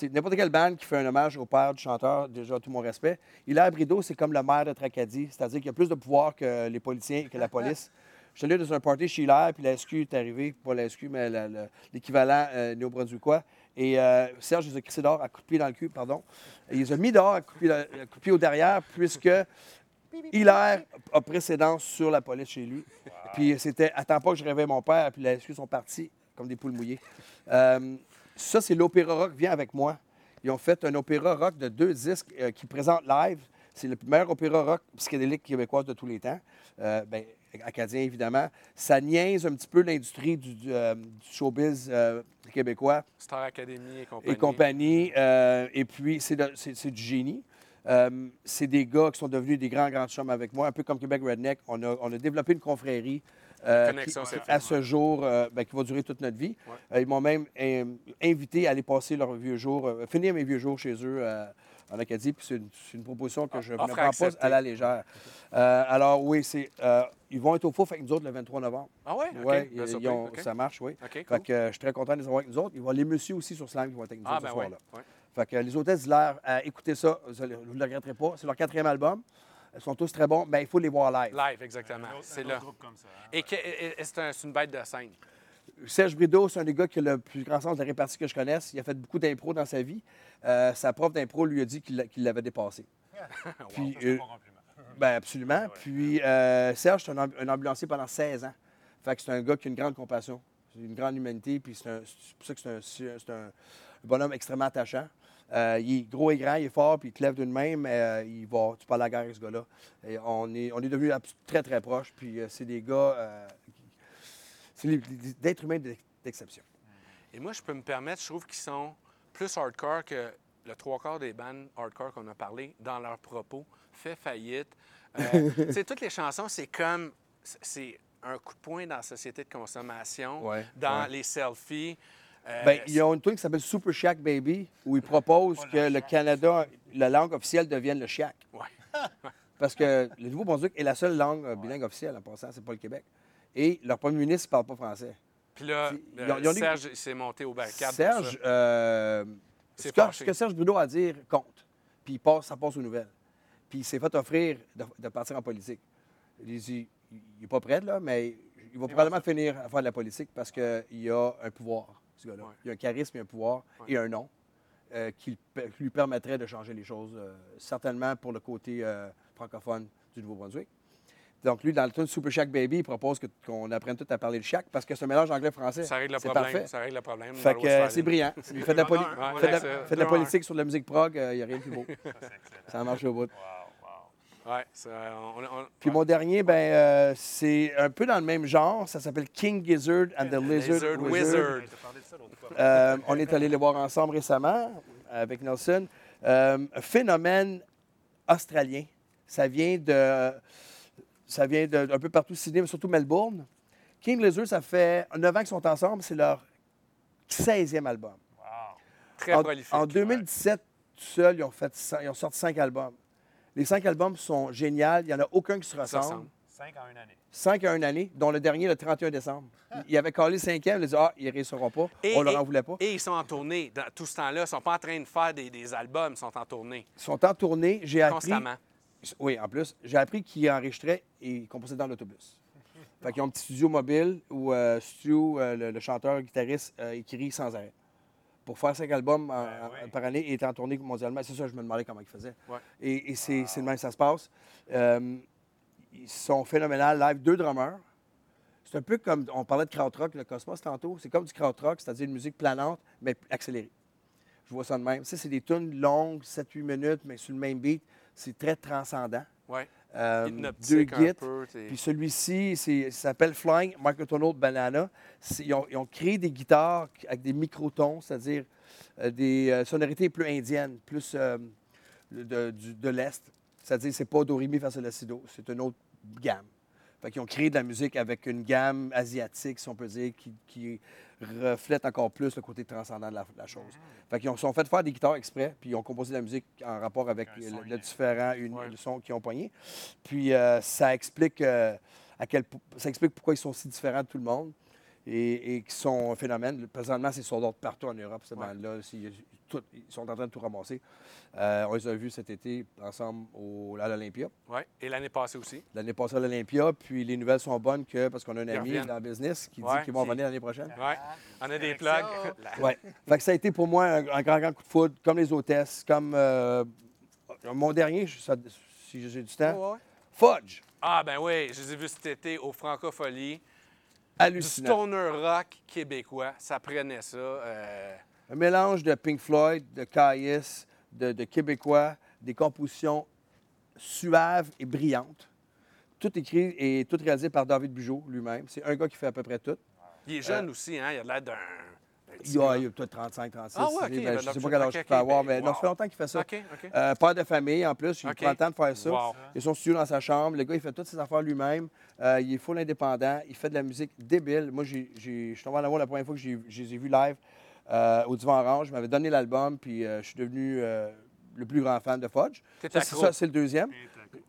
C'est n'importe quelle bande qui fait un hommage au père du chanteur, déjà tout mon respect. Hilaire Brideau, c'est comme le maire de Tracadie, c'est-à-dire qu'il a plus de pouvoir que les politiciens, que la police. Je suis allé dans un party chez Hilaire, puis la SQ est arrivée, pas la SQ, mais la- la- l'équivalent euh, néo-brunswickois. Et euh, Serge les a crissés dehors à coups de pied dans le cul, pardon. Et il les a mis dehors à coups de pied, à coups de pied au derrière, puisque Hilaire a précédence sur la police chez lui. Puis c'était, attends pas que je réveille mon père, puis les SQ sont partis comme des poules mouillées. Euh, ça, c'est l'opéra rock Viens avec moi. Ils ont fait un opéra rock de deux disques euh, qui présente live. C'est le meilleur opéra rock psychédélique québécois de tous les temps. Euh, ben, acadien, évidemment. Ça niaise un petit peu l'industrie du, du, euh, du showbiz euh, québécois Star Academy et compagnie. et compagnie. et puis, c'est du génie. Euh, c'est des gars qui sont devenus des grands, grands chums avec moi, un peu comme Québec Redneck. On a, on a développé une confrérie euh, qui, à ce jour euh, ben, qui va durer toute notre vie. Ouais. Euh, ils m'ont même invité à aller passer leurs vieux jours, finir mes vieux jours chez eux en Acadie. Puis c'est une, proposition que je ne prends pas à la légère. Euh, alors oui, c'est euh, ils vont être au fouf avec nous autres le 23 novembre. Ah ouais? Oui, ils ont- OK. ça marche, oui. Fait que euh, je suis très content de les avoir avec nous autres. Il va y avoir les messieurs aussi sur Slam qui vont être avec nous Ah, autres ben ce oui. soir-là. ouais. Fait que les hôtesses d'hilaire, écoutez ça, vous ne le regretterez pas. C'est leur quatrième album. Ils sont tous très bons, mais il faut les voir live. Live, exactement. C'est là. groupe comme ça. hein. Et, que- et- et c'est un- une bête de scène. Serge Brideau, c'est un des gars qui a le plus grand sens de la répartie que je connaisse. Il a fait beaucoup d'impro dans sa vie. Euh, sa prof d'impro lui a dit qu'il l'a- qu'il l'avait dépassé. Puis, c'est euh, un bon compliment. ben absolument. Puis euh, Serge, c'est un, amb- un ambulancier pendant 16 ans. Fait que c'est un gars qui a une grande compassion, c'est une grande humanité, puis c'est pour ça que c'est un, c'est un- c'est un bonhomme extrêmement attachant. Euh, il est gros et grand, il est fort, puis il te lève d'une main, mais euh, il va, tu parles à la guerre avec ce gars-là. Et on est, on est devenus très, très proches, puis euh, c'est des gars, euh, c'est d'êtres humains d'ex- d'exception. Et moi, je peux me permettre, je trouve qu'ils sont plus hardcore que le trois quarts des bandes hardcore qu'on a parlé dans leurs propos. Fait faillite. Tu sais, toutes les chansons, c'est comme. c'est- C'est un coup de poing dans la société de consommation, Ouais, dans ouais. les selfies. Euh, Ben, ils ont une tune qui s'appelle Super Shack Baby, où ils proposent que le. Canada, la langue officielle devienne le Shack. Ouais. Parce que le Nouveau-Brunswick est la seule langue euh, bilingue officielle en passant, c'est pas le Québec. Et leur premier ministre ne parle pas français. Puis là, Ils euh, ont- ils ont dit- Serge s'est monté au barricade. pour Serge, ça. euh, C'est ce, que, fâché. ce que Serge Bruno a à dire compte. Puis il passe, ça passe aux nouvelles. Puis il s'est fait offrir de, de partir en politique. Il dit, il n'est pas prêt, là, mais il va probablement finir à faire de la politique parce qu'il a un pouvoir, ce gars-là. Ouais. Il a un charisme, il a un pouvoir Ouais. et un nom euh, qui, lui permettrait de changer les choses, euh, certainement pour le côté euh, francophone du Nouveau-Brunswick. Donc, lui, dans le tune Super Shack Baby, il propose qu'on apprenne tout à parler le Shack parce que c'est un mélange anglais-français. Ça règle le C'est problème. parfait. Ça règle le problème. Fait que euh, c'est brillant. Il fait de la, poli- Ouais, fait de la- fait de politique sur de la musique prog, il n'y a rien de plus beau. Ça marche au bout. Wow. Ouais, ça, on, on- Puis ouais. mon dernier, ben, euh, c'est un peu dans le même genre. Ça s'appelle King Gizzard and the Lizard, Lizard Wizard. Euh, on est allé les voir ensemble récemment avec Nelson. Euh, un phénomène australien. Ça vient de, ça vient de- d'un peu partout, Sydney, mais surtout Melbourne. King Lizard, ça fait 9 ans qu'ils sont ensemble. C'est leur 16e album. Wow. Très En, prolifique. en 2017, tout seul, ils ont, fait, ils ont sorti 5 albums. Les 5 albums sont géniaux. Il n'y en a aucun qui se ressemble. Cinq en une année. 5 à une année, dont le dernier le 31 décembre. Il avait collé le cinquième, il a dit Ah, ils ne réussiront pas. Et- On leur en voulait pas. Et ils sont en tournée. Dans tout ce temps-là, ils ne sont pas en train de faire des, des albums, ils sont en tournée Ils sont en tournée. J'ai appris. constamment. Oui, en plus, j'ai appris qu'ils enregistraient et composaient dans l'autobus. Fait qu'ils ont un petit studio mobile où euh, Stu, euh, le, le chanteur, le guitariste, euh, écrit sans arrêt. Pour faire cinq albums en- Ben en- par année et est en tournée mondialement. C'est ça, je me demandais comment ils faisaient. Ouais. Et, et c'est de même que ça se passe. Euh, ils sont phénoménales live, deux drummers. C'est un peu comme, on parlait de krautrock, le Cosmos tantôt. C'est comme du krautrock, c'est-à-dire une musique planante, mais accélérée. Je vois ça de même. Ça, c'est des tunes longues, 7-8 minutes, mais sur le même beat. C'est très transcendant. Ouais. Euh, deux guides. Puis celui-ci, s'appelle Flying Microtonal Banana. Ils ont, ils ont créé des guitares avec des microtons, c'est-à-dire euh, des euh, sonorités plus indiennes, plus euh, de, l'Est. C'est-à-dire c'est pas Do, Ré, Mi, Fa, Sol, La, Si, Do. C'est une autre gamme. Fait qu'ils ont créé de la musique avec une gamme asiatique, si on peut dire, qui, qui reflète encore plus le côté transcendant de la, chose. Fait qu'ils ont- sont fait faire des guitares exprès, puis ils ont composé de la musique en rapport avec le, le différent une, Ouais. le son qu'ils ont pogné. Puis euh, ça explique euh, à quel ça explique pourquoi ils sont si différents de tout le monde et, et qu'ils sont un phénomène. Présentement, c'est sur d'autres partout en Europe, ces Ouais. bandes-là. C'est- tout- Ils sont en train de tout ramasser. Euh, on les a vus cet été ensemble au, à l'Olympia. Oui, et l'année passée aussi. L'année passée à l'Olympia, puis les nouvelles sont bonnes que, parce qu'on a un Ils ami reviennent. dans le business qui Ouais, dit qu'ils vont qui- revenir l'année prochaine. Oui, on a des plugs. Fait que ça a été pour moi un, un grand, grand coup de foudre, comme les hôtesses, comme euh, mon dernier, ça- si j'ai du temps. Ouais. Fudge. Ah, ben oui, je les ai vus cet été au Francophonie. Hallucinant. stoner rock québécois. Ça prenait ça. euh, Un mélange de Pink Floyd, de Caius, de, de Québécois, des compositions suaves et brillantes. Tout écrit et tout réalisé par David Bugeaud lui-même. C'est un gars qui fait à peu près tout. Il est jeune aussi, hein? Il a l'air d'un. Il a, gars. il a peut-être 35, 36. Ah ouais, Ben, je ne sais pas quel âge ok, peut avoir, mais non, ça fait longtemps qu'il fait ça. OK, OK. Euh, père de famille, en plus. Il prend le temps de faire ça. Wow. Il a son studio dans sa chambre. Le gars, il fait toutes ses affaires lui-même. Euh, il est full indépendant. Il fait de la musique débile. Moi, je suis tombé en amour la première fois que je les ai vus live euh, au Divan Orange. Je m'avais donné l'album, puis je suis devenu le plus grand fan de Fudge. C'est, ça, c'est le deuxième.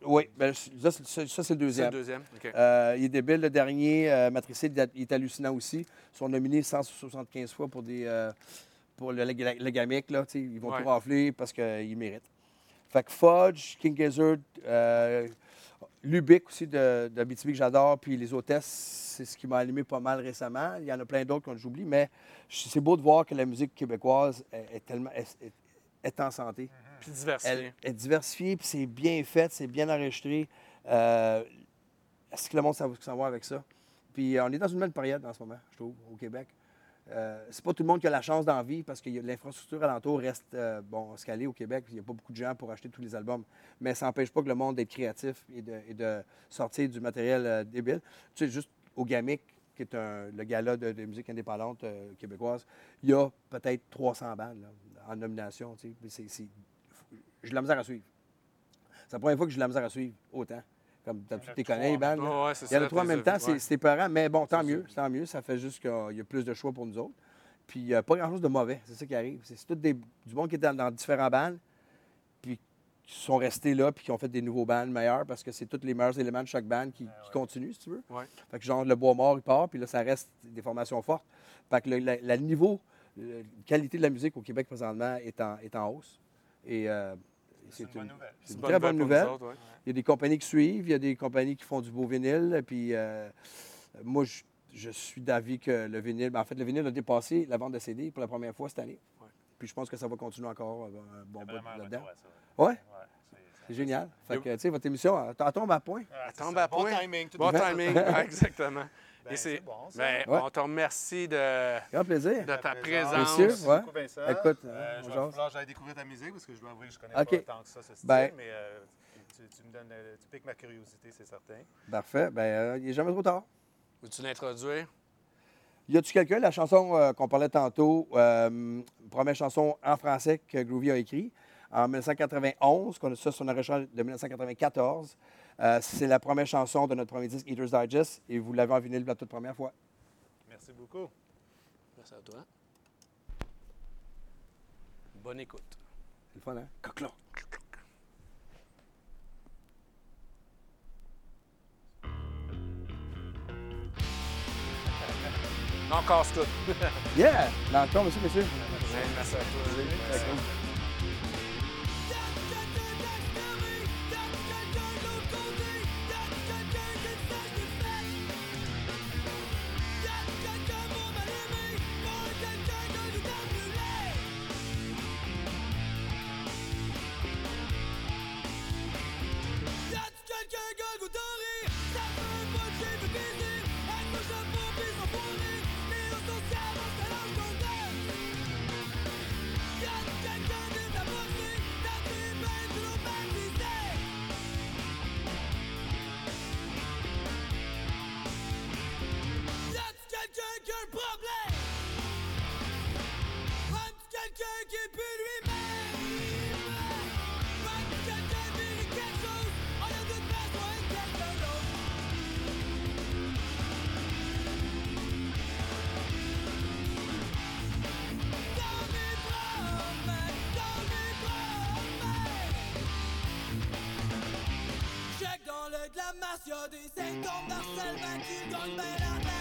Oui, ben, ça, c'est, ça, ça, c'est le C'est le deuxième. deuxième. Euh, il est débile. Le dernier, euh, Matricide, il est- hallucinant aussi. Ils sont nominés 175 fois pour, des, euh, pour le, le, le gamic. Là, ils vont Ouais. tout rafler parce qu'ils méritent. Fait que Fudge, King Gizzard, Lubick aussi de, de BTB que j'adore, puis les hôtesses, c'est ce qui m'a allumé pas mal récemment. Il y en a plein d'autres que j'oublie, mais c'est beau de voir que la musique québécoise est, est tellement est, en santé. Puis diversifié. Elle est diversifiée, puis c'est bien fait, c'est bien enregistré. Euh, Est-ce que le monde s'en va avec ça? Puis euh, on est dans une belle période en ce moment, je trouve, au Québec. Euh, c'est pas tout le monde qui a la chance d'en vivre parce que l'infrastructure alentour reste euh, bon, escalée au Québec. Il n'y a pas beaucoup de gens pour acheter tous les albums. Mais ça n'empêche pas que le monde d'être créatif et de, sortir du matériel débile. Tu sais, juste au GAMIC, qui est un- le gala de, musique indépendante québécoise, il y a peut-être 300 bandes en nomination. tu sais. C'est- j'ai de la misère à suivre. C'est la première fois que j'ai de la misère à suivre autant. Comme tu les connais, Il y en a trois en même temps, ouais. c'est épeurant, mais bon, tant mieux, tant mieux. Ça fait juste qu'il y a plus de choix pour nous autres. Puis il n'y a pas grand-chose de mauvais, c'est ça qui arrive. C'est tout des, du monde qui est dans, dans différents bands, puis qui sont restés là, puis qui ont fait des nouveaux bands meilleurs, parce que c'est tous les meilleurs éléments de chaque band qui, qui continuent, si tu veux. Ouais. Fait que genre, le bois mort, il part, puis là, ça reste des formations fortes. Fait que le la- la niveau, la qualité de la musique au Québec présentement est en, est en hausse. Et euh, C'est une bonne nouvelle. c'est une bonne très bonne nouvelle. autres, ouais. Il y a des compagnies qui suivent, il y a des compagnies qui font du beau vinyle. Puis euh, moi, je, je suis d'avis que le vinyle, ben, en fait, le vinyle a dépassé la vente de CD pour la première fois cette année. Ouais. Puis je pense que ça va continuer encore euh, un bon bout là-dedans. ça. Ouais, Ouais, c'est- génial. Fait que, tu sais, votre émission, elle elle tombe à point. Ah, c'est tombe ça. à Bon point. timing. tout Bon timing, exactement. Ben, c'est- bon, ça. Ben, Ouais. On te remercie de, Grand plaisir. de ta présence. Merci ouais. beaucoup, Vincent. Écoute, Euh, euh, je vais j'aille découvrir ta musique parce que je dois avouer que je connais OK. pas tant que ça ce style, Ben- mais euh, tu, tu me donnes, euh, tu piques ma curiosité, c'est certain. Parfait. Ben, euh, il n'est jamais trop tard. Veux-tu l'introduire? Y a-tu quelqu'un, la chanson euh, qu'on parlait tantôt, euh, première chanson en français que Groovy a écrit? En 1991, qu'on a ça sur un enregistrement de 1994. Euh, c'est la première chanson de notre premier disque, Eater's Digest, et vous l'avez en vinyle pour la toute première fois. Merci beaucoup. Merci à toi. Bonne écoute. C'est le fun, hein? Non, casse tout. Yeah! L'encore, monsieur, monsieur. Merci à toi. Ramasse, y'a des symptômes d'harcèlement, tu gagnes